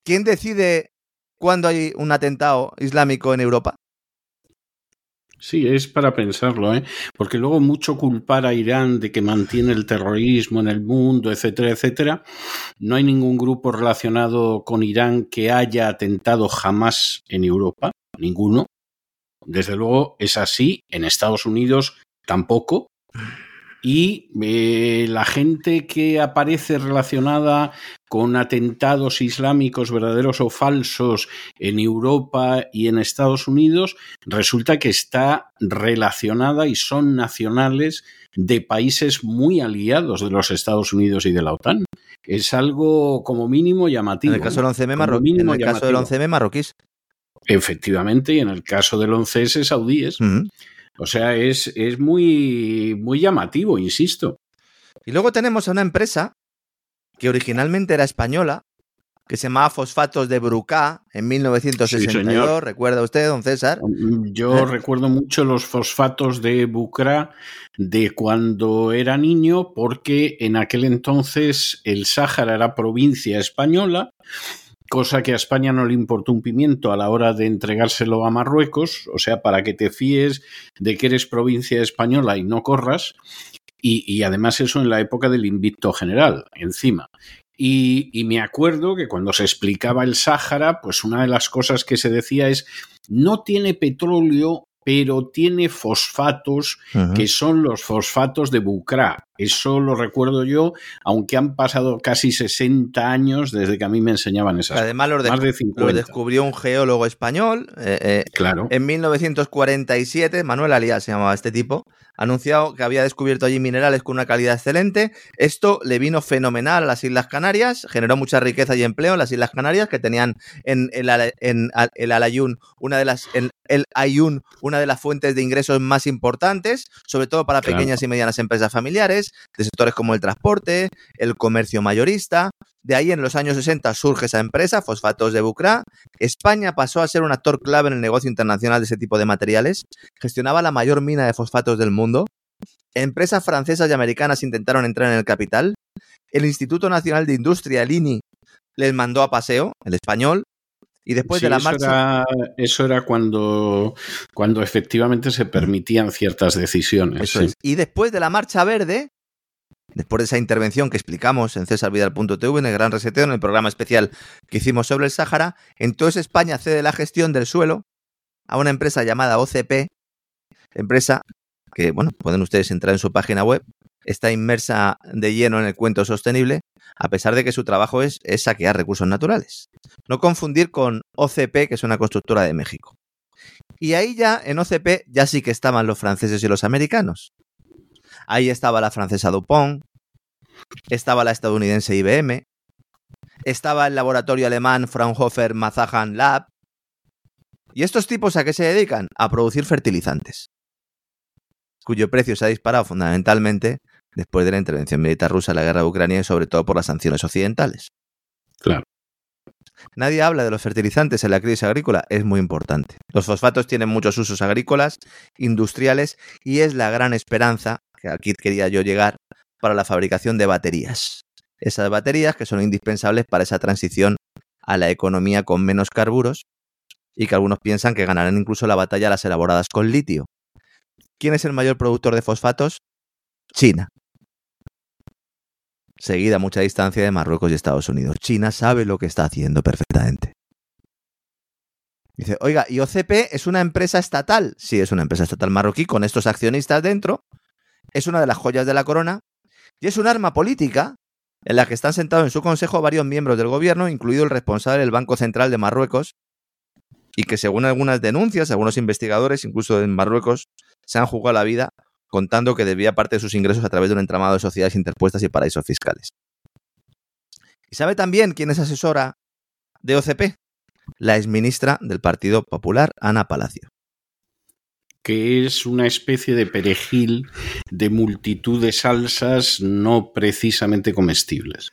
S5: ¿Quién decide cuándo hay un atentado islámico en Europa?
S1: Sí, es para pensarlo, ¿eh? porque luego mucho culpar a Irán de que mantiene el terrorismo en el mundo, etcétera, etcétera. No hay ningún grupo relacionado con Irán que haya atentado jamás en Europa, ninguno. Desde luego es así, en Estados Unidos tampoco. Y eh, la gente que aparece relacionada con atentados islámicos verdaderos o falsos en Europa y en Estados Unidos, resulta que está relacionada y son nacionales de países muy aliados de los Estados Unidos y de la OTAN. Es algo como mínimo llamativo.
S5: En el caso del 11M, marroquí, en el caso del 11M marroquíes.
S1: Efectivamente, y en el caso del 11S saudíes. O sea, es, es muy, muy llamativo, insisto.
S5: Y luego tenemos a una empresa que originalmente era española, que se llamaba Fosfatos de Brucá en 1962. ¿Recuerda usted, don César?
S1: Mm, yo ¿Eh? recuerdo mucho los fosfatos de Bucra de cuando era niño, porque en aquel entonces el Sáhara era provincia española cosa que a España no le importó un pimiento a la hora de entregárselo a Marruecos, o sea, para que te fíes de que eres provincia española y no corras, y, además eso en la época del invicto general, encima. Y, y, me acuerdo que cuando se explicaba el Sáhara, pues una de las cosas que se decía es, no tiene petróleo, pero tiene fosfatos, que son los fosfatos de Bucra. Eso lo recuerdo yo, aunque han pasado casi 60 años desde que a mí me enseñaban esas
S5: Además, cosas. Además, lo, descubrió un geólogo español. Eh, eh,
S1: claro.
S5: En 1947, Manuel Alias se llamaba este tipo, anunciado que había descubierto allí minerales con una calidad excelente. Esto le vino fenomenal a las Islas Canarias, generó mucha riqueza y empleo en las Islas Canarias, que tenían en el, en el Alayún una de las en el Ayun una de las fuentes de ingresos más importantes, sobre todo para pequeñas y medianas empresas familiares, de sectores como el transporte, el comercio mayorista. De ahí en los años 60 surge esa empresa, Fosfatos de Bucra. España pasó a ser un actor clave en el negocio internacional de ese tipo de materiales. Gestionaba la mayor mina de fosfatos del mundo. Empresas francesas y americanas intentaron entrar en el capital. El Instituto Nacional de Industria, el INI, les mandó a paseo, el español, y después de la
S1: eso
S5: marcha.
S1: Era, eso era cuando, cuando efectivamente se permitían ciertas decisiones.
S5: Eso es. Y después de la marcha verde, después de esa intervención que explicamos en cesarvidal.tv, en el Gran Reseteo, en el programa especial que hicimos sobre el Sáhara, entonces España cede la gestión del suelo a una empresa llamada OCP, empresa que, bueno, pueden ustedes entrar en su página web, está inmersa de lleno en el cuento sostenible, a pesar de que su trabajo es, es saquear recursos naturales. No confundir con OCP, que es una constructora de México. Y ahí ya, en OCP, ya sí que estaban los franceses y los americanos. Ahí estaba la francesa Dupont, estaba la estadounidense IBM, estaba el laboratorio alemán Fraunhofer Mazahan Lab. ¿Y estos tipos a qué se dedican? A producir fertilizantes, cuyo precio se ha disparado fundamentalmente después de la intervención militar rusa en la guerra de Ucrania y sobre todo por las sanciones occidentales.
S1: Claro.
S5: Nadie habla de los fertilizantes en la crisis agrícola, es muy importante. Los fosfatos tienen muchos usos agrícolas, industriales y es la gran esperanza, que aquí quería yo llegar, para la fabricación de baterías. Esas baterías que son indispensables para esa transición a la economía con menos carburos y que algunos piensan que ganarán incluso la batalla las elaboradas con litio. ¿Quién es el mayor productor de fosfatos? China. Seguida a mucha distancia de Marruecos y Estados Unidos. China sabe lo que está haciendo perfectamente. Dice, oiga, ¿y OCP es una empresa estatal? Sí, es una empresa estatal marroquí con estos accionistas dentro. Es una de las joyas de la corona. Y es un arma política en la que están sentados en su consejo varios miembros del gobierno, incluido el responsable del Banco Central de Marruecos, y que según algunas denuncias, algunos investigadores, incluso en Marruecos, se han jugado la vida contando que debía parte de sus ingresos a través de un entramado de sociedades interpuestas y paraísos fiscales. ¿Y sabe también quién es asesora de OCP? La exministra del Partido Popular, Ana Palacio
S1: que es una especie de perejil de multitud de salsas no precisamente comestibles.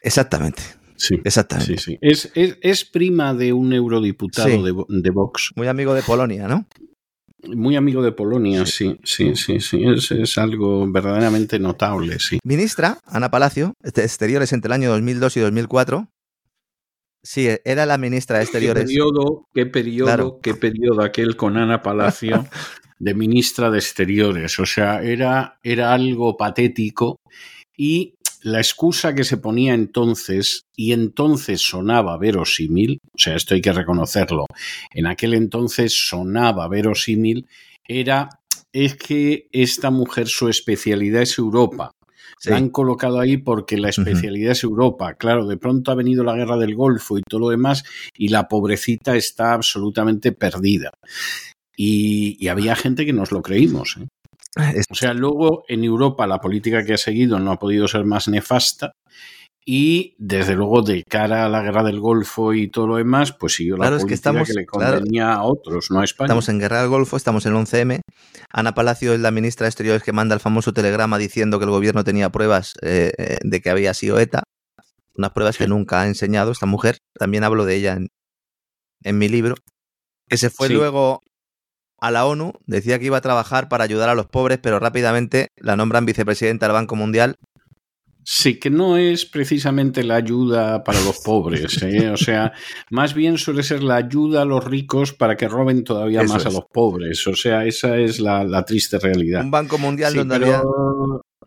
S5: Exactamente.
S1: Sí,
S5: exactamente.
S1: Sí, sí. Es, es, es, prima de un eurodiputado
S5: Sí.
S1: de, de, Vox.
S5: Muy amigo de Polonia, ¿no?
S1: Muy amigo de Polonia, sí, sí, sí, sí. Es, es, algo verdaderamente notable, sí.
S5: Ministra, Ana Palacio, de Exteriores entre el año 2002 y 2004. Sí, era la ministra de Exteriores.
S1: ¿Qué periodo, qué periodo,
S5: Claro.
S1: qué periodo aquel con Ana Palacio de ministra de Exteriores? O sea, era, era algo patético y la excusa que se ponía entonces, y entonces sonaba verosímil, o sea, esto hay que reconocerlo, en aquel entonces sonaba verosímil, era, es que esta mujer su especialidad es Europa.
S5: Sí.
S1: La han colocado ahí porque la especialidad es Europa. Claro, de pronto ha venido la guerra del Golfo y todo lo demás y la pobrecita está absolutamente perdida. Y, y había gente que nos lo creímos. ¿eh? O sea, luego en Europa la política que ha seguido no ha podido ser más nefasta y desde luego de cara a la guerra del Golfo y todo lo demás, pues siguió la
S5: Claro, es que estamos-
S1: que le
S5: claro.
S1: convenía a otros, no a España.
S5: Estamos en Guerra del Golfo, estamos en el 11M. Ana Palacio es la ministra de Exteriores que manda el famoso telegrama diciendo que el gobierno tenía pruebas eh, eh, de que había sido ETA. Unas pruebas que nunca ha enseñado esta mujer. También hablo de ella en, en mi libro. Que se fue
S1: Sí.
S5: luego a la ONU, decía que iba a trabajar para ayudar a los pobres, pero rápidamente la nombran vicepresidenta del Banco Mundial.
S1: Sí, que no es precisamente la ayuda para los pobres, ¿eh? o sea, más bien suele ser la ayuda a los ricos para que roben todavía
S5: Eso
S1: más a los pobres, o sea, esa es la, la triste realidad.
S5: Un Banco Mundial
S1: Sí,
S5: donde
S1: pero,
S5: había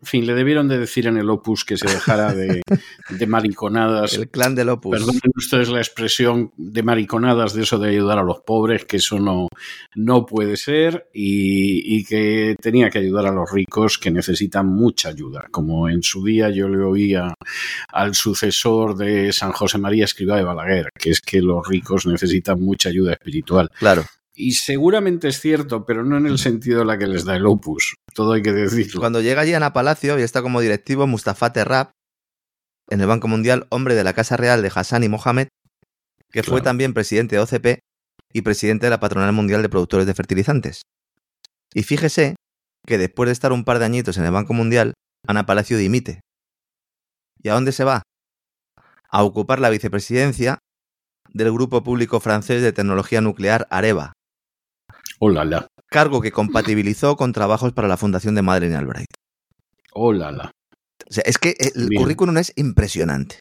S1: en fin, le debieron de decir en el opus que se dejara de, de mariconadas.
S5: el clan del Opus.
S1: Perdonen ustedes la expresión de mariconadas de eso de ayudar a los pobres, que eso no, no puede ser, y, y que tenía que ayudar a los ricos que necesitan mucha ayuda. Como en su día yo le oía al sucesor de San José María Escribá de Balaguer, que es que los ricos necesitan mucha ayuda espiritual.
S5: Claro.
S1: Y seguramente es cierto, pero no en el sentido de la que les da el opus. Todo hay que decirlo.
S5: Cuando llega allí Ana Palacio y está como directivo Mustafa Terrab en el Banco Mundial, hombre de la Casa Real de Hassan y Mohamed, que fue también presidente de OCP y presidente de la Patronal Mundial de Productores de Fertilizantes. Y fíjese que después de estar un par de añitos en el Banco Mundial, Ana Palacio dimite. ¿Y a dónde se va? A ocupar la vicepresidencia del Grupo Público Francés de Tecnología Nuclear Areva,
S1: Hola, la.
S5: cargo que compatibilizó con trabajos para la Fundación de Madeleine Albright.
S1: Hola, la.
S5: O sea, es que el
S1: Bien.
S5: currículum es impresionante.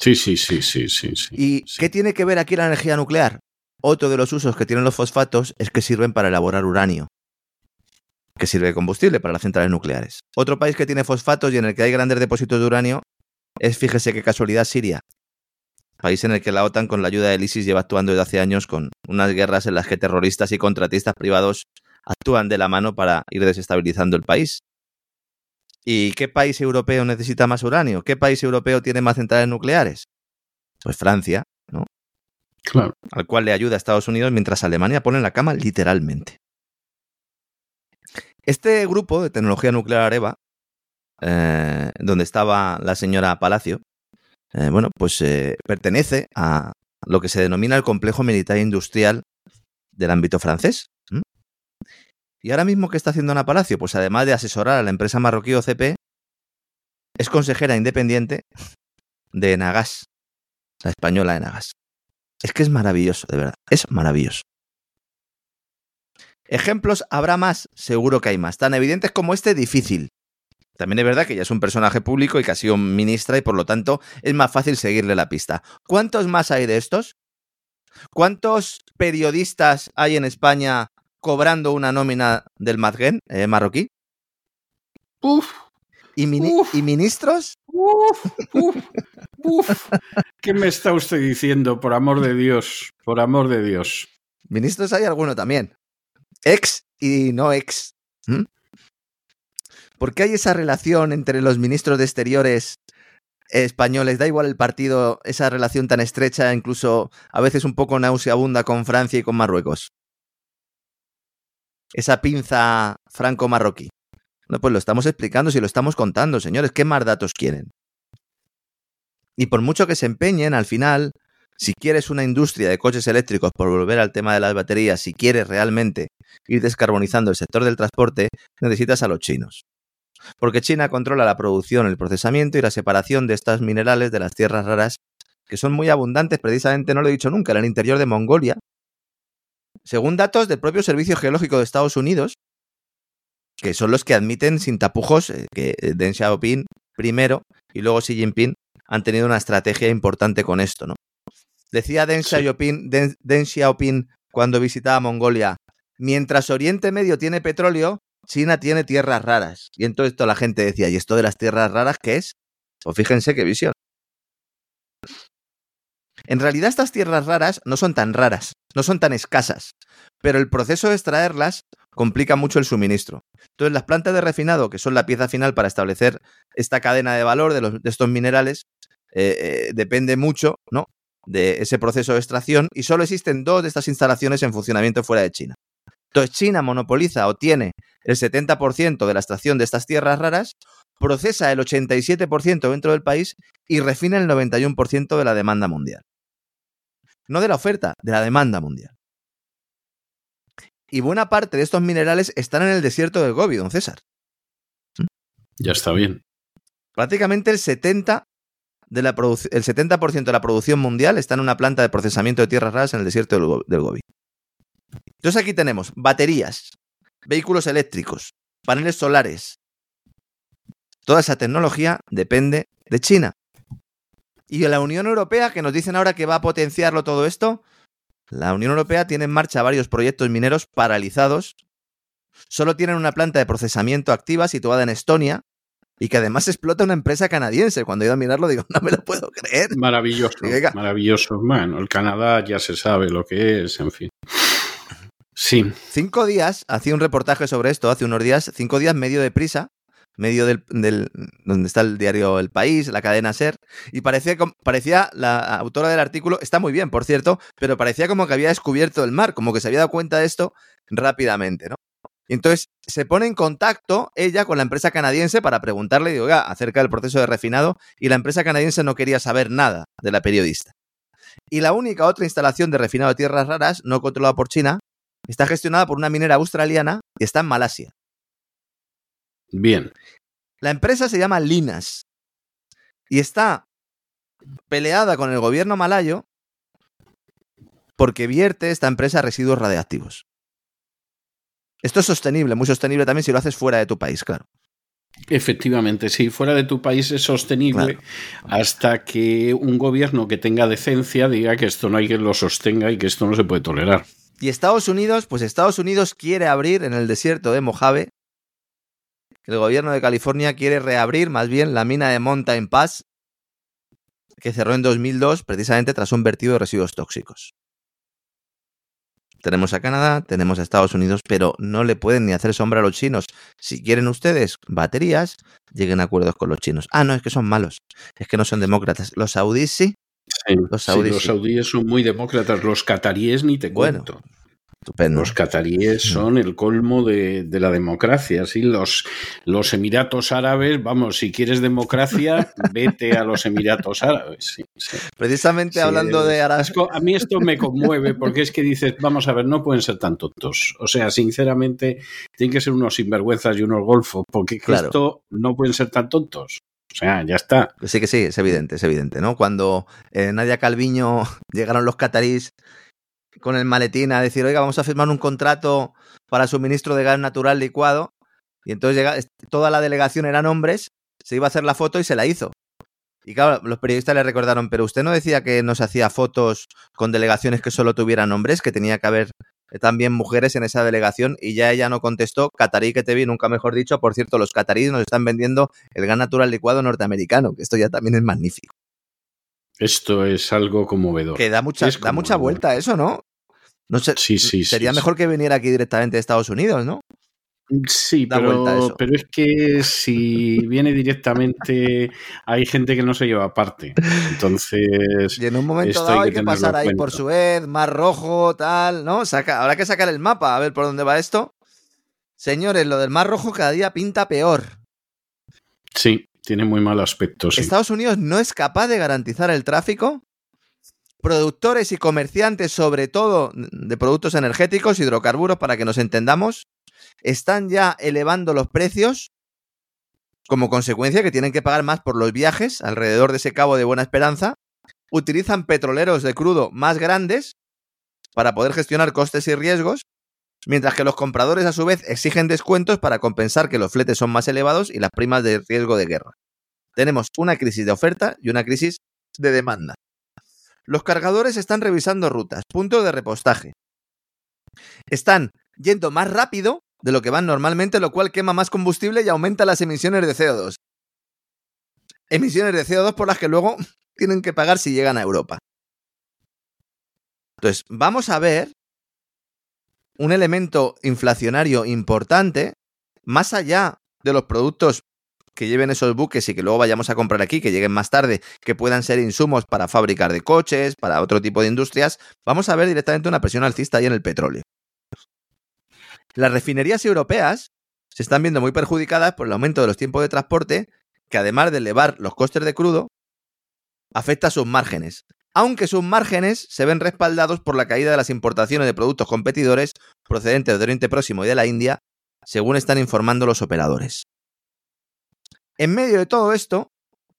S1: Sí, sí, sí, sí, sí. sí.
S5: ¿Y
S1: Sí.
S5: qué tiene que ver aquí la energía nuclear? Otro de los usos que tienen los fosfatos es que sirven para elaborar uranio, que sirve de combustible para las centrales nucleares. Otro país que tiene fosfatos y en el que hay grandes depósitos de uranio es, fíjese qué casualidad, Siria. País en el que la OTAN, con la ayuda del ISIS, lleva actuando desde hace años con unas guerras en las que terroristas y contratistas privados actúan de la mano para ir desestabilizando el país. ¿Y qué país europeo necesita más uranio? ¿Qué país europeo tiene más centrales nucleares? Pues Francia, ¿no?
S1: Claro.
S5: al cual le ayuda a Estados Unidos mientras Alemania pone en la cama literalmente. Este grupo de tecnología nuclear Areva, eh, donde estaba la señora Palacio, eh, bueno, pues eh, pertenece a lo que se denomina el complejo militar industrial del ámbito francés. Y ahora mismo, ¿qué está haciendo Ana Palacio? Pues además de asesorar a la empresa marroquí OCP, es consejera independiente de Enagas, la española Enagas. Es que es maravilloso, de verdad. Es maravilloso. Ejemplos habrá más, seguro que hay más. Tan evidentes como este, difícil. También es verdad que ella es un personaje público y que ha sido ministra y por lo tanto es más fácil seguirle la pista. ¿Cuántos más hay de estos? ¿Cuántos periodistas hay en España cobrando una nómina del Madgen eh, marroquí?
S1: Uf,
S5: ¿Y, mini-
S1: Uf.
S5: ¿Y ministros?
S1: uf, uf, uf. ¿Qué me está usted diciendo? Por amor de Dios, por amor de Dios.
S5: Ministros hay alguno también. Ex y no ex. ¿Mm? ¿Por qué hay esa relación entre los ministros de Exteriores españoles? Da igual el partido, esa relación tan estrecha, incluso a veces un poco nauseabunda con Francia y con Marruecos. Esa pinza franco-marroquí. No, pues lo estamos explicando, si lo estamos contando, señores. ¿Qué más datos quieren? Y por mucho que se empeñen, al final, si quieres una industria de coches eléctricos, por volver al tema de las baterías, si quieres realmente ir descarbonizando el sector del transporte, necesitas a los chinos. Porque China controla la producción, el procesamiento y la separación de estos minerales de las tierras raras, que son muy abundantes, precisamente, no lo he dicho nunca, en el interior de Mongolia. Según datos del propio Servicio Geológico de Estados Unidos, que son los que admiten sin tapujos eh, que Deng Xiaoping primero y luego Xi Jinping han tenido una estrategia importante con esto, ¿no? Decía Deng. Xiaoping, Deng- Deng Xiaoping cuando visitaba Mongolia, mientras Oriente Medio tiene petróleo, China tiene tierras raras. Y entonces toda la gente decía, ¿y esto de las tierras raras qué es? Pues fíjense qué visión. En realidad estas tierras raras no son tan raras, no son tan escasas, pero el proceso de extraerlas complica mucho el suministro. Entonces las plantas de refinado, que son la pieza final para establecer esta cadena de valor de, estos minerales, eh, eh, depende mucho ¿no? de ese proceso de extracción y solo existen dos de estas instalaciones en funcionamiento fuera de China. Entonces China monopoliza o tiene el 70% de la extracción de estas tierras raras, procesa el 87% dentro del país y refina el 91% de la demanda mundial. No de la oferta, de la demanda mundial. Y buena parte de estos minerales están en el desierto del Gobi, don César.
S1: Ya está bien.
S5: Prácticamente el 70%, de la el 70 de la producción mundial está en una planta de procesamiento de tierras raras en el desierto del, Go- del Gobi. Entonces aquí tenemos baterías, vehículos eléctricos, paneles solares. Toda esa tecnología depende de China. Y la Unión Europea, que nos dicen ahora que va a potenciarlo todo esto, la Unión Europea tiene en marcha varios proyectos mineros paralizados. Solo tienen una planta de procesamiento activa situada en Estonia y que además explota una empresa canadiense. Cuando he ido a mirarlo digo, no me lo puedo creer.
S1: Maravilloso, maravilloso. Bueno, el Canadá ya se sabe lo que es, en fin. Sí,
S5: Cinco días, hacía un reportaje sobre esto hace unos días, cinco días medio de prisa, medio del, donde está el diario El País, la cadena Ser, y parecía, parecía, la autora del artículo, está muy bien, por cierto, pero parecía como que había descubierto el mar, como que se había dado cuenta de esto rápidamente, ¿no? Y entonces se pone en contacto ella con la empresa canadiense para preguntarle, digo, "Oiga, acerca del proceso de refinado, y la empresa canadiense no quería saber nada de la periodista. Y la única otra instalación de refinado de tierras raras, no controlada por China, está gestionada por una minera australiana y está en Malasia.
S1: bien.
S5: La empresa se llama Linas y está peleada con el gobierno malayo porque vierte esta empresa residuos radiactivos. Esto es sostenible, muy sostenible también si lo haces fuera de tu país, claro.
S1: Efectivamente, sí, fuera de tu país es sostenible
S5: Claro.
S1: hasta que un gobierno que tenga decencia diga que esto no hay quien lo sostenga y que esto no se puede tolerar.
S5: Y Estados Unidos, pues Estados Unidos quiere abrir en el desierto de Mojave, el gobierno de California quiere reabrir más bien la mina de Mountain Pass, que cerró en 2002 precisamente tras un vertido de residuos tóxicos. Tenemos a Canadá, tenemos a Estados Unidos, pero no le pueden ni hacer sombra a los chinos. Si quieren ustedes baterías, lleguen a acuerdos con los chinos. Ah, no, es que son malos, es que no son demócratas. Los saudíes sí,
S1: Sí,
S5: Los
S1: sí,
S5: saudíes,
S1: los
S5: sí.
S1: saudíes son muy demócratas, los cataríes ni te
S5: Bueno,
S1: cuento.
S5: estupendo.
S1: Los cataríes son el colmo de, de la democracia. ¿sí? Los, los Emiratos Árabes, vamos, si quieres democracia, vete a los Emiratos Árabes. sí, sí.
S5: Precisamente hablando de Arabia.
S1: A mí esto me conmueve porque es que dices, vamos a ver, no pueden ser tan tontos. O sea, sinceramente, tienen que ser unos sinvergüenzas y unos golfos porque que
S5: Claro.
S1: esto no pueden ser tan tontos. O sea, ya está.
S5: Sí que sí, es evidente, es evidente, ¿no? Cuando eh, Nadia Calviño llegaron los catarís con el maletín a decir, oiga, vamos a firmar un contrato para suministro de gas natural licuado, Y entonces toda la delegación eran hombres, se iba a hacer la foto y se la hizo. Y claro, los periodistas le recordaron, pero usted no decía que nos hacía fotos con delegaciones que solo tuvieran hombres, que tenía que haber también mujeres en esa delegación y ya ella no contestó, Catarí que te vi, nunca mejor dicho, por cierto, los cataríes nos están vendiendo el gas natural licuado norteamericano, que esto ya también es magnífico.
S1: Esto es algo conmovedor.
S5: Que da mucha, da mucha vuelta eso, ¿no? No sé,
S1: sí, sí,
S5: sería mejor que viniera aquí directamente de Estados Unidos, ¿no?
S1: Sí, pero, pero, es que si viene directamente hay gente que no se lleva aparte. Entonces.
S5: Y en un momento dado hay que, pasar ahí por Suez, Mar Rojo, tal, ¿no? Saca, habrá que sacar el mapa a ver por dónde va esto. Señores, lo del Mar Rojo cada día pinta peor.
S1: Sí, tiene muy mal aspecto. Sí.
S5: Estados Unidos no es capaz de garantizar el tráfico. Productores y comerciantes, sobre todo de productos energéticos, hidrocarburos, para que nos entendamos, están ya elevando los precios como consecuencia que tienen que pagar más por los viajes alrededor de ese cabo de Buena Esperanza, utilizan petroleros de crudo más grandes para poder gestionar costes y riesgos, mientras que los compradores a su vez exigen descuentos para compensar que los fletes son más elevados y las primas de riesgo de guerra. Tenemos una crisis de oferta y una crisis de demanda. Los cargadores están revisando rutas, puntos de repostaje. Están yendo más rápido de lo que van normalmente, lo cual quema más combustible y aumenta las emisiones de CO2. Emisiones de CO2 por las que luego tienen que pagar si llegan a Europa. Entonces, vamos a ver un elemento inflacionario importante, más allá de los productos que lleven esos buques y que luego vayamos a comprar aquí, que lleguen más tarde, que puedan ser insumos para fabricar de coches, para otro tipo de industrias, vamos a ver directamente una presión alcista ahí en el petróleo. Las refinerías europeas se están viendo muy perjudicadas por el aumento de los tiempos de transporte, que además de elevar los costes de crudo, afecta a sus márgenes. Aunque sus márgenes se ven respaldados por la caída de las importaciones de productos competidores procedentes de Oriente Próximo y de la India, según están informando los operadores. En medio de todo esto,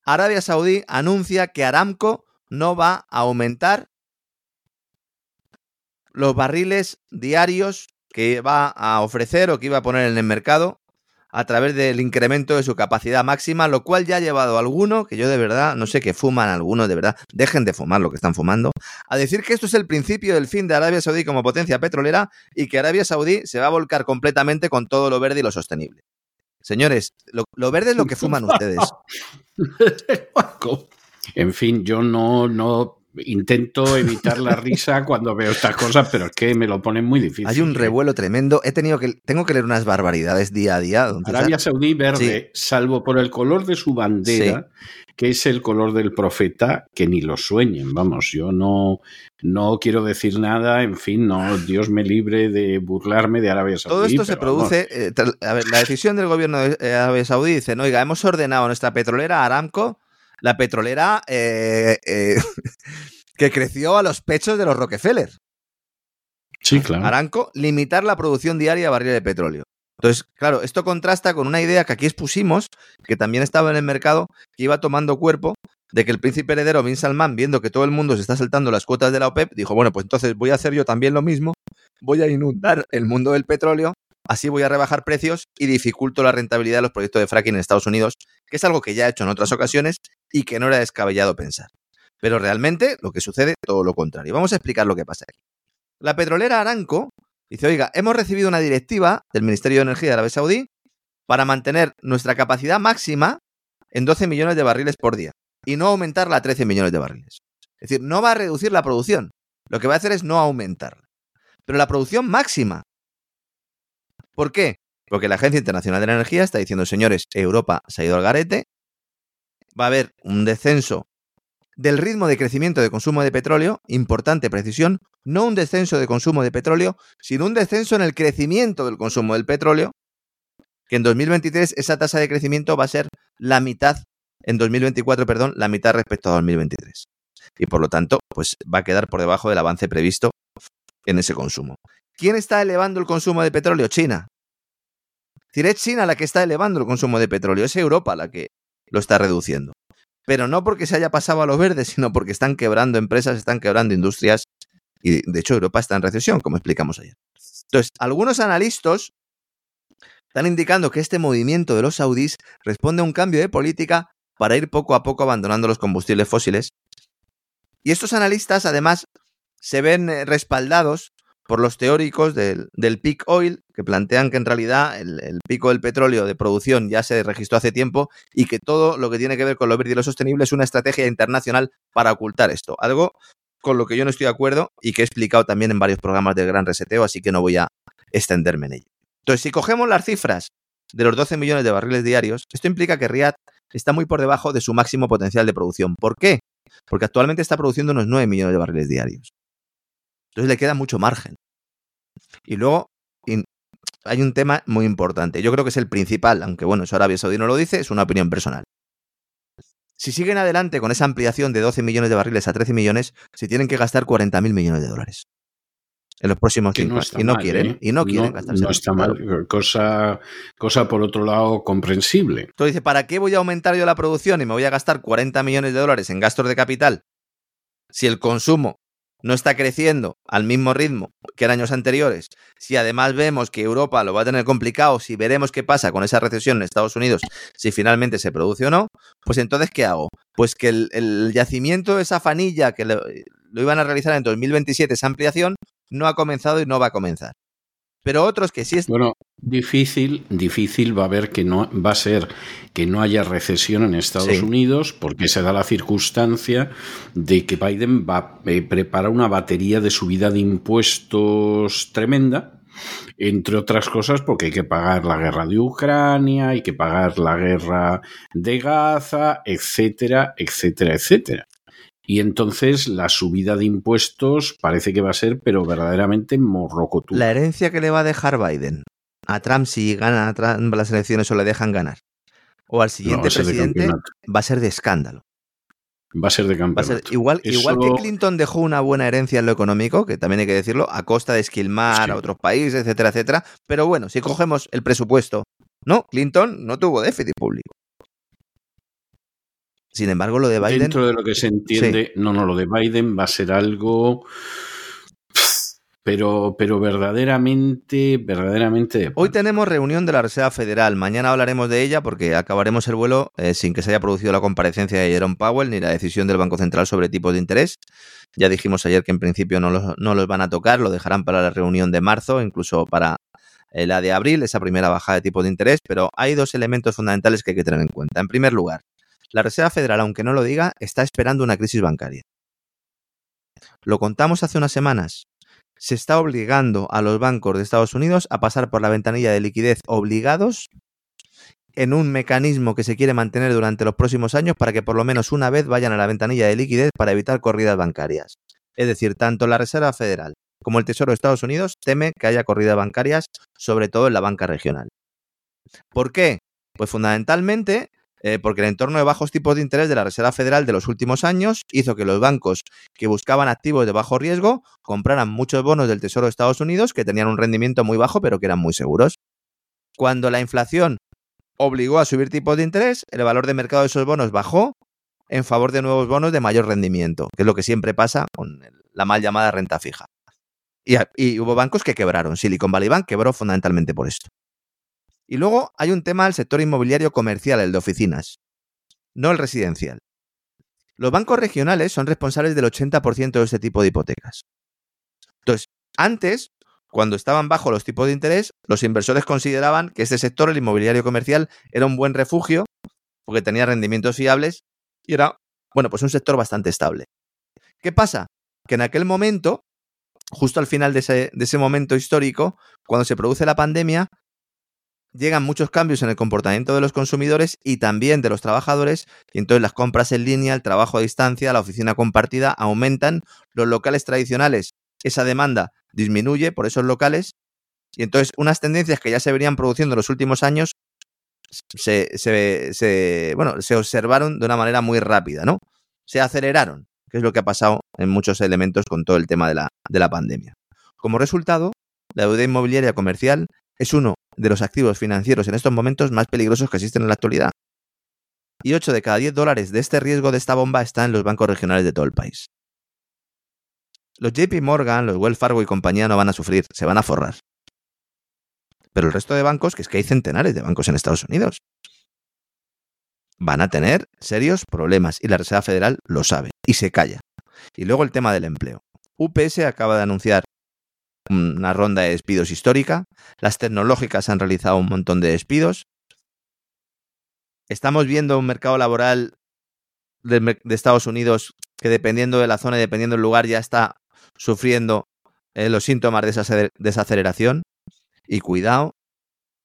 S5: Arabia Saudí anuncia que Aramco no va a aumentar los barriles diarios que va a ofrecer o que iba a poner en el mercado a través del incremento de su capacidad máxima, lo cual ya ha llevado a alguno, que yo de verdad, no sé qué fuman algunos, de verdad, dejen de fumar lo que están fumando, a decir que esto es el principio del fin de Arabia Saudí como potencia petrolera y que Arabia Saudí se va a volcar completamente con todo lo verde y lo sostenible. Señores, lo, lo verde es lo que fuman ustedes.
S1: en fin, yo no, no intento evitar la risa cuando veo estas cosas, pero es que me lo ponen muy difícil.
S5: Hay un ¿eh? revuelo tremendo. He tenido que, tengo que leer unas barbaridades día a día.
S1: Arabia Saudí verde, salvo por el color de su bandera, que es el color del profeta, que ni lo sueñen. Vamos, yo no, no quiero decir nada, en fin, no, Dios me libre de burlarme de Arabia Saudí.
S5: Todo esto se produce, eh, a ver, la decisión del gobierno de Arabia Saudí dice, no, oiga, hemos ordenado a nuestra petrolera Aramco la petrolera eh, eh, que creció a los pechos de los Rockefeller.
S1: Sí, claro.
S5: Aranco, limitar la producción diaria de barriles de petróleo. Entonces, claro, esto contrasta con una idea que aquí expusimos, que también estaba en el mercado, que iba tomando cuerpo, de que el príncipe heredero Bin Salman, viendo que todo el mundo se está saltando las cuotas de la OPEP, dijo, bueno, pues entonces voy a hacer yo también lo mismo, voy a inundar el mundo del petróleo Así voy a rebajar precios y dificulto la rentabilidad de los proyectos de fracking en Estados Unidos, que es algo que ya he hecho en otras ocasiones y que no era descabellado pensar. Pero realmente lo que sucede, todo lo contrario. Vamos a explicar lo que pasa aquí. La petrolera Aranco dice, oiga, hemos recibido una directiva del Ministerio de Energía de Arabia Saudí para mantener nuestra capacidad máxima en 12 millones de barriles por día y no aumentarla a 13 millones de barriles. Es decir, no va a reducir la producción. Lo que va a hacer es no aumentarla. Pero la producción máxima ¿Por qué? Porque la Agencia Internacional de la Energía está diciendo, señores, Europa se ha ido al garete, va a haber un descenso del ritmo de crecimiento de consumo de petróleo, importante precisión, no un descenso de consumo de petróleo, sino un descenso en el crecimiento del consumo del petróleo, que en 2023 esa tasa de crecimiento va a ser la mitad, en 2024, perdón, la mitad respecto a 2023. Y por lo tanto, pues va a quedar por debajo del avance previsto en ese consumo. ¿Quién está elevando el consumo de petróleo? China. Es China la que está elevando el consumo de petróleo, es Europa la que lo está reduciendo. Pero no porque se haya pasado a los verdes, sino porque están quebrando empresas, están quebrando industrias y de hecho Europa está en recesión, como explicamos ayer. Entonces, algunos analistas están indicando que este movimiento de los saudíes responde a un cambio de política para ir poco a poco abandonando los combustibles fósiles. Y estos analistas, además, se ven eh, respaldados por los teóricos del, peak oil, que plantean que en realidad el, pico del petróleo de producción ya se registró hace tiempo y que todo lo que tiene que ver con lo verde y lo sostenible es una estrategia internacional para ocultar esto. Algo con lo que yo no estoy de acuerdo y que he explicado también en varios programas del Gran Reseteo, así que no voy a extenderme en ello. Entonces, si cogemos las cifras de los 12 millones de barriles diarios, esto implica que Riyadh está muy por debajo de su máximo potencial de producción. ¿Por qué? Porque actualmente está produciendo unos 9 millones de barriles diarios. Entonces le queda mucho margen. Y luego hay un tema muy importante. Yo creo que es el principal, aunque bueno, eso Arabia Saudí no lo dice, es una opinión personal. Si siguen adelante con esa ampliación de 12 millones de barriles a 13 millones, se tienen que gastar 40 mil millones de dólares en los próximos cinco años. y no quieren, ¿eh? y no quieren gastarse.
S1: No está mal, cosa, cosa por otro lado comprensible.
S5: Entonces dice, ¿para qué voy a aumentar yo la producción y me voy a gastar 40 millones de dólares en gastos de capital si el consumo no está creciendo al mismo ritmo que en años anteriores, si además vemos que Europa lo va a tener complicado, si veremos qué pasa con esa recesión en Estados Unidos, si finalmente se produce o no, pues entonces, ¿qué hago? Pues que el, yacimiento, esa fanilla que lo iban a realizar en 2027, esa ampliación, no ha comenzado y no va a comenzar. Pero otros que sí es
S1: Bueno, difícil, difícil va a ver que no va a ser que no haya recesión en Estados Unidos, porque se da la circunstancia de que Biden va eh, preparar una batería de subida de impuestos tremenda, entre otras cosas porque hay que pagar la guerra de Ucrania, hay que pagar la guerra de Gaza, etcétera, etcétera, etcétera. Y entonces la subida de impuestos parece que va a ser, pero verdaderamente morrocotú.
S5: La herencia que le va a dejar Biden a Trump si gana Trump las elecciones o le dejan ganar, o al siguiente presidente, va a ser de escándalo.
S1: Va a ser de campeonato.
S5: igual, igual que Clinton dejó una buena herencia en lo económico, que también hay que decirlo, a costa de esquilmar a otros países, etcétera, etcétera. Pero bueno, si cogemos el presupuesto, no, Clinton no tuvo déficit público. Sin embargo, lo de Biden.
S1: Dentro de lo que se entiende, no, no, lo de Biden va a ser algo. Pero, pero verdaderamente, verdaderamente.
S5: Hoy tenemos reunión de la Reserva Federal. Mañana hablaremos de ella porque acabaremos el vuelo eh, sin que se haya producido la comparecencia de Jerome Powell ni la decisión del Banco Central sobre tipos de interés. Ya dijimos ayer que en principio no los, no los van a tocar, lo dejarán para la reunión de marzo, incluso para eh, la de abril, esa primera bajada de tipos de interés. Pero hay dos elementos fundamentales que hay que tener en cuenta. En primer lugar, la Reserva Federal, aunque no lo diga, está esperando una crisis bancaria. Lo contamos hace unas semanas. Se está obligando a los bancos de Estados Unidos a pasar por la ventanilla de liquidez obligados en un mecanismo que se quiere mantener durante los próximos años para que por lo menos una vez vayan a la ventanilla de liquidez para evitar corridas bancarias. Es decir, tanto la Reserva Federal como el Tesoro de Estados Unidos teme que haya corridas bancarias, sobre todo en la banca regional. ¿Por qué? Pues fundamentalmente eh, porque el entorno de bajos tipos de interés de la Reserva Federal de los últimos años hizo que los bancos que buscaban activos de bajo riesgo compraran muchos bonos del Tesoro de Estados Unidos que tenían un rendimiento muy bajo pero que eran muy seguros. Cuando la inflación obligó a subir tipos de interés, el valor de mercado de esos bonos bajó en favor de nuevos bonos de mayor rendimiento, que es lo que siempre pasa con la mal llamada renta fija. Y, y hubo bancos que quebraron. Silicon Valley Bank quebró fundamentalmente por esto. Y luego hay un tema del sector inmobiliario comercial, el de oficinas, no el residencial. Los bancos regionales son responsables del 80% de este tipo de hipotecas. Entonces, antes, cuando estaban bajo los tipos de interés, los inversores consideraban que este sector, el inmobiliario comercial, era un buen refugio porque tenía rendimientos fiables y era, bueno, pues un sector bastante estable. ¿Qué pasa? Que en aquel momento, justo al final de ese, de ese momento histórico, cuando se produce la pandemia, llegan muchos cambios en el comportamiento de los consumidores y también de los trabajadores, y entonces las compras en línea, el trabajo a distancia, la oficina compartida aumentan, los locales tradicionales, esa demanda disminuye por esos locales, y entonces unas tendencias que ya se venían produciendo en los últimos años se, se, bueno, se observaron de una manera muy rápida, ¿no? Se aceleraron, que es lo que ha pasado en muchos elementos con todo el tema de la, de la pandemia. Como resultado, la deuda inmobiliaria comercial es uno de los activos financieros en estos momentos más peligrosos que existen en la actualidad. Y 8 de cada 10 dólares de este riesgo de esta bomba está en los bancos regionales de todo el país. Los JP Morgan, los Wells Fargo y compañía no van a sufrir, se van a forrar. Pero el resto de bancos, que es que hay centenares de bancos en Estados Unidos, van a tener serios problemas y la Reserva Federal lo sabe y se calla. Y luego el tema del empleo. UPS acaba de anunciar una ronda de despidos histórica, las tecnológicas han realizado un montón de despidos. Estamos viendo un mercado laboral de, Estados Unidos que dependiendo de la zona y dependiendo del lugar ya está sufriendo eh, los síntomas de esa desaceleración. Y cuidado,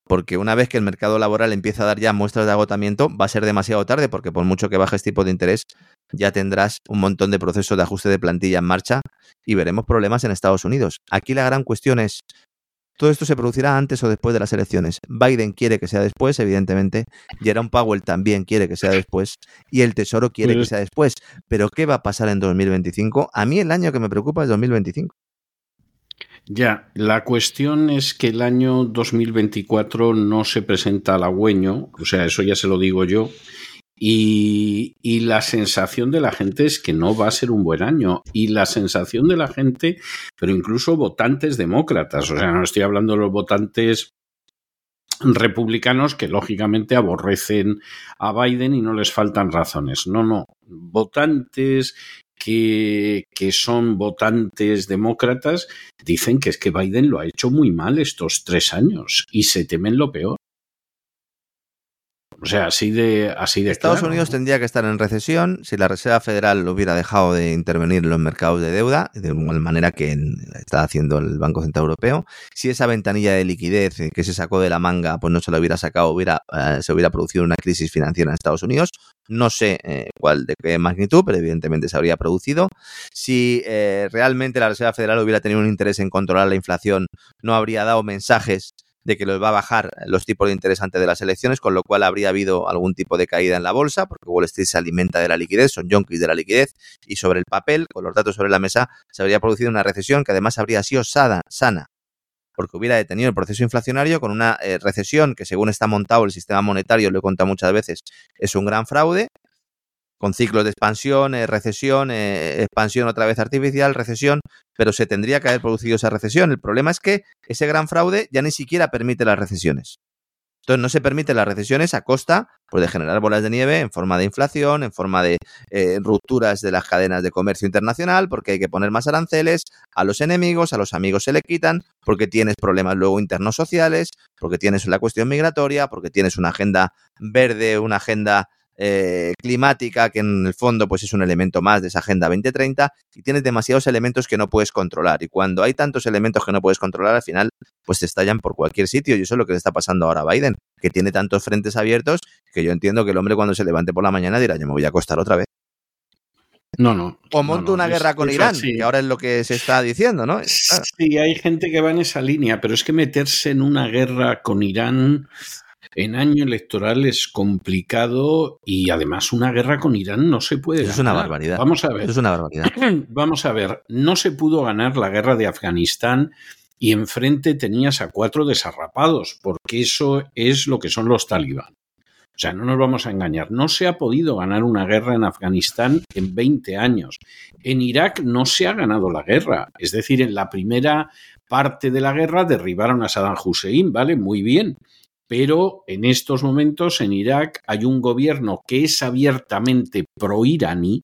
S5: porque una vez que el mercado laboral empieza a dar ya muestras de agotamiento, va a ser demasiado tarde, porque por mucho que bajes tipo de interés, ya tendrás un montón de procesos de ajuste de plantilla en marcha y veremos problemas en Estados Unidos. Aquí la gran cuestión es, ¿todo esto se producirá antes o después de las elecciones? Biden quiere que sea después, evidentemente, Jerome Powell también quiere que sea después y el Tesoro quiere que pues sea después. Pero ¿qué va a pasar en 2025? A mí el año que me preocupa es 2025.
S1: Ya, la cuestión es que el año 2024 no se presenta halagüeño, o sea, eso ya se lo digo yo, y, la sensación de la gente es que no va a ser un buen año. Y la sensación de la gente, pero incluso votantes demócratas, o sea, no estoy hablando de los votantes republicanos que lógicamente aborrecen a Biden y no les faltan razones. No, no. Votantes que, son votantes demócratas dicen que es que Biden lo ha hecho muy mal estos tres años y se temen lo peor. O sea, así de, así de
S5: Estados Unidos tendría que estar en recesión si la Reserva Federal hubiera dejado de intervenir en los mercados de deuda, de igual manera que está haciendo el Banco Central Europeo. Si esa ventanilla de liquidez que se sacó de la manga, pues no se lo hubiera sacado, hubiera, eh, se hubiera producido una crisis financiera en Estados Unidos. No sé eh, cuál de qué magnitud, pero evidentemente se habría producido. Si eh, realmente la Reserva Federal hubiera tenido un interés en controlar la inflación, no habría dado mensajes de que los va a bajar los tipos de interés antes de las elecciones, con lo cual habría habido algún tipo de caída en la bolsa, porque Wall Street se alimenta de la liquidez, son junkies de la liquidez, y sobre el papel, con los datos sobre la mesa, se habría producido una recesión que además habría sido sana, sana porque hubiera detenido el proceso inflacionario con una eh, recesión que según está montado el sistema monetario, lo he contado muchas veces, es un gran fraude, con ciclos de expansión, recesión, eh, expansión otra vez artificial, recesión, pero se tendría que haber producido esa recesión. El problema es que ese gran fraude ya ni siquiera permite las recesiones. Entonces no se permiten las recesiones a costa pues, de generar bolas de nieve en forma de inflación, en forma de eh, rupturas de las cadenas de comercio internacional, porque hay que poner más aranceles a los enemigos, a los amigos se le quitan, porque tienes problemas luego internos sociales, porque tienes la cuestión migratoria, porque tienes una agenda verde, una agenda eh, climática, que en el fondo pues es un elemento más de esa Agenda 2030, y tienes demasiados elementos que no puedes controlar. Y cuando hay tantos elementos que no puedes controlar, al final pues te estallan por cualquier sitio. Y eso es lo que le está pasando ahora a Biden, que tiene tantos frentes abiertos que yo entiendo que el hombre cuando se levante por la mañana dirá, yo me voy a acostar otra vez.
S1: No, no.
S5: O monto una guerra con Irán, que ahora es lo que se está diciendo, ¿no?
S1: Sí, hay gente que va en esa línea, pero es que meterse en una guerra con Irán en año electoral es complicado y además una guerra con Irán no se puede
S5: Es una barbaridad.
S1: Vamos a ver.
S5: es una barbaridad.
S1: Vamos a ver, no se pudo ganar la guerra de Afganistán y enfrente tenías a cuatro desarrapados, porque eso es lo que son los talibán. O sea, no nos vamos a engañar. No se ha podido ganar una guerra en Afganistán en 20 años. En Irak no se ha ganado la guerra. Es decir, en la primera parte de la guerra derribaron a Saddam Hussein, ¿vale? Muy bien pero en estos momentos en Irak hay un gobierno que es abiertamente pro-iraní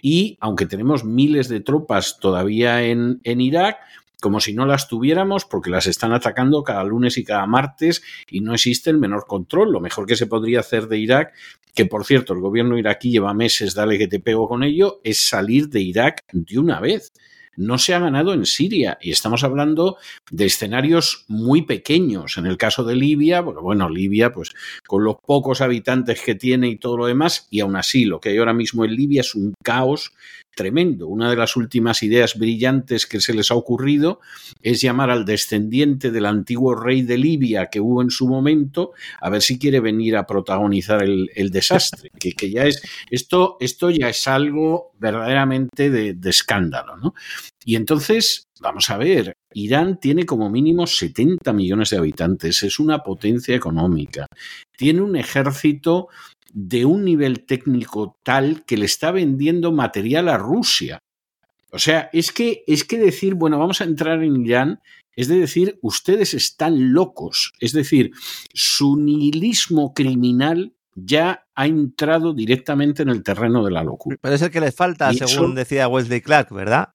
S1: y aunque tenemos miles de tropas todavía en, en Irak, como si no las tuviéramos porque las están atacando cada lunes y cada martes y no existe el menor control. Lo mejor que se podría hacer de Irak, que por cierto el gobierno iraquí lleva meses, dale que te pego con ello, es salir de Irak de una vez no se ha ganado en Siria y estamos hablando de escenarios muy pequeños. En el caso de Libia, bueno, Libia, pues con los pocos habitantes que tiene y todo lo demás, y aún así lo que hay ahora mismo en Libia es un caos tremendo. Una de las últimas ideas brillantes que se les ha ocurrido es llamar al descendiente del antiguo rey de Libia que hubo en su momento, a ver si quiere venir a protagonizar el, desastre. Que, ya es, esto, esto ya es algo verdaderamente de, de escándalo, ¿no? Y entonces, vamos a ver, Irán tiene como mínimo 70 millones de habitantes, es una potencia económica, tiene un ejército de un nivel técnico tal que le está vendiendo material a Rusia. O sea, es que, es que decir, bueno, vamos a entrar en Irán, es de decir, ustedes están locos. Es decir, su nihilismo criminal ya ha entrado directamente en el terreno de la locura.
S5: Pero es el que les falta,
S1: Y
S5: según
S1: eso-
S5: decía Wesley Clark, ¿verdad?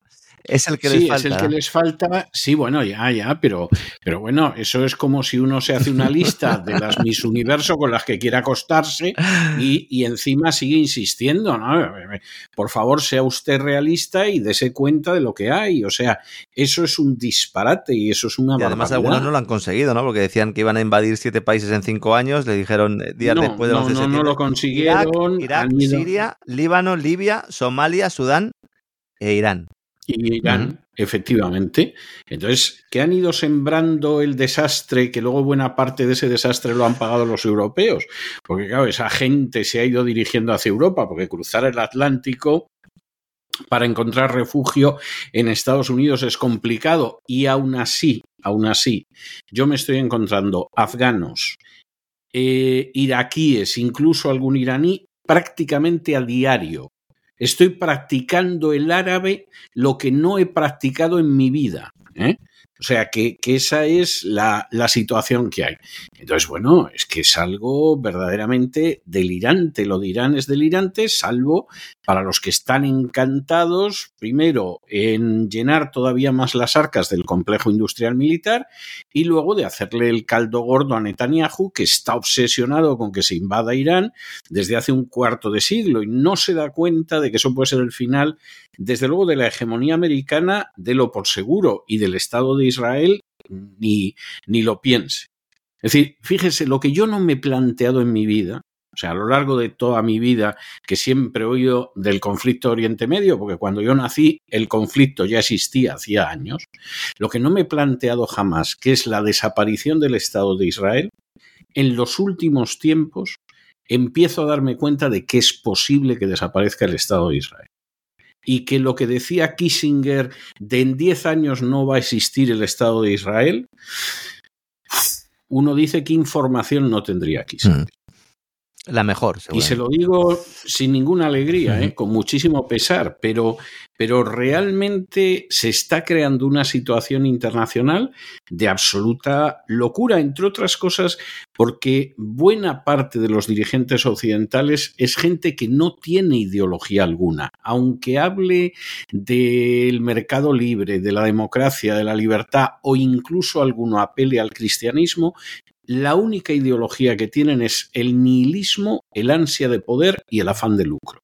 S5: Es el que
S1: sí,
S5: les falta.
S1: es el que les falta. Sí, bueno, ya, ya, pero, pero bueno, eso es como si uno se hace una lista de las Miss Universo con las que quiere acostarse y, y encima sigue insistiendo, ¿no? Por favor, sea usted realista y dése cuenta de lo que hay. O sea, eso es un disparate y eso es una
S5: Y además
S1: barbaridad.
S5: algunos no lo han conseguido, ¿no? Porque decían que iban a invadir siete países en cinco años, le dijeron eh, días
S1: no,
S5: después del
S1: no,
S5: 11 de
S1: no, no
S5: septiembre.
S1: lo consiguieron.
S5: Irak, Siria, Líbano, Libia, Somalia, Sudán e Irán.
S1: Y Irán, efectivamente. Entonces, que han ido sembrando el desastre, que luego buena parte de ese desastre lo han pagado los europeos, porque claro, esa gente se ha ido dirigiendo hacia Europa, porque cruzar el Atlántico para encontrar refugio en Estados Unidos es complicado y aún así, aún así, yo me estoy encontrando afganos, eh, iraquíes, incluso algún iraní, prácticamente a diario. Estoy practicando el árabe lo que no he practicado en mi vida. ¿eh? O sea, que, que esa es la, la, situación que hay. Entonces, bueno, es que es algo verdaderamente delirante. Lo de Irán es delirante, salvo para los que están encantados, primero, en llenar todavía más las arcas del complejo industrial militar y luego de hacerle el caldo gordo a Netanyahu, que está obsesionado con que se invada Irán desde hace un cuarto de siglo y no se da cuenta de que eso puede ser el final, desde luego, de la hegemonía americana, de lo por seguro y del Estado de Israel, ni, ni lo piense. Es decir, fíjese, lo que yo no me he planteado en mi vida, o sea, a lo largo de toda mi vida, que siempre he oído del conflicto Oriente Medio, porque cuando yo nací el conflicto ya existía hacía años, lo que no me he planteado jamás, que es la desaparición del Estado de Israel, en los últimos tiempos empiezo a darme cuenta de que es posible que desaparezca el Estado de Israel. Y que lo que decía Kissinger de en 10 años no va a existir el Estado de Israel, uno dice qué información no tendría Kissinger.
S5: La mejor,
S1: Y se lo digo sin ninguna alegría, uh -huh. ¿eh? con muchísimo pesar, pero, pero realmente se está creando una situación internacional de absoluta locura, entre otras cosas, porque buena parte de los dirigentes occidentales es gente que no tiene ideología alguna, aunque hable del mercado libre, de la democracia, de la libertad o incluso alguno apele al cristianismo, la única ideología que tienen es el nihilismo, el ansia de poder y el afán de lucro.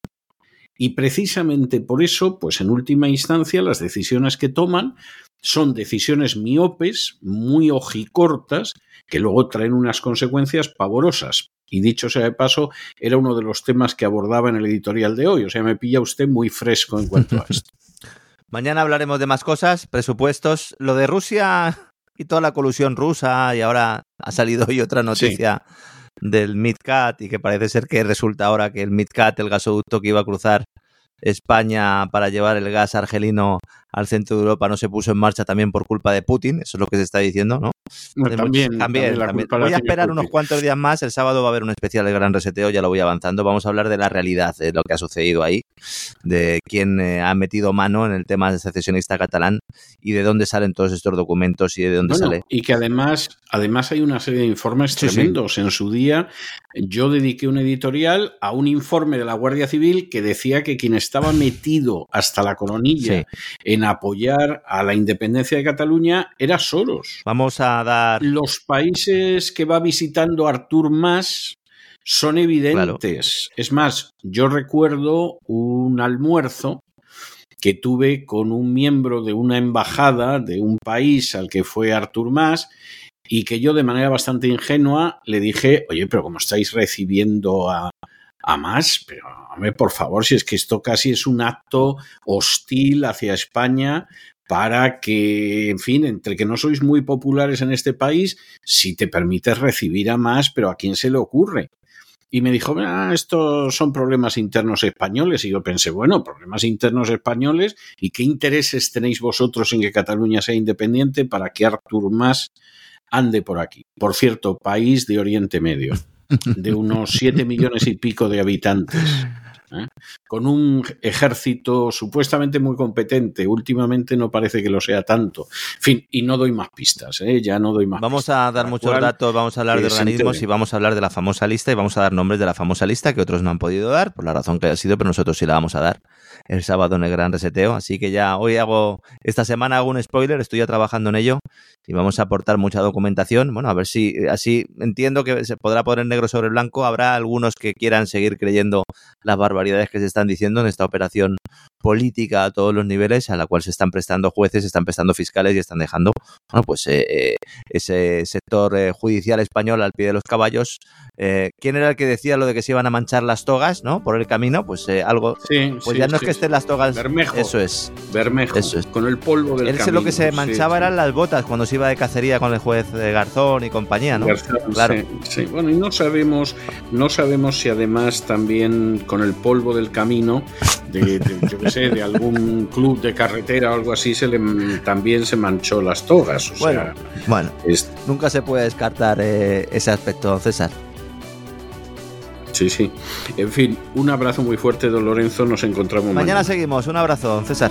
S1: Y precisamente por eso, pues en última instancia, las decisiones que toman son decisiones miopes, muy ojicortas, que luego traen unas consecuencias pavorosas. Y dicho sea de paso, era uno de los temas que abordaba en el editorial de hoy. O sea, me pilla usted muy fresco en cuanto a esto.
S5: Mañana hablaremos de más cosas, presupuestos. Lo de Rusia y toda la colusión rusa y ahora ha salido hoy otra noticia sí. del MidCat y que parece ser que resulta ahora que el MidCat, el gasoducto que iba a cruzar España para llevar el gas argelino al centro de Europa no se puso en marcha también por culpa de Putin, eso es lo que se está diciendo, ¿no?
S1: no también,
S5: también,
S1: también,
S5: también. Voy a esperar unos cuantos días más, el sábado va a haber un especial de Gran Reseteo, ya lo voy avanzando, vamos a hablar de la realidad, de lo que ha sucedido ahí, de quién eh, ha metido mano en el tema secesionista catalán y de dónde salen todos estos documentos y de dónde
S1: bueno,
S5: sale.
S1: Y que además, además hay una serie de informes sí, tremendos. Sí. En su día yo dediqué un editorial a un informe de la Guardia Civil que decía que quien estaba metido hasta la coronilla sí. en apoyar a la independencia de Cataluña era Soros.
S5: Vamos a dar.
S1: Los países que va visitando Artur Mas son evidentes. Claro. Es más, yo recuerdo un almuerzo que tuve con un miembro de una embajada de un país al que fue Artur Mas y que yo de manera bastante ingenua le dije, oye, pero como estáis recibiendo a, a más, pero hombre, por favor, si es que esto casi es un acto hostil hacia España para que, en fin, entre que no sois muy populares en este país, si te permites recibir a más, pero ¿a quién se le ocurre? Y me dijo, ah, estos son problemas internos españoles. Y yo pensé, bueno, problemas internos españoles, ¿y qué intereses tenéis vosotros en que Cataluña sea independiente para que Artur Mas ande por aquí? Por cierto, país de Oriente Medio, de unos siete millones y pico de habitantes. ¿eh? con un ejército supuestamente muy competente. Últimamente no parece que lo sea tanto. En fin, y no doy más pistas, ¿eh? ya no doy más
S5: Vamos a dar muchos datos, vamos a hablar de organismos y vamos a hablar de la famosa lista y vamos a dar nombres de la famosa lista que otros no han podido dar, por la razón que haya sido, pero nosotros sí la vamos a dar el sábado en el gran reseteo. Así que ya hoy hago, esta semana hago un spoiler, estoy ya trabajando en ello y vamos a aportar mucha documentación. Bueno, a ver si así entiendo que se podrá poner negro sobre blanco. Habrá algunos que quieran seguir creyendo las barbaridades que se están diciendo en esta operación política a todos los niveles a la cual se están prestando jueces, se están prestando fiscales y están dejando bueno, pues eh, eh, ese sector eh, judicial español al pie de los caballos. ¿Quién era el que decía lo de que se iban a manchar las togas, no? Por el camino, pues algo.
S1: Sí,
S5: pues ya no es que estén las togas.
S1: Bermejo.
S5: Eso es.
S1: Bermejo. Eso es. Con el polvo del
S5: Él lo que se manchaba eran las botas cuando se iba de cacería con el juez Garzón y compañía, ¿no?
S1: claro. Sí, Bueno, y no sabemos, no sabemos si además también con el polvo del camino de, yo qué sé, de algún club de carretera o algo así, se le, también se manchó las togas.
S5: bueno, bueno nunca se puede descartar eh, ese aspecto, César.
S1: Sí, sí. En fin, un abrazo muy fuerte, don Lorenzo. Nos encontramos
S5: mañana. Mañana seguimos. Un abrazo, César.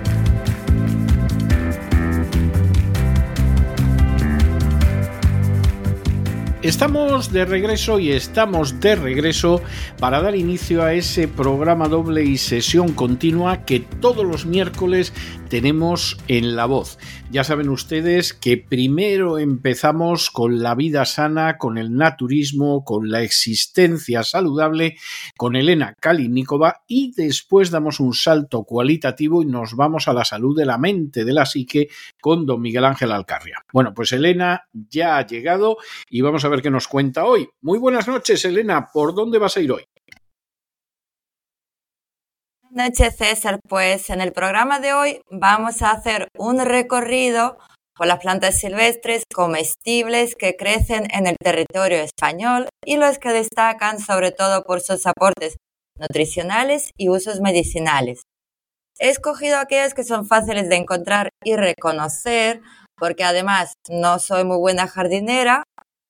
S1: Estamos de regreso y estamos de regreso para dar inicio a ese programa doble y sesión continua que todos los miércoles tenemos en La Voz. Ya saben ustedes que primero empezamos con la vida sana, con el naturismo, con la existencia saludable, con Elena Kalinikova y después damos un salto cualitativo y nos vamos a la salud de la mente, de la psique, con don Miguel Ángel Alcarria. Bueno, pues Elena ya ha llegado y vamos a ver qué nos cuenta hoy. Muy buenas noches, Elena. ¿Por dónde vas a ir hoy?
S6: Buenas noches, César. Pues en el programa de hoy vamos a hacer un recorrido por las plantas silvestres comestibles que crecen en el territorio español y los que destacan sobre todo por sus aportes nutricionales y usos medicinales. He escogido aquellas que son fáciles de encontrar y reconocer porque además no soy muy buena jardinera,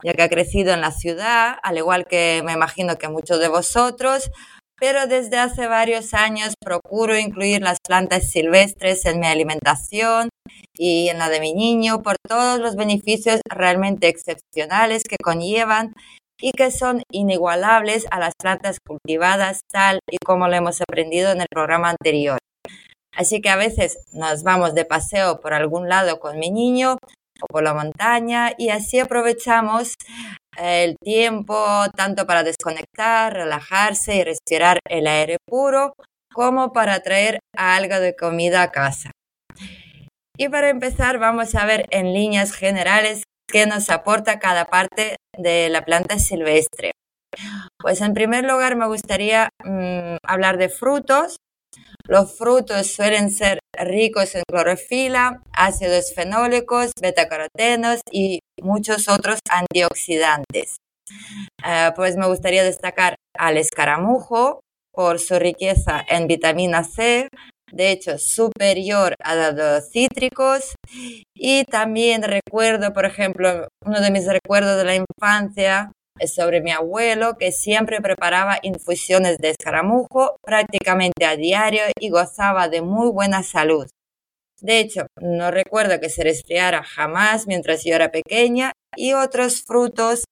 S6: ya que he crecido en la ciudad, al igual que me imagino que muchos de vosotros, pero desde hace varios años procuro incluir las plantas silvestres en mi alimentación y en la de mi niño por todos los beneficios realmente excepcionales que conllevan y que son inigualables a las plantas cultivadas tal y como lo hemos aprendido en el programa anterior. Así que a veces nos vamos de paseo por algún lado con mi niño por la montaña y así aprovechamos el tiempo tanto para desconectar, relajarse y respirar el aire puro como para traer algo de comida a casa. Y para empezar vamos a ver en líneas generales qué nos aporta cada parte de la planta silvestre. Pues en primer lugar me gustaría mm, hablar de frutos los frutos suelen ser ricos en clorofila, ácidos fenólicos, betacarotenos y muchos otros antioxidantes. Eh, pues me gustaría destacar al escaramujo por su riqueza en vitamina C, de hecho superior a los cítricos. Y también recuerdo, por ejemplo, uno de mis recuerdos de la infancia sobre mi abuelo que siempre preparaba infusiones de escaramujo prácticamente a diario y gozaba de muy buena salud. De hecho, no recuerdo que se resfriara jamás mientras yo era pequeña y otros frutos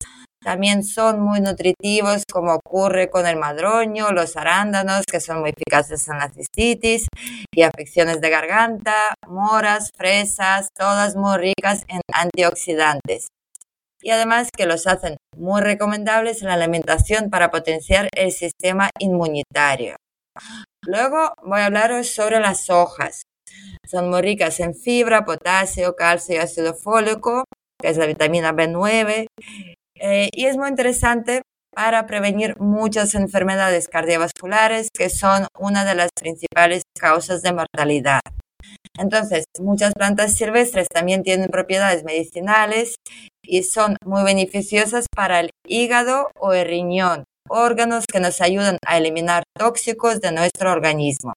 S6: también son muy nutritivos como ocurre con el madroño, los arándanos que son muy eficaces en la cistitis y afecciones de garganta, moras, fresas, todas muy ricas en antioxidantes. Y además que los hacen muy recomendables en la alimentación para potenciar el sistema inmunitario. Luego voy a hablaros sobre las hojas. Son muy ricas en fibra, potasio, calcio y ácido fólico, que es la vitamina B9, eh, y es muy interesante para prevenir muchas enfermedades cardiovasculares que son una de las principales causas de mortalidad. Entonces, muchas plantas silvestres también tienen propiedades medicinales y son muy beneficiosas para el hígado o el riñón, órganos que nos ayudan a eliminar tóxicos de nuestro organismo.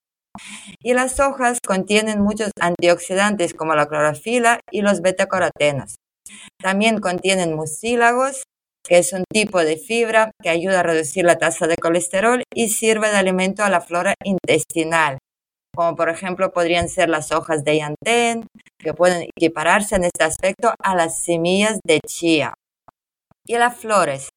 S6: Y las hojas contienen muchos antioxidantes como la clorofila y los betacarotenos. También contienen mucílagos, que es un tipo de fibra que ayuda a reducir la tasa de colesterol y sirve de alimento a la flora intestinal, como por ejemplo podrían ser las hojas de yantén, que pueden equipararse en este aspecto a las semillas de chía. Y las flores,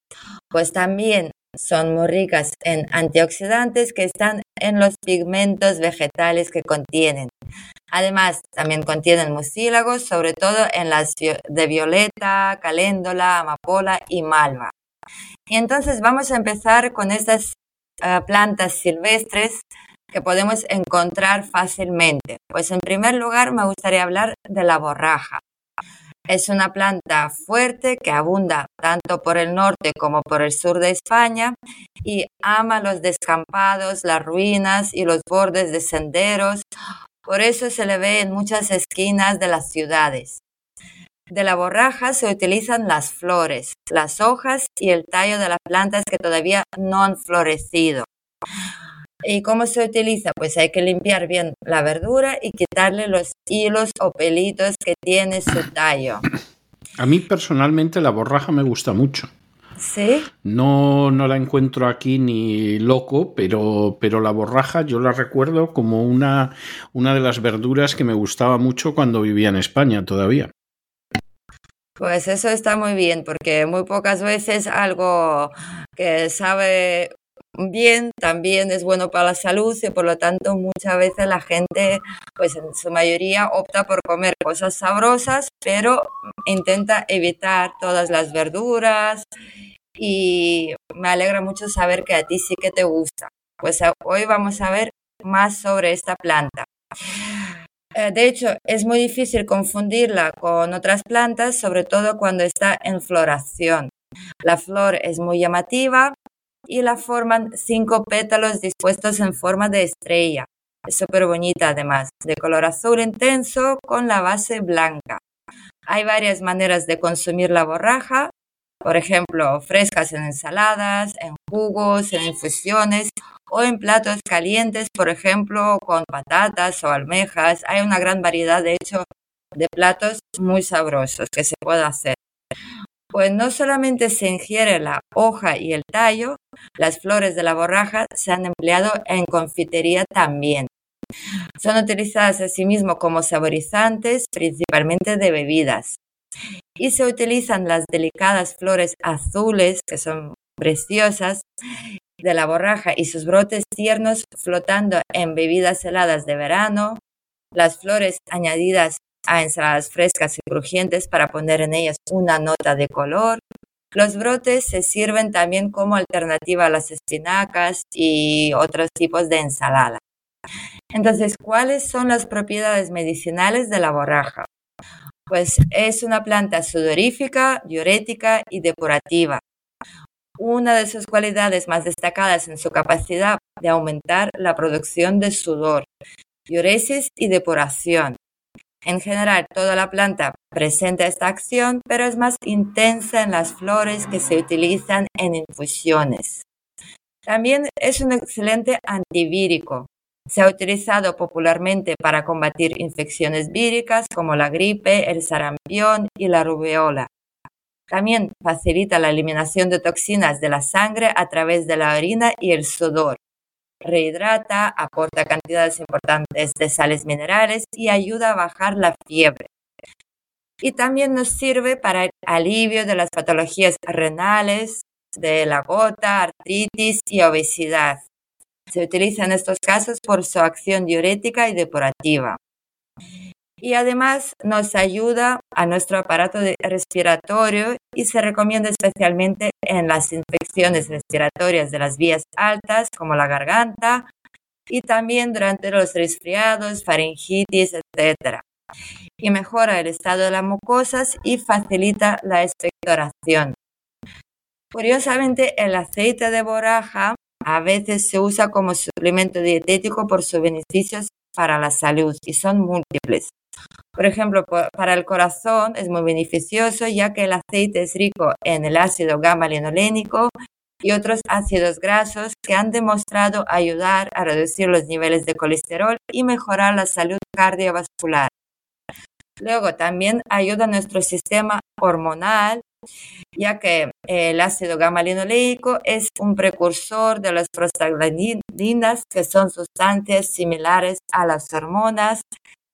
S6: pues también son muy ricas en antioxidantes que están en los pigmentos vegetales que contienen. Además, también contienen mucílagos, sobre todo en las de violeta, caléndola, amapola y malva. Y entonces vamos a empezar con estas eh, plantas silvestres que podemos encontrar fácilmente. Pues en primer lugar me gustaría hablar de la borraja. Es una planta fuerte que abunda tanto por el norte como por el sur de España y ama los descampados, las ruinas y los bordes de senderos. Por eso se le ve en muchas esquinas de las ciudades. De la borraja se utilizan las flores, las hojas y el tallo de las plantas que todavía no han florecido. ¿Y cómo se utiliza? Pues hay que limpiar bien la verdura y quitarle los hilos o pelitos que tiene su tallo.
S1: A mí personalmente la borraja me gusta mucho.
S6: ¿Sí?
S1: No, no la encuentro aquí ni loco, pero, pero la borraja yo la recuerdo como una, una de las verduras que me gustaba mucho cuando vivía en España todavía.
S6: Pues eso está muy bien, porque muy pocas veces algo que sabe bien también es bueno para la salud y por lo tanto muchas veces la gente, pues en su mayoría opta por comer cosas sabrosas, pero intenta evitar todas las verduras y me alegra mucho saber que a ti sí que te gusta. Pues hoy vamos a ver más sobre esta planta. Eh, de hecho, es muy difícil confundirla con otras plantas, sobre todo cuando está en floración. La flor es muy llamativa, y la forman cinco pétalos dispuestos en forma de estrella. Es súper bonita además, de color azul intenso con la base blanca. Hay varias maneras de consumir la borraja, por ejemplo, frescas en ensaladas, en jugos, en infusiones o en platos calientes, por ejemplo, con patatas o almejas. Hay una gran variedad, de hecho, de platos muy sabrosos que se puede hacer pues no solamente se ingiere la hoja y el tallo, las flores de la borraja se han empleado en confitería también. Son utilizadas asimismo como saborizantes, principalmente de bebidas. Y se utilizan las delicadas flores azules, que son preciosas, de la borraja y sus brotes tiernos flotando en bebidas heladas de verano, las flores añadidas a ensaladas frescas y crujientes para poner en ellas una nota de color. Los brotes se sirven también como alternativa a las espinacas y otros tipos de ensalada. Entonces, ¿cuáles son las propiedades medicinales de la borraja? Pues es una planta sudorífica, diurética y depurativa. Una de sus cualidades más destacadas en su capacidad de aumentar la producción de sudor, diuresis y depuración. En general, toda la planta presenta esta acción, pero es más intensa en las flores que se utilizan en infusiones. También es un excelente antivírico. Se ha utilizado popularmente para combatir infecciones víricas como la gripe, el sarampión y la rubeola. También facilita la eliminación de toxinas de la sangre a través de la orina y el sudor rehidrata, aporta cantidades importantes de sales minerales y ayuda a bajar la fiebre. Y también nos sirve para el alivio de las patologías renales, de la gota, artritis y obesidad. Se utiliza en estos casos por su acción diurética y depurativa. Y además nos ayuda a nuestro aparato respiratorio y se recomienda especialmente en las infecciones respiratorias de las vías altas como la garganta y también durante los resfriados, faringitis, etc. Y mejora el estado de las mucosas y facilita la expectoración. Curiosamente, el aceite de boraja a veces se usa como suplemento dietético por sus beneficios para la salud y son múltiples. Por ejemplo, para el corazón es muy beneficioso ya que el aceite es rico en el ácido gamma-linolénico y otros ácidos grasos que han demostrado ayudar a reducir los niveles de colesterol y mejorar la salud cardiovascular. Luego también ayuda a nuestro sistema hormonal, ya que el ácido gamma-linoleico es un precursor de las prostaglandinas, que son sustancias similares a las hormonas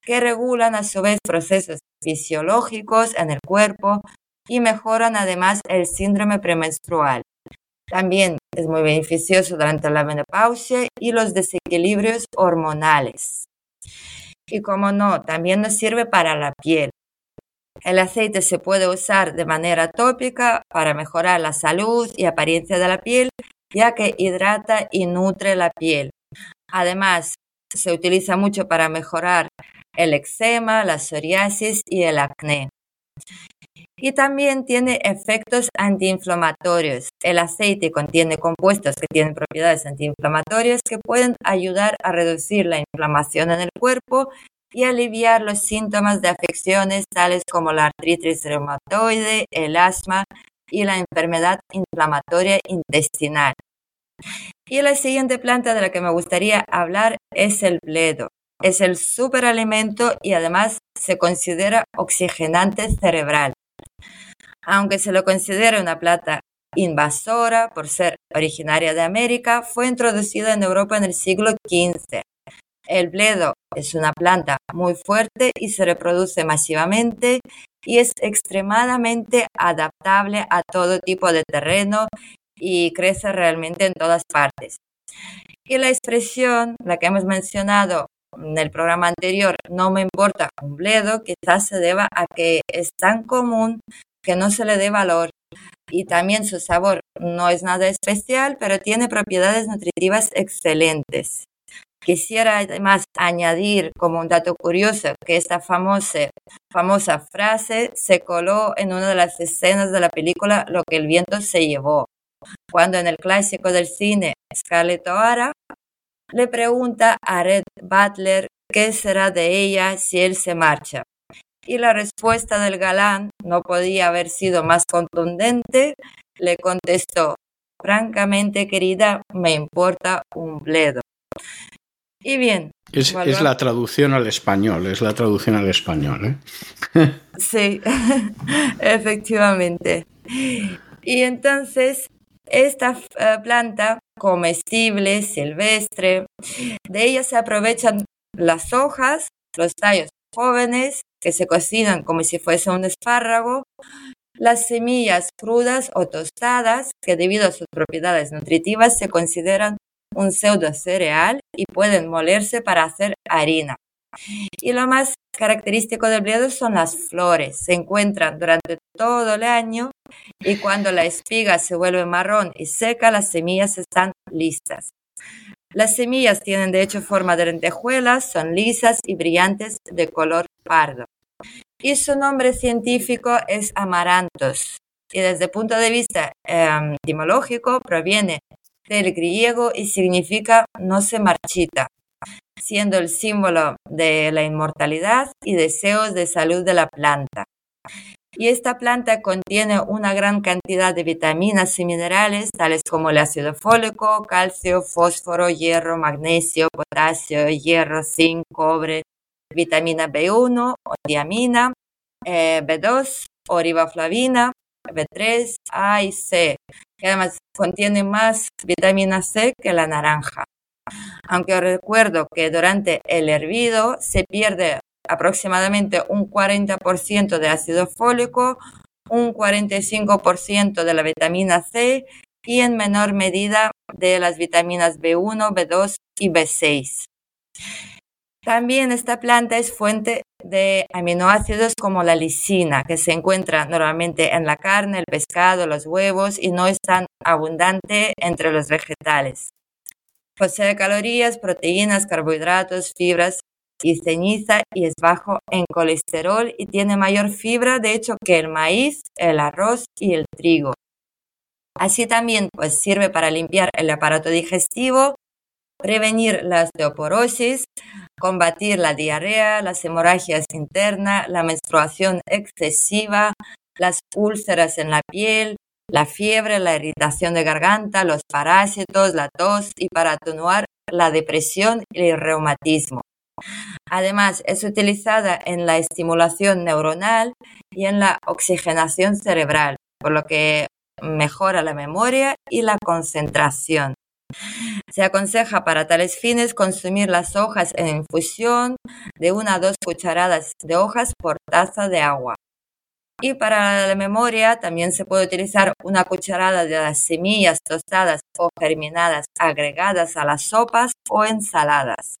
S6: que regulan a su vez procesos fisiológicos en el cuerpo y mejoran además el síndrome premenstrual. También es muy beneficioso durante la menopausia y los desequilibrios hormonales. Y como no, también nos sirve para la piel. El aceite se puede usar de manera tópica para mejorar la salud y apariencia de la piel, ya que hidrata y nutre la piel. Además, se utiliza mucho para mejorar el eczema, la psoriasis y el acné. Y también tiene efectos antiinflamatorios. El aceite contiene compuestos que tienen propiedades antiinflamatorias que pueden ayudar a reducir la inflamación en el cuerpo y aliviar los síntomas de afecciones tales como la artritis reumatoide, el asma y la enfermedad inflamatoria intestinal. Y la siguiente planta de la que me gustaría hablar es el bledo. Es el superalimento y además se considera oxigenante cerebral. Aunque se lo considera una planta invasora por ser originaria de América, fue introducida en Europa en el siglo XV. El bledo es una planta muy fuerte y se reproduce masivamente y es extremadamente adaptable a todo tipo de terreno y crece realmente en todas partes. Y la expresión, la que hemos mencionado en el programa anterior, no me importa un bledo, quizás se deba a que es tan común que no se le dé valor. Y también su sabor no es nada especial, pero tiene propiedades nutritivas excelentes. Quisiera además añadir como un dato curioso que esta famosa, famosa frase se coló en una de las escenas de la película Lo que el viento se llevó, cuando en el clásico del cine Scarlett O'Hara le pregunta a Red Butler qué será de ella si él se marcha. Y la respuesta del galán no podía haber sido más contundente. Le contestó, francamente querida, me importa un bledo. Y bien.
S1: Es, la traducción al español, es la traducción al español. ¿eh?
S6: sí, efectivamente. Y entonces, esta eh, planta comestible, silvestre. De ella se aprovechan las hojas, los tallos jóvenes que se cocinan como si fuese un espárrago, las semillas crudas o tostadas que debido a sus propiedades nutritivas se consideran un pseudo cereal y pueden molerse para hacer harina. Y lo más característico del bledo son las flores. Se encuentran durante todo el año y cuando la espiga se vuelve marrón y seca, las semillas están listas. Las semillas tienen de hecho forma de lentejuelas, son lisas y brillantes de color pardo. Y su nombre científico es amarantos. Y desde el punto de vista em, etimológico proviene del griego y significa no se marchita, siendo el símbolo de la inmortalidad y deseos de salud de la planta. Y esta planta contiene una gran cantidad de vitaminas y minerales, tales como el ácido fólico, calcio, fósforo, hierro, magnesio, potasio, hierro, zinc, cobre, vitamina B1 o diamina, eh, B2 o riboflavina, B3, A y C, que además contiene más vitamina C que la naranja. Aunque recuerdo que durante el hervido se pierde aproximadamente un 40% de ácido fólico, un 45% de la vitamina C y en menor medida de las vitaminas B1, B2 y B6. También esta planta es fuente de aminoácidos como la lisina, que se encuentra normalmente en la carne, el pescado, los huevos y no es tan abundante entre los vegetales. Posee calorías, proteínas, carbohidratos, fibras y ceniza y es bajo en colesterol y tiene mayor fibra, de hecho, que el maíz, el arroz y el trigo. Así también pues, sirve para limpiar el aparato digestivo, prevenir la osteoporosis, combatir la diarrea, las hemorragias internas, la menstruación excesiva, las úlceras en la piel, la fiebre, la irritación de garganta, los parásitos, la tos y para atenuar la depresión y el reumatismo. Además, es utilizada en la estimulación neuronal y en la oxigenación cerebral, por lo que mejora la memoria y la concentración. Se aconseja para tales fines consumir las hojas en infusión de una a dos cucharadas de hojas por taza de agua. Y para la memoria también se puede utilizar una cucharada de las semillas tostadas o germinadas agregadas a las sopas o ensaladas.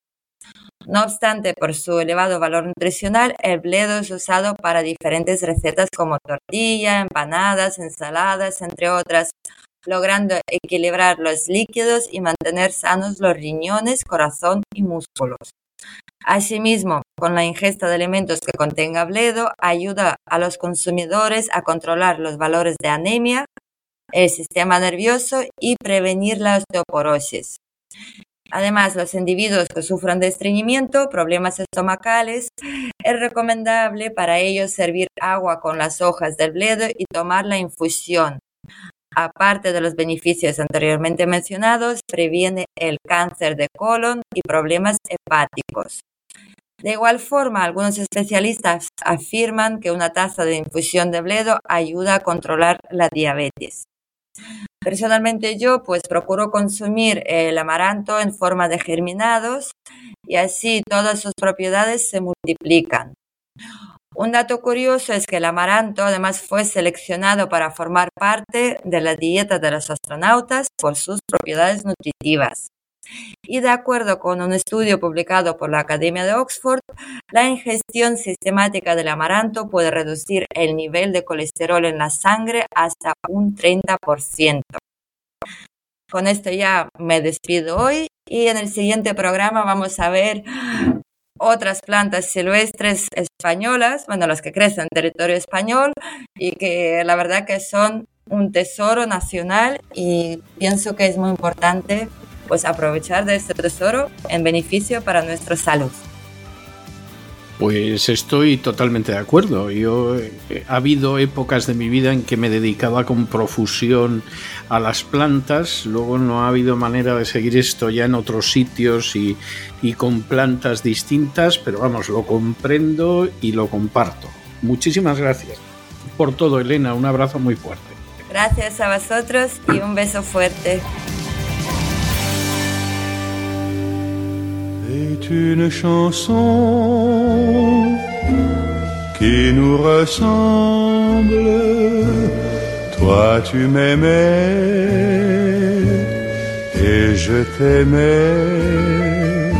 S6: No obstante, por su elevado valor nutricional, el bledo es usado para diferentes recetas como tortilla, empanadas, ensaladas, entre otras, logrando equilibrar los líquidos y mantener sanos los riñones, corazón y músculos. Asimismo, con la ingesta de alimentos que contenga bledo, ayuda a los consumidores a controlar los valores de anemia, el sistema nervioso y prevenir la osteoporosis. Además, los individuos que sufran de estreñimiento, problemas estomacales, es recomendable para ellos servir agua con las hojas del bledo y tomar la infusión. Aparte de los beneficios anteriormente mencionados, previene el cáncer de colon y problemas hepáticos. De igual forma, algunos especialistas afirman que una taza de infusión de bledo ayuda a controlar la diabetes. Personalmente yo pues procuro consumir el amaranto en forma de germinados y así todas sus propiedades se multiplican. Un dato curioso es que el amaranto además fue seleccionado para formar parte de la dieta de los astronautas por sus propiedades nutritivas. Y de acuerdo con un estudio publicado por la Academia de Oxford, la ingestión sistemática del amaranto puede reducir el nivel de colesterol en la sangre hasta un 30%. Con esto ya me despido hoy y en el siguiente programa vamos a ver otras plantas silvestres españolas, bueno, las que crecen en territorio español y que la verdad que son un tesoro nacional y pienso que es muy importante pues aprovechar de este tesoro en beneficio para nuestra salud.
S1: Pues estoy totalmente de acuerdo. Yo eh, ha habido épocas de mi vida en que me dedicaba con profusión a las plantas, luego no ha habido manera de seguir esto ya en otros sitios y, y con plantas distintas, pero vamos, lo comprendo y lo comparto. Muchísimas gracias por todo, Elena. Un abrazo muy fuerte.
S6: Gracias a vosotros y un beso fuerte.
S7: C'est une chanson qui nous ressemble. Toi tu m'aimais et je t'aimais.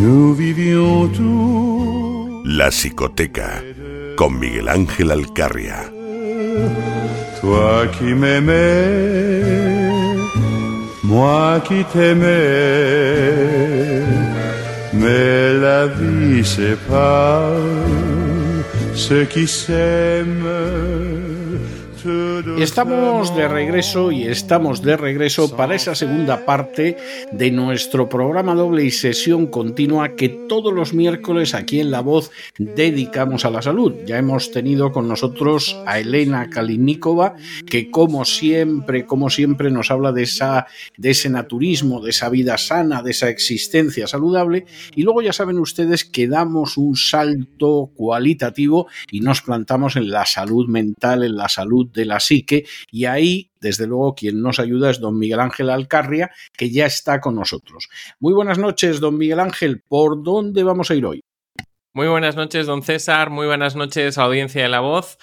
S7: Nous vivions tous.
S4: La psicoteca con Miguel Ángel Alcarria.
S7: Toi qui m'aimais, moi qui t'aimais. Mais la vie sépare ceux qui s'aiment.
S1: Estamos de regreso y estamos de regreso para esa segunda parte de nuestro programa doble y sesión continua que todos los miércoles aquí en La Voz dedicamos a la salud. Ya hemos tenido con nosotros a Elena Kalinikova, que como siempre, como siempre nos habla de, esa, de ese naturismo, de esa vida sana, de esa existencia saludable. Y luego ya saben ustedes que damos un salto cualitativo y nos plantamos en la salud mental, en la salud de la psique y ahí, desde luego, quien nos ayuda es don Miguel Ángel Alcarria, que ya está con nosotros. Muy buenas noches, don Miguel Ángel. ¿Por dónde vamos a ir hoy?
S8: Muy buenas noches, don César. Muy buenas noches, audiencia de la voz.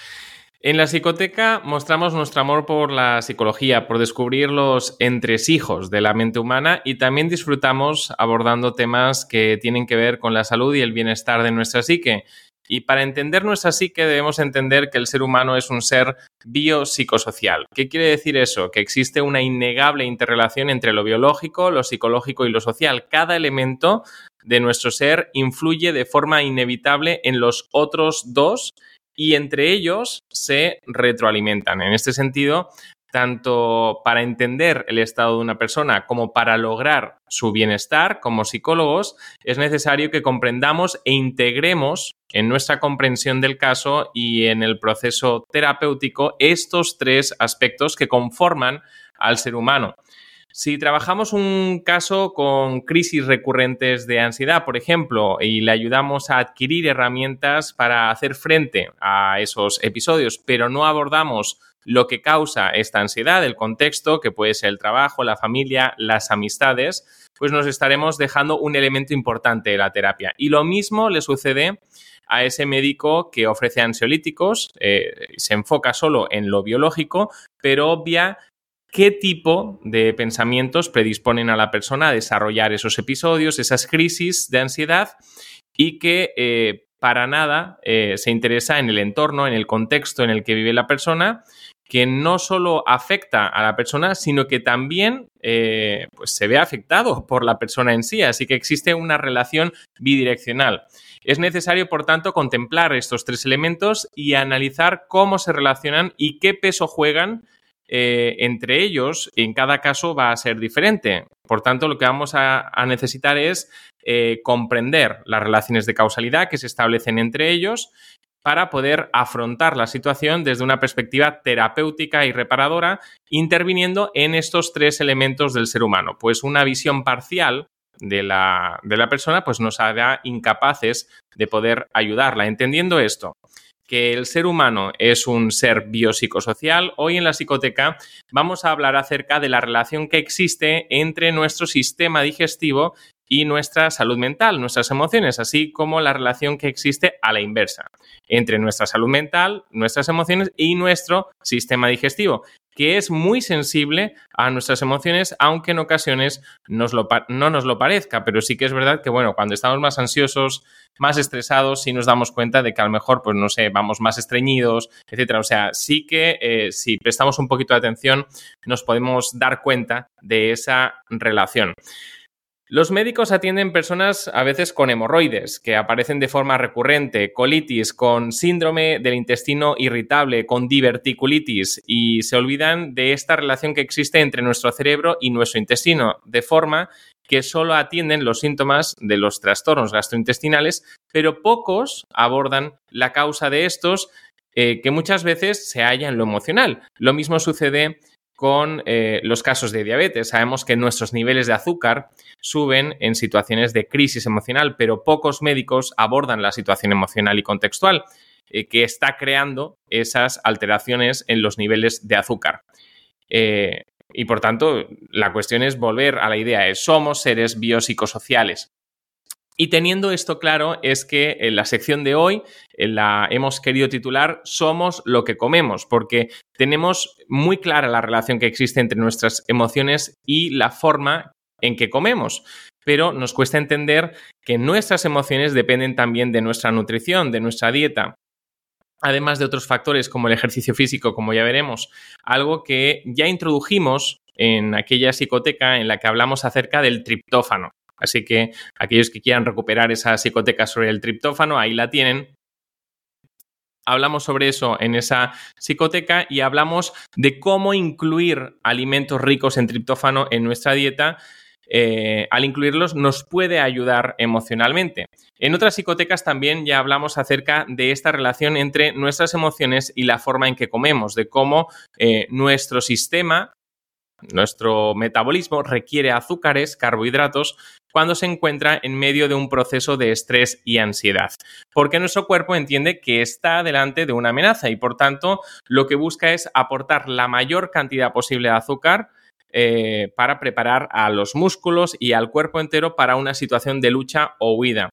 S8: En la psicoteca mostramos nuestro amor por la psicología, por descubrir los entresijos de la mente humana y también disfrutamos abordando temas que tienen que ver con la salud y el bienestar de nuestra psique. Y para entender nuestra psique debemos entender que el ser humano es un ser biopsicosocial. ¿Qué quiere decir eso? Que existe una innegable interrelación entre lo biológico, lo psicológico y lo social. Cada elemento de nuestro ser influye de forma inevitable en los otros dos y entre ellos se retroalimentan. En este sentido, tanto para entender el estado de una persona como para lograr su bienestar como psicólogos, es necesario que comprendamos e integremos en nuestra comprensión del caso y en el proceso terapéutico estos tres aspectos que conforman al ser humano. Si trabajamos un caso con crisis recurrentes de ansiedad, por ejemplo, y le ayudamos a adquirir herramientas para hacer frente a esos episodios, pero no abordamos lo que causa esta ansiedad, el contexto, que puede ser el trabajo, la familia, las amistades, pues nos estaremos dejando un elemento importante de la terapia. Y lo mismo le sucede a ese médico que ofrece ansiolíticos, eh, se enfoca solo en lo biológico, pero obvia qué tipo de pensamientos predisponen a la persona a desarrollar esos episodios, esas crisis de ansiedad y que eh, para nada eh, se interesa en el entorno, en el contexto en el que vive la persona, que no solo afecta a la persona, sino que también eh, pues se ve afectado por la persona en sí. Así que existe una relación bidireccional. Es necesario, por tanto, contemplar estos tres elementos y analizar cómo se relacionan y qué peso juegan eh, entre ellos, en cada caso va a ser diferente. Por tanto, lo que vamos a, necesitar es eh, comprender las relaciones de causalidad que se establecen entre ellos para poder afrontar la situación desde una perspectiva terapéutica y reparadora, interviniendo en estos tres elementos del ser humano. Pues una visión parcial de la, de la persona pues nos hará incapaces de poder ayudarla. Entendiendo esto, que el ser humano es un ser biopsicosocial, hoy en la psicoteca vamos a hablar acerca de la relación que existe entre nuestro sistema digestivo y nuestra salud mental, nuestras emociones, así como la relación que existe a la inversa entre nuestra salud mental, nuestras emociones y nuestro sistema digestivo, que es muy sensible a nuestras emociones, aunque en ocasiones no nos lo parezca, pero sí que es verdad que, bueno, cuando estamos más ansiosos, más estresados, sí nos damos cuenta de que a lo mejor, pues no sé, vamos más estreñidos, etcétera. O sea, sí que eh, si prestamos un poquito de atención, nos podemos dar cuenta de esa relación. Los médicos atienden personas a veces con hemorroides, que aparecen de forma recurrente, colitis, con síndrome del intestino irritable, con diverticulitis, y se olvidan de esta relación que existe entre nuestro cerebro y nuestro intestino, de forma que solo atienden los síntomas de los trastornos gastrointestinales, pero pocos abordan la causa de estos, eh, que muchas veces se halla en lo emocional. Lo mismo sucede con eh, los casos de diabetes. Sabemos que nuestros niveles de azúcar suben en situaciones de crisis emocional, pero pocos médicos abordan la situación emocional y contextual eh, que está creando esas alteraciones en los niveles de azúcar. Eh, y por tanto, la cuestión es volver a la idea de somos seres biopsicosociales. Y teniendo esto claro, es que en la sección de hoy la hemos querido titular Somos lo que comemos, porque tenemos muy clara la relación que existe entre nuestras emociones y la forma en que comemos. Pero nos cuesta entender que nuestras emociones dependen también de nuestra nutrición, de nuestra dieta además de otros factores como el ejercicio físico, como ya veremos, algo que ya introdujimos en aquella psicoteca en la que hablamos acerca del triptófano. Así que aquellos que quieran recuperar esa psicoteca sobre el triptófano, ahí la tienen. Hablamos sobre eso en esa psicoteca y hablamos de cómo incluir alimentos ricos en triptófano en nuestra dieta. Eh, al incluirlos nos puede ayudar emocionalmente. En otras psicotecas también ya hablamos acerca de esta relación entre nuestras emociones y la forma en que comemos, de cómo eh, nuestro sistema nuestro metabolismo requiere azúcares, carbohidratos, cuando se encuentra en medio de un proceso de estrés y ansiedad, porque nuestro cuerpo entiende que está delante de una amenaza y por tanto lo que busca es aportar la mayor cantidad posible de azúcar eh, para preparar a los músculos y al cuerpo entero para una situación de lucha o huida.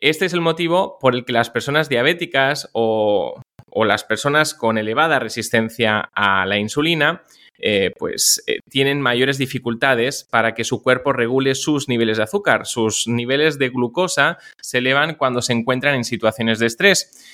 S8: Este es el motivo por el que las personas diabéticas o o las personas con elevada resistencia a la insulina, eh, pues eh, tienen mayores dificultades para que su cuerpo regule sus niveles de azúcar. Sus niveles de glucosa se elevan cuando se encuentran en situaciones de estrés.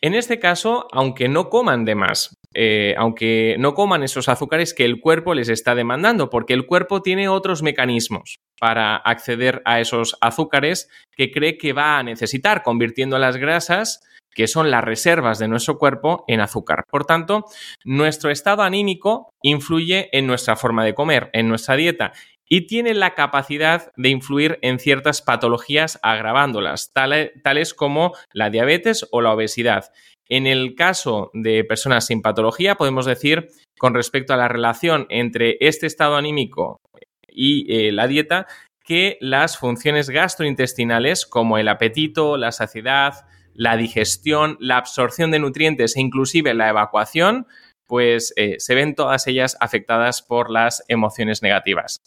S8: En este caso, aunque no coman de más, eh, aunque no coman esos azúcares que el cuerpo les está demandando, porque el cuerpo tiene otros mecanismos para acceder a esos azúcares que cree que va a necesitar, convirtiendo las grasas que son las reservas de nuestro cuerpo en azúcar. Por tanto, nuestro estado anímico influye en nuestra forma de comer, en nuestra dieta, y tiene la capacidad de influir en ciertas patologías agravándolas, tales como la diabetes o la obesidad. En el caso de personas sin patología, podemos decir, con respecto a la relación entre este estado anímico y eh, la dieta, que las funciones gastrointestinales, como el apetito, la saciedad, la digestión, la absorción de nutrientes e inclusive la evacuación, pues eh, se ven todas ellas afectadas por las emociones negativas.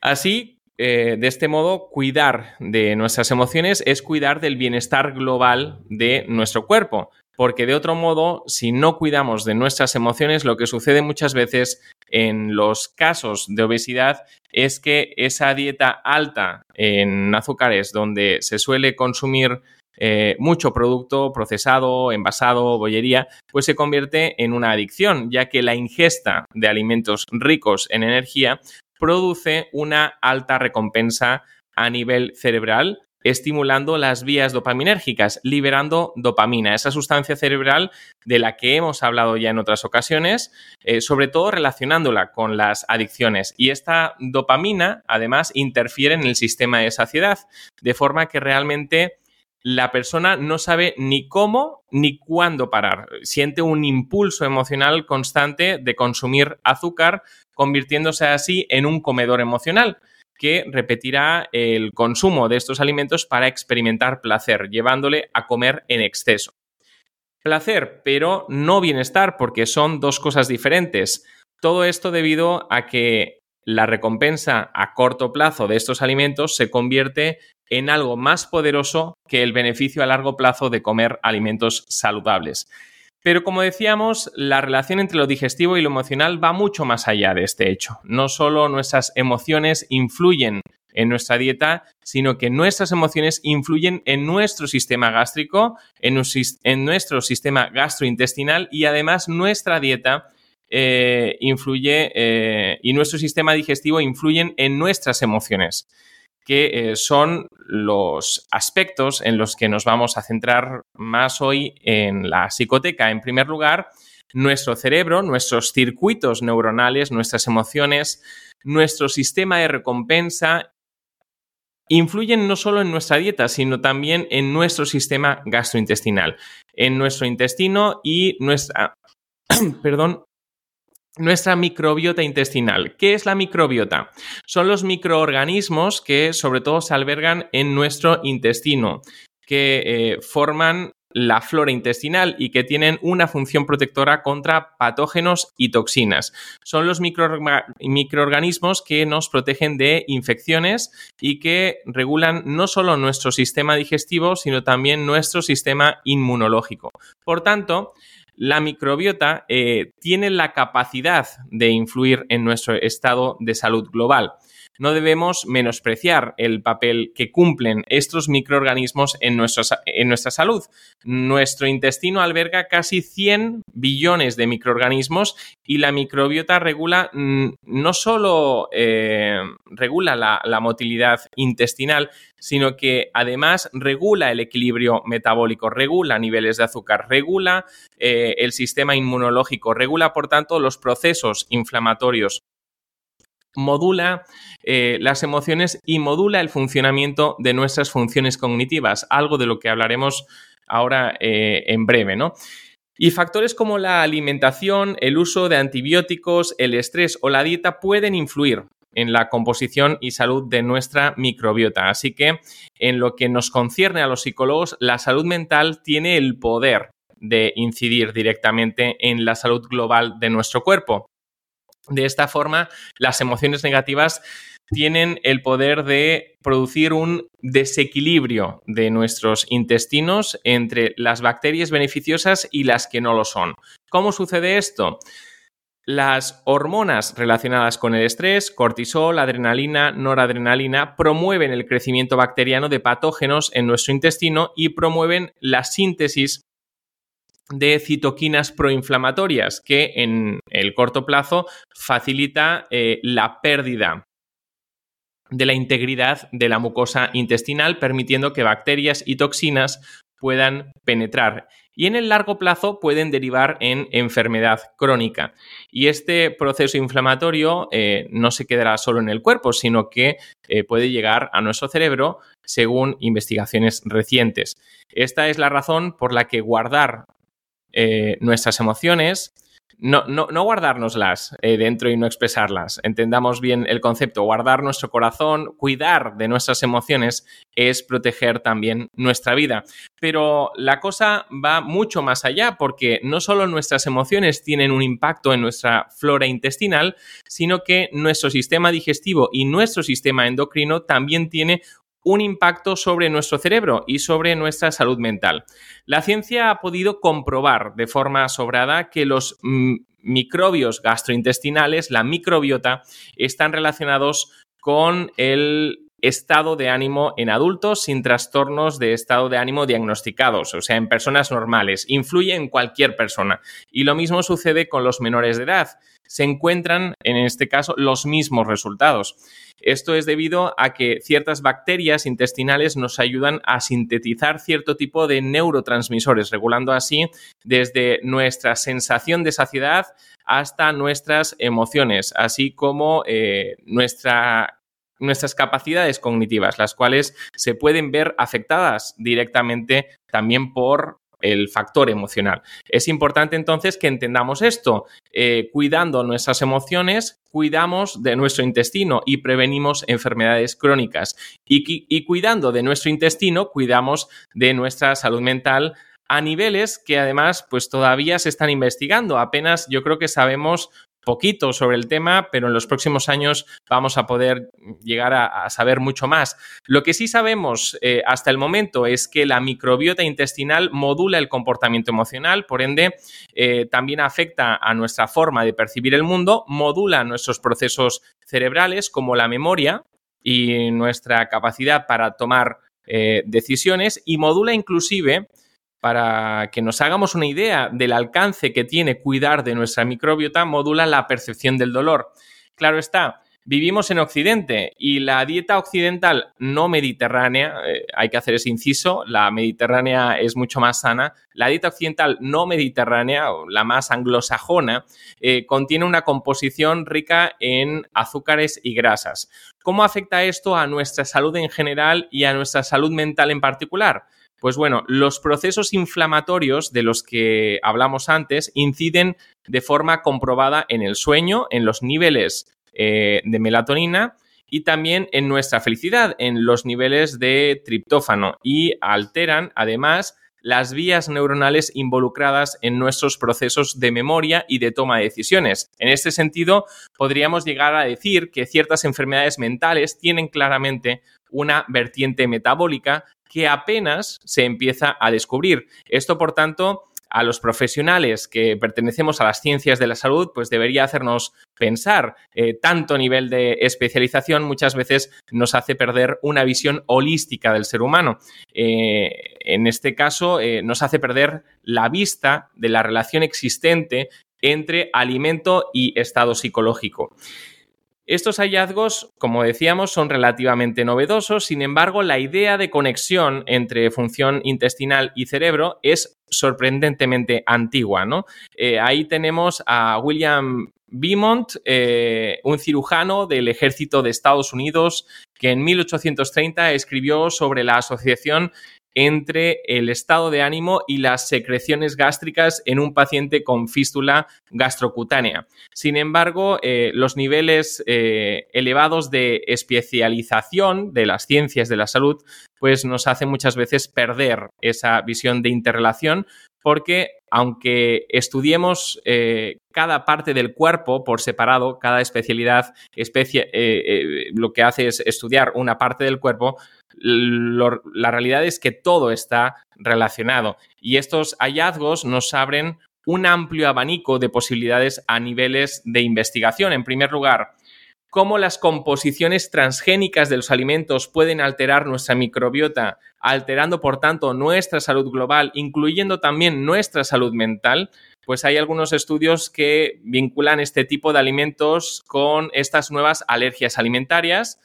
S8: Así, eh, de este modo, cuidar de nuestras emociones es cuidar del bienestar global de nuestro cuerpo, porque de otro modo, si no cuidamos de nuestras emociones, lo que sucede muchas veces en los casos de obesidad es que esa dieta alta en azúcares, donde se suele consumir eh, mucho producto procesado, envasado, bollería, pues se convierte en una adicción, ya que la ingesta de alimentos ricos en energía produce una alta recompensa a nivel cerebral, estimulando las vías dopaminérgicas, liberando dopamina, esa sustancia cerebral de la que hemos hablado ya en otras ocasiones, eh, sobre todo relacionándola con las adicciones. Y esta dopamina, además, interfiere en el sistema de saciedad, de forma que realmente la persona no sabe ni cómo ni cuándo parar. Siente un impulso emocional constante de consumir azúcar, convirtiéndose así en un comedor emocional que repetirá el consumo de estos alimentos para experimentar placer, llevándole a comer en exceso. Placer, pero no bienestar, porque son dos cosas diferentes. Todo esto debido a que la recompensa a corto plazo de estos alimentos se convierte en algo más poderoso que el beneficio a largo plazo de comer alimentos saludables. Pero como decíamos, la relación entre lo digestivo y lo emocional va mucho más allá de este hecho. No solo nuestras emociones influyen en nuestra dieta, sino que nuestras emociones influyen en nuestro sistema gástrico, en, nuestro sistema gastrointestinal y además nuestra dieta eh, influye eh, y nuestro sistema digestivo influyen en nuestras emociones que eh, son los aspectos en los que nos vamos a centrar más hoy en la psicoteca. En primer lugar, nuestro cerebro, nuestros circuitos neuronales, nuestras emociones, nuestro sistema de recompensa influyen no solo en nuestra dieta, sino también en nuestro sistema gastrointestinal, en nuestro intestino y nuestra, perdón, nuestra microbiota intestinal. ¿Qué es la microbiota? Son los microorganismos que sobre todo se albergan en nuestro intestino, que eh, forman la flora intestinal y que tienen una función protectora contra patógenos y toxinas. Son los microorganismos que nos protegen de infecciones y que regulan no solo nuestro sistema digestivo, sino también nuestro sistema inmunológico. Por tanto, la microbiota eh, tiene la capacidad de influir en nuestro estado de salud global. No debemos menospreciar el papel que cumplen estos microorganismos en, nuestra salud. Nuestro intestino alberga casi 100 billones de microorganismos y la microbiota regula mm, no solo eh, regula la, motilidad intestinal, sino que además regula el equilibrio metabólico, regula niveles de azúcar, regula eh, el sistema inmunológico, regula por tanto los procesos inflamatorios modula eh, las emociones y modula el funcionamiento de nuestras funciones cognitivas, algo de lo que hablaremos ahora eh, en breve, ¿no? Y factores como la alimentación, el uso de antibióticos, el estrés o la dieta pueden influir en la composición y salud de nuestra microbiota. Así que en lo que nos concierne a los psicólogos, la salud mental tiene el poder de incidir directamente en la salud global de nuestro cuerpo. De esta forma, las emociones negativas tienen el poder de producir un desequilibrio de nuestros intestinos entre las bacterias beneficiosas y las que no lo son. ¿Cómo sucede esto? Las hormonas relacionadas con el estrés, cortisol, adrenalina, noradrenalina, promueven el crecimiento bacteriano de patógenos en nuestro intestino y promueven la síntesis de citoquinas proinflamatorias que en el corto plazo facilita eh, la pérdida de la integridad de la mucosa intestinal, permitiendo que bacterias y toxinas puedan penetrar y en el largo plazo pueden derivar en enfermedad crónica. Y este proceso inflamatorio eh, no se quedará solo en el cuerpo, sino que eh, puede llegar a nuestro cerebro según investigaciones recientes. Esta es la razón por la que guardar eh, nuestras emociones no, no, no guardárnoslas eh, dentro y no expresarlas. Entendamos bien el concepto. Guardar nuestro corazón, cuidar de nuestras emociones es proteger también nuestra vida. Pero la cosa va mucho más allá porque no solo nuestras emociones tienen un impacto en nuestra flora intestinal, sino que nuestro sistema digestivo y nuestro sistema endocrino también tiene un impacto sobre nuestro cerebro y sobre nuestra salud mental. La ciencia ha podido comprobar de forma sobrada que los microbios gastrointestinales, la microbiota, están relacionados con el estado de ánimo en adultos sin trastornos de estado de ánimo diagnosticados, o sea, en personas normales. Influye en cualquier persona. Y lo mismo sucede con los menores de edad. Se encuentran, en este caso, los mismos resultados. Esto es debido a que ciertas bacterias intestinales nos ayudan a sintetizar cierto tipo de neurotransmisores, regulando así desde nuestra sensación de saciedad hasta nuestras emociones, así como eh, nuestra nuestras capacidades cognitivas, las cuales se pueden ver afectadas directamente también por el factor emocional. Es importante entonces que entendamos esto. Eh, cuidando nuestras emociones, cuidamos de nuestro intestino y prevenimos enfermedades crónicas. Y, y cuidando de nuestro intestino, cuidamos de nuestra salud mental a niveles que además pues todavía se están investigando. Apenas yo creo que sabemos poquito sobre el tema, pero en los próximos años vamos a poder llegar a, saber mucho más. Lo que sí sabemos eh, hasta el momento es que la microbiota intestinal modula el comportamiento emocional, por ende, eh, también afecta a nuestra forma de percibir el mundo, modula nuestros procesos cerebrales como la memoria y nuestra capacidad para tomar eh, decisiones y modula inclusive para que nos hagamos una idea del alcance que tiene cuidar de nuestra microbiota, modula la percepción del dolor. Claro está, vivimos en Occidente y la dieta occidental no mediterránea, eh, hay que hacer ese inciso, la mediterránea es mucho más sana, la dieta occidental no mediterránea, la más anglosajona, eh, contiene una composición rica en azúcares y grasas. ¿Cómo afecta esto a nuestra salud en general y a nuestra salud mental en particular? Pues bueno, los procesos inflamatorios de los que hablamos antes inciden de forma comprobada en el sueño, en los niveles eh, de melatonina y también en nuestra felicidad, en los niveles de triptófano y alteran además las vías neuronales involucradas en nuestros procesos de memoria y de toma de decisiones. En este sentido, podríamos llegar a decir que ciertas enfermedades mentales tienen claramente una vertiente metabólica que apenas se empieza a descubrir. Esto, por tanto, a los profesionales que pertenecemos a las ciencias de la salud, pues debería hacernos pensar. Eh, tanto nivel de especialización muchas veces nos hace perder una visión holística del ser humano. Eh, en este caso, eh, nos hace perder la vista de la relación existente entre alimento y estado psicológico. Estos hallazgos, como decíamos, son relativamente novedosos, sin embargo, la idea de conexión entre función intestinal y cerebro es sorprendentemente antigua. ¿no? Eh, ahí tenemos a William Beaumont, eh, un cirujano del ejército de Estados Unidos, que en 1830 escribió sobre la asociación entre el estado de ánimo y las secreciones gástricas en un paciente con fístula gastrocutánea. Sin embargo, eh, los niveles eh, elevados de especialización de las ciencias de la salud pues nos hacen muchas veces perder esa visión de interrelación porque aunque estudiemos eh, cada parte del cuerpo por separado, cada especialidad, lo que hace es estudiar una parte del cuerpo, la realidad es que todo está relacionado. Y estos hallazgos nos abren un amplio abanico de posibilidades a niveles de investigación. En primer lugar, cómo las composiciones transgénicas de los alimentos pueden alterar nuestra microbiota, alterando por tanto nuestra salud global, incluyendo también nuestra salud mental, pues hay algunos estudios que vinculan este tipo de alimentos con estas nuevas alergias alimentarias,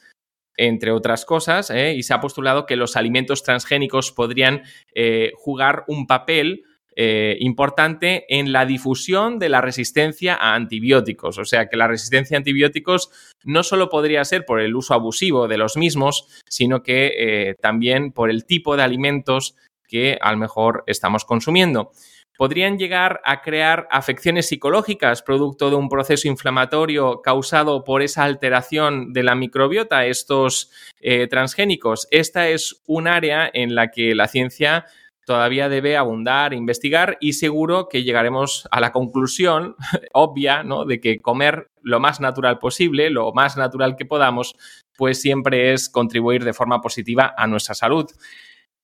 S8: entre otras cosas, ¿eh? y se ha postulado que los alimentos transgénicos podrían eh, jugar un papel eh, importante en la difusión de la resistencia a antibióticos. O sea que la resistencia a antibióticos no solo podría ser por el uso abusivo de los mismos, sino que también por el tipo de alimentos que a lo mejor estamos consumiendo podrían llegar a crear afecciones psicológicas producto de un proceso inflamatorio causado por esa alteración de la microbiota, estos eh, transgénicos. Esta es un área en la que la ciencia todavía debe abundar, investigar y seguro que llegaremos a la conclusión obvia ¿no? de que comer lo más natural posible, lo más natural que podamos, pues siempre es contribuir de forma positiva a nuestra salud.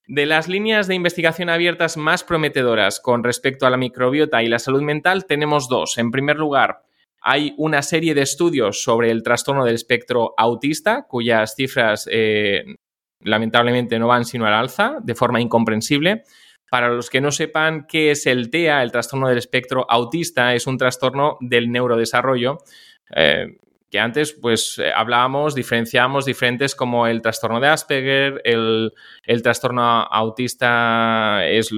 S8: De las líneas de investigación abiertas más prometedoras con respecto a la microbiota y la salud mental tenemos dos. En primer lugar, hay una serie de estudios sobre el trastorno del espectro autista, cuyas cifras eh, lamentablemente no van sino al alza de forma incomprensible. Para los que no sepan qué es el TEA, el trastorno del espectro autista, es un trastorno del neurodesarrollo. Eh, que antes pues eh, hablábamos, diferenciábamos diferentes como el trastorno de Asperger, el, trastorno autista es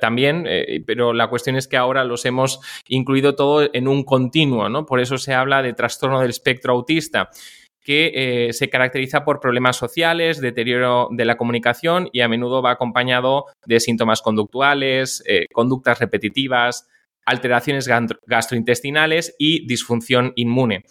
S8: también, eh, pero la cuestión es que ahora los hemos incluido todo en un continuo, ¿no? Por eso se habla de trastorno del espectro autista que eh, se caracteriza por problemas sociales, deterioro de la comunicación y a menudo va acompañado de síntomas conductuales, conductas repetitivas, alteraciones gastrointestinales y disfunción inmune.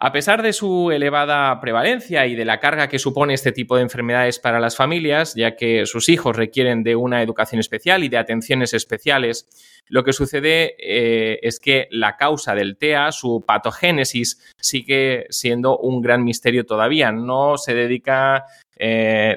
S8: A pesar de su elevada prevalencia y de la carga que supone este tipo de enfermedades para las familias, ya que sus hijos requieren de una educación especial y de atenciones especiales, lo que sucede eh, es que la causa del TEA, su patogénesis, sigue siendo un gran misterio todavía. No se dedica. Eh,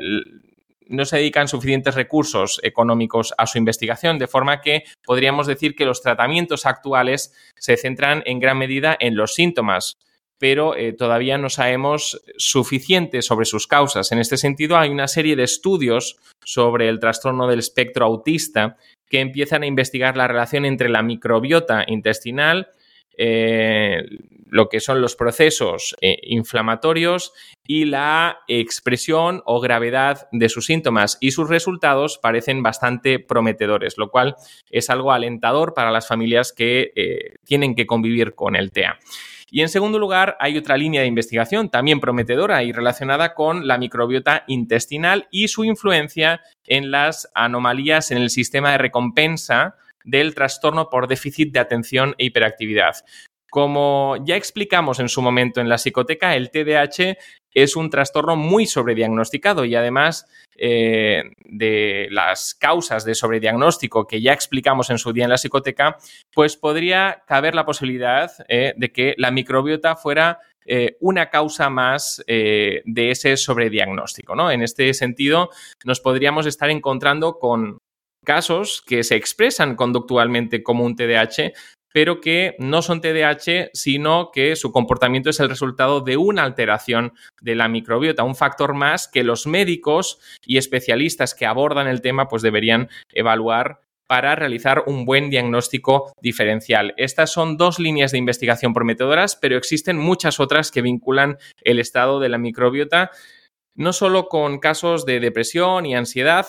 S8: no se dedican suficientes recursos económicos a su investigación, de forma que podríamos decir que los tratamientos actuales se centran en gran medida en los síntomas, pero eh, todavía no sabemos suficiente sobre sus causas. En este sentido, hay una serie de estudios sobre el trastorno del espectro autista que empiezan a investigar la relación entre la microbiota intestinal, eh, lo que son los procesos eh, inflamatorios y la expresión o gravedad de sus síntomas y sus resultados parecen bastante prometedores, lo cual es algo alentador para las familias que tienen que convivir con el TEA. Y en segundo lugar, hay otra línea de investigación también prometedora y relacionada con la microbiota intestinal y su influencia en las anomalías en el sistema de recompensa del trastorno por déficit de atención e hiperactividad. Como ya explicamos en su momento en la psicoteca, el TDAH es un trastorno muy sobrediagnosticado y además eh, de las causas de sobrediagnóstico que ya explicamos en su día en la psicoteca, pues podría caber la posibilidad eh, de que la microbiota fuera eh, una causa más de ese sobrediagnóstico. ¿no? En este sentido, nos podríamos estar encontrando con casos que se expresan conductualmente como un TDAH, pero que no son TDAH, sino que su comportamiento es el resultado de una alteración de la microbiota, un factor más que los médicos y especialistas que abordan el tema pues deberían evaluar para realizar un buen diagnóstico diferencial. Estas son dos líneas de investigación prometedoras, pero existen muchas otras que vinculan el estado de la microbiota no solo con casos de depresión y ansiedad,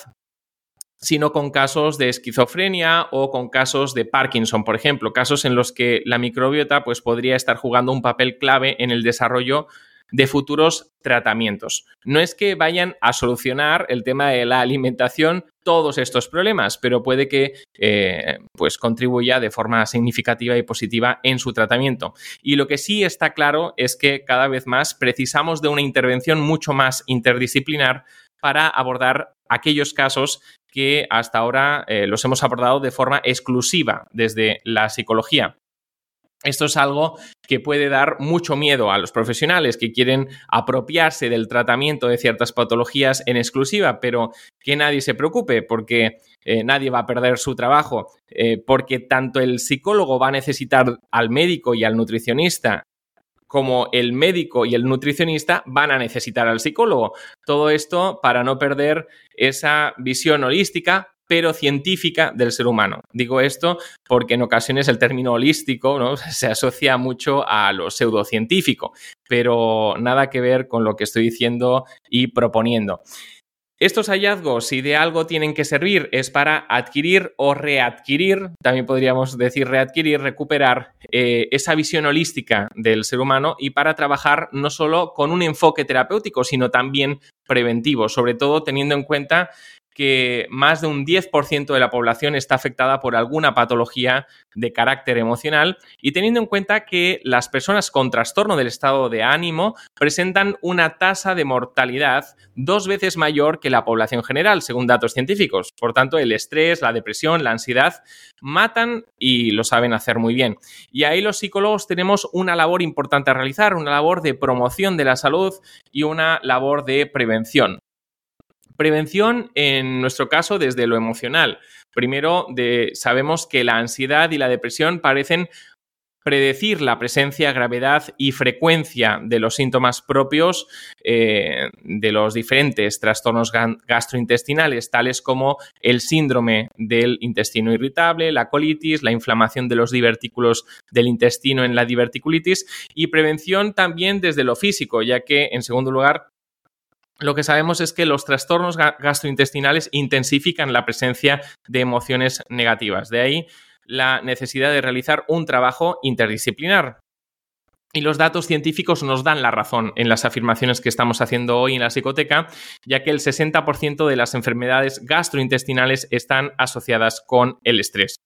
S8: sino con casos de esquizofrenia o con casos de Parkinson, por ejemplo, casos en los que la microbiota pues, podría estar jugando un papel clave en el desarrollo de futuros tratamientos. No es que vayan a solucionar el tema de la alimentación todos estos problemas, pero puede que eh, pues contribuya de forma significativa y positiva en su tratamiento. Y lo que sí está claro es que cada vez más precisamos de una intervención mucho más interdisciplinar para abordar aquellos casos que hasta ahora eh, los hemos abordado de forma exclusiva desde la psicología. Esto es algo que puede dar mucho miedo a los profesionales que quieren apropiarse del tratamiento de ciertas patologías en exclusiva, pero que nadie se preocupe porque eh, nadie va a perder su trabajo, eh, porque tanto el psicólogo va a necesitar al médico y al nutricionista como el médico y el nutricionista van a necesitar al psicólogo. Todo esto para no perder esa visión holística pero científica del ser humano. Digo esto porque en ocasiones el término holístico ¿no? se asocia mucho a lo pseudocientífico, pero nada que ver con lo que estoy diciendo y proponiendo. Estos hallazgos, si de algo tienen que servir, es para adquirir o readquirir, también podríamos decir readquirir, recuperar eh, esa visión holística del ser humano y para trabajar no solo con un enfoque terapéutico, sino también preventivo, sobre todo teniendo en cuenta que más de un 10% de la población está afectada por alguna patología de carácter emocional y teniendo en cuenta que las personas con trastorno del estado de ánimo presentan una tasa de mortalidad dos veces mayor que la población general, según datos científicos. Por tanto, el estrés, la depresión, la ansiedad matan y lo saben hacer muy bien. Y ahí los psicólogos tenemos una labor importante a realizar, una labor de promoción de la salud y una labor de prevención. Prevención, en nuestro caso, desde lo emocional. Primero, sabemos que la ansiedad y la depresión parecen predecir la presencia, gravedad y frecuencia de los síntomas propios eh, de los diferentes trastornos gastrointestinales, tales como el síndrome del intestino irritable, la colitis, la inflamación de los divertículos del intestino en la diverticulitis y prevención también desde lo físico, ya que, en segundo lugar, lo que sabemos es que los trastornos gastrointestinales intensifican la presencia de emociones negativas. De ahí la necesidad de realizar un trabajo interdisciplinar. Y los datos científicos nos dan la razón en las afirmaciones que estamos haciendo hoy en la psicoteca, ya que el 60% de las enfermedades gastrointestinales están asociadas con el estrés.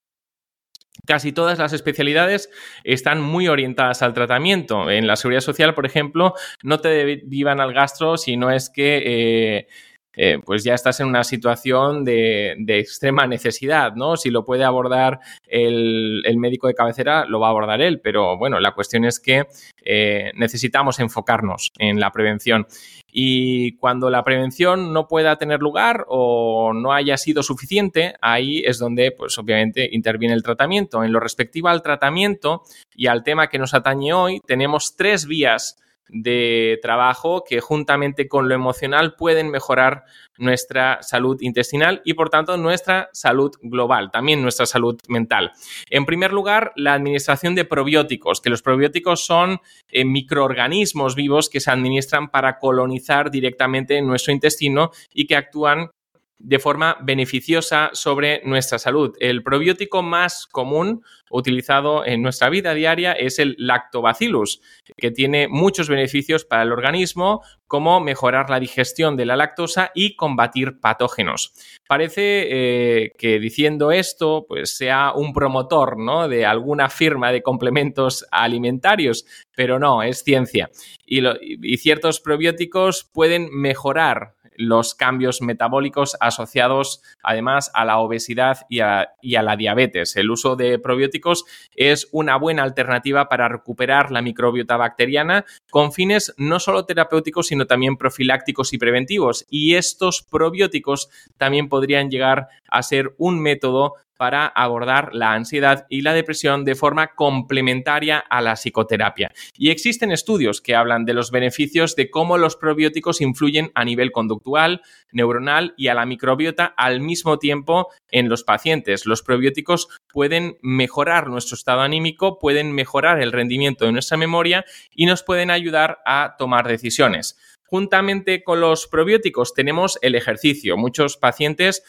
S8: Casi todas las especialidades están muy orientadas al tratamiento. En la seguridad social, por ejemplo, no te derivan al gastro si no es que eh, eh, pues ya estás en una situación de, extrema necesidad, ¿no? Si lo puede abordar el, médico de cabecera, lo va a abordar él, pero bueno, la cuestión es que eh, necesitamos enfocarnos en la prevención. Y cuando la prevención no pueda tener lugar o no haya sido suficiente, ahí es donde, pues obviamente, interviene el tratamiento. En lo respectivo al tratamiento y al tema que nos atañe hoy, tenemos tres vías de trabajo que juntamente con lo emocional pueden mejorar nuestra salud intestinal y por tanto nuestra salud global, también nuestra salud mental. En primer lugar, la administración de probióticos, que los probióticos son eh, microorganismos vivos que se administran para colonizar directamente nuestro intestino y que actúan de forma beneficiosa sobre nuestra salud. El probiótico más común utilizado en nuestra vida diaria es el lactobacillus, que tiene muchos beneficios para el organismo, como mejorar la digestión de la lactosa y combatir patógenos. Parece eh, que diciendo esto, pues sea un promotor de alguna firma de complementos alimentarios, pero no, es ciencia. y ciertos probióticos pueden mejorar los cambios metabólicos asociados además a la obesidad y a, la diabetes. El uso de probióticos es una buena alternativa para recuperar la microbiota bacteriana con fines no solo terapéuticos, sino también profilácticos y preventivos. Y estos probióticos también podrían llegar a ser un método para abordar la ansiedad y la depresión de forma complementaria a la psicoterapia. Y existen estudios que hablan de los beneficios de cómo los probióticos influyen a nivel conductual, neuronal y a la microbiota al mismo tiempo en los pacientes. Los probióticos pueden mejorar nuestro estado anímico, pueden mejorar el rendimiento de nuestra memoria y nos pueden ayudar a tomar decisiones. Juntamente con los probióticos tenemos el ejercicio. Muchos pacientes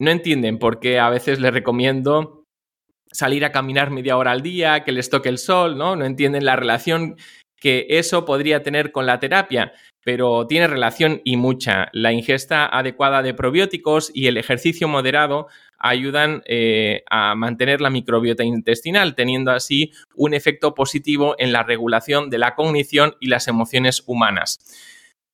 S8: no entienden por qué a veces les recomiendo salir a caminar media hora al día, que les toque el sol, ¿no? No entienden la relación que eso podría tener con la terapia, pero tiene relación y mucha. La ingesta adecuada de probióticos y el ejercicio moderado ayudan eh, a mantener la microbiota intestinal, teniendo así un efecto positivo en la regulación de la cognición y las emociones humanas.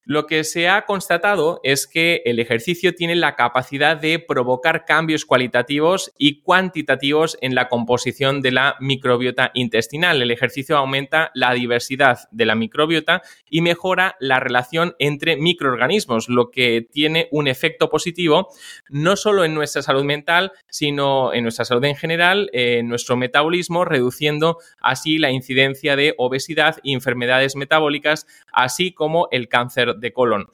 S8: Lo que se ha constatado es que el ejercicio tiene la capacidad de provocar cambios cualitativos y cuantitativos en la composición de la microbiota intestinal. El ejercicio aumenta la diversidad de la microbiota y mejora la relación entre microorganismos, lo que tiene un efecto positivo no solo en nuestra salud mental, sino en nuestra salud en general, en nuestro metabolismo, reduciendo así la incidencia de obesidad y enfermedades metabólicas, así como el cáncer de colon.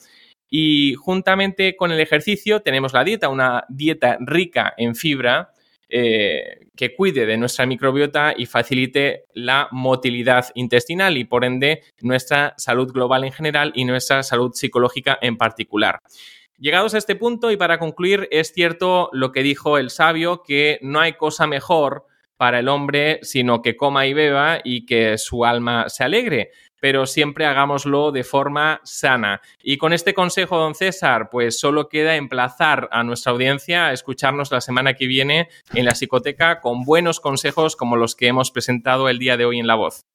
S8: Y juntamente con el ejercicio tenemos la dieta, una dieta rica en fibra eh, que cuide de nuestra microbiota y facilite la motilidad intestinal y por ende nuestra salud global en general y nuestra salud psicológica en particular. Llegados a este punto y para concluir, es cierto lo que dijo el sabio, que no hay cosa mejor para el hombre, sino que coma y beba y que su alma se alegre pero siempre hagámoslo de forma sana. Y con este consejo, don César, pues solo queda emplazar a nuestra audiencia a escucharnos la semana que viene en la psicoteca con buenos consejos como los que hemos presentado el día de hoy en La Voz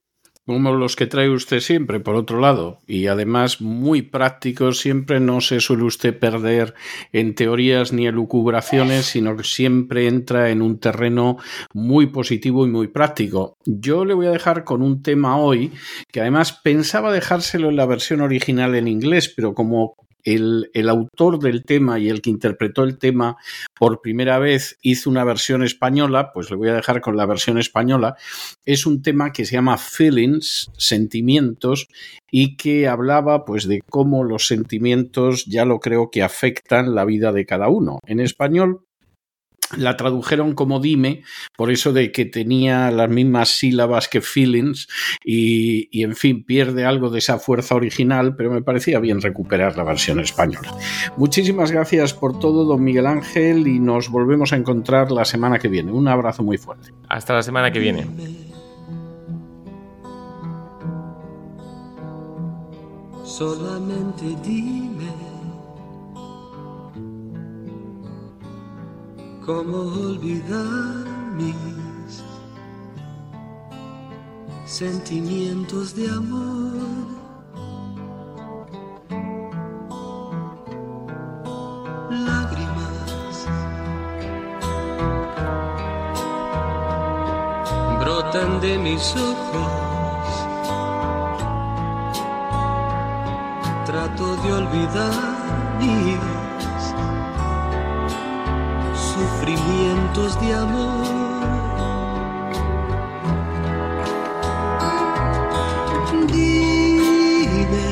S1: como los que trae usted siempre, por otro lado, y además muy prácticos, siempre no se suele usted perder en teorías ni elucubraciones, sino que siempre entra en un terreno muy positivo y muy práctico. Yo le voy a dejar con un tema hoy que además pensaba dejárselo en la versión original en inglés, pero como el, autor del tema y el que interpretó el tema por primera vez hizo una versión española, pues le voy a dejar con la versión española. Es un tema que se llama Feelings, sentimientos, y que hablaba pues de cómo los sentimientos ya lo creo que afectan la vida de cada uno. En español la tradujeron como dime, por eso de que tenía las mismas sílabas que feelings y, y, en fin, pierde algo de esa fuerza original, pero me parecía bien recuperar la versión española. Muchísimas gracias por todo, don Miguel Ángel, y nos volvemos a encontrar la semana que viene. Un abrazo muy fuerte.
S8: Hasta la semana que viene.
S7: Solamente dime ¿Cómo olvidar mis sentimientos de amor? Lágrimas brotan de mis ojos. Trato de olvidar mis sufrimientos de amor. Dime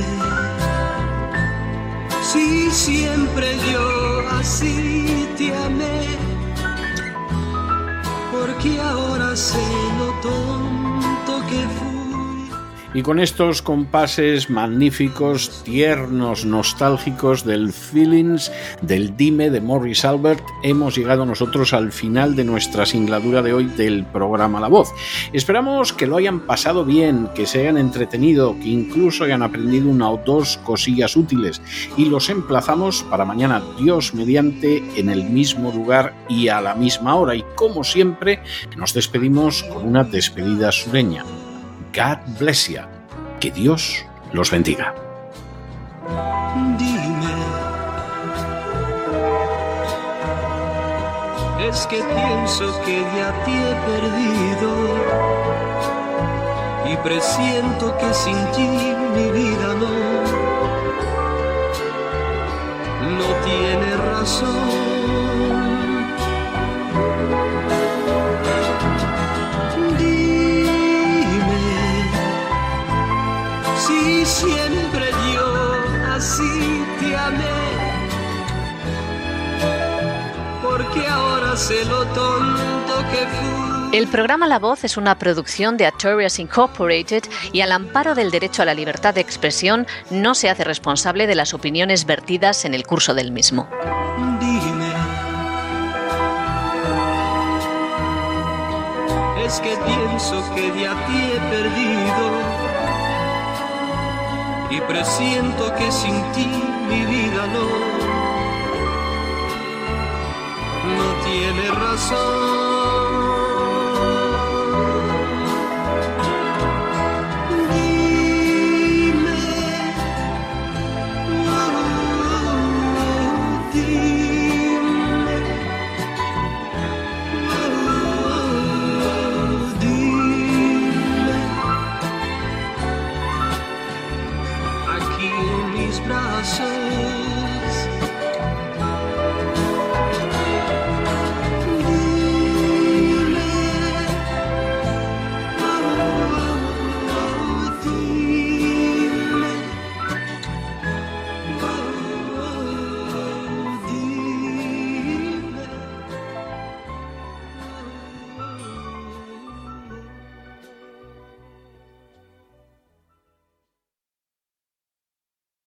S7: si siempre yo así te amé, porque ahora sé lo tonto que fui.
S1: Y con estos compases magníficos, tiernos, nostálgicos del Feelings, del Dime de Morris Albert, hemos llegado nosotros al final de nuestra singladura de hoy del programa La Voz. Esperamos que lo hayan pasado bien, que se hayan entretenido, que incluso hayan aprendido una o dos cosillas útiles y los emplazamos para mañana, Dios mediante, en el mismo lugar y a la misma hora. Y como siempre, nos despedimos con una despedida sureña. God bless you. Que Dios los bendiga.
S7: Dime, es que pienso que ya te he perdido y presiento que sin ti mi vida no, no tiene razón. Siempre yo así te amé. Porque ahora sé lo tonto que fui.
S2: El programa La Voz es una producción de Artorias Incorporated y al amparo del derecho a la libertad de expresión no se hace responsable de las opiniones vertidas en el curso del mismo.
S7: Dime, es que pienso que he perdido y presiento que sin ti mi vida no, no tiene razón.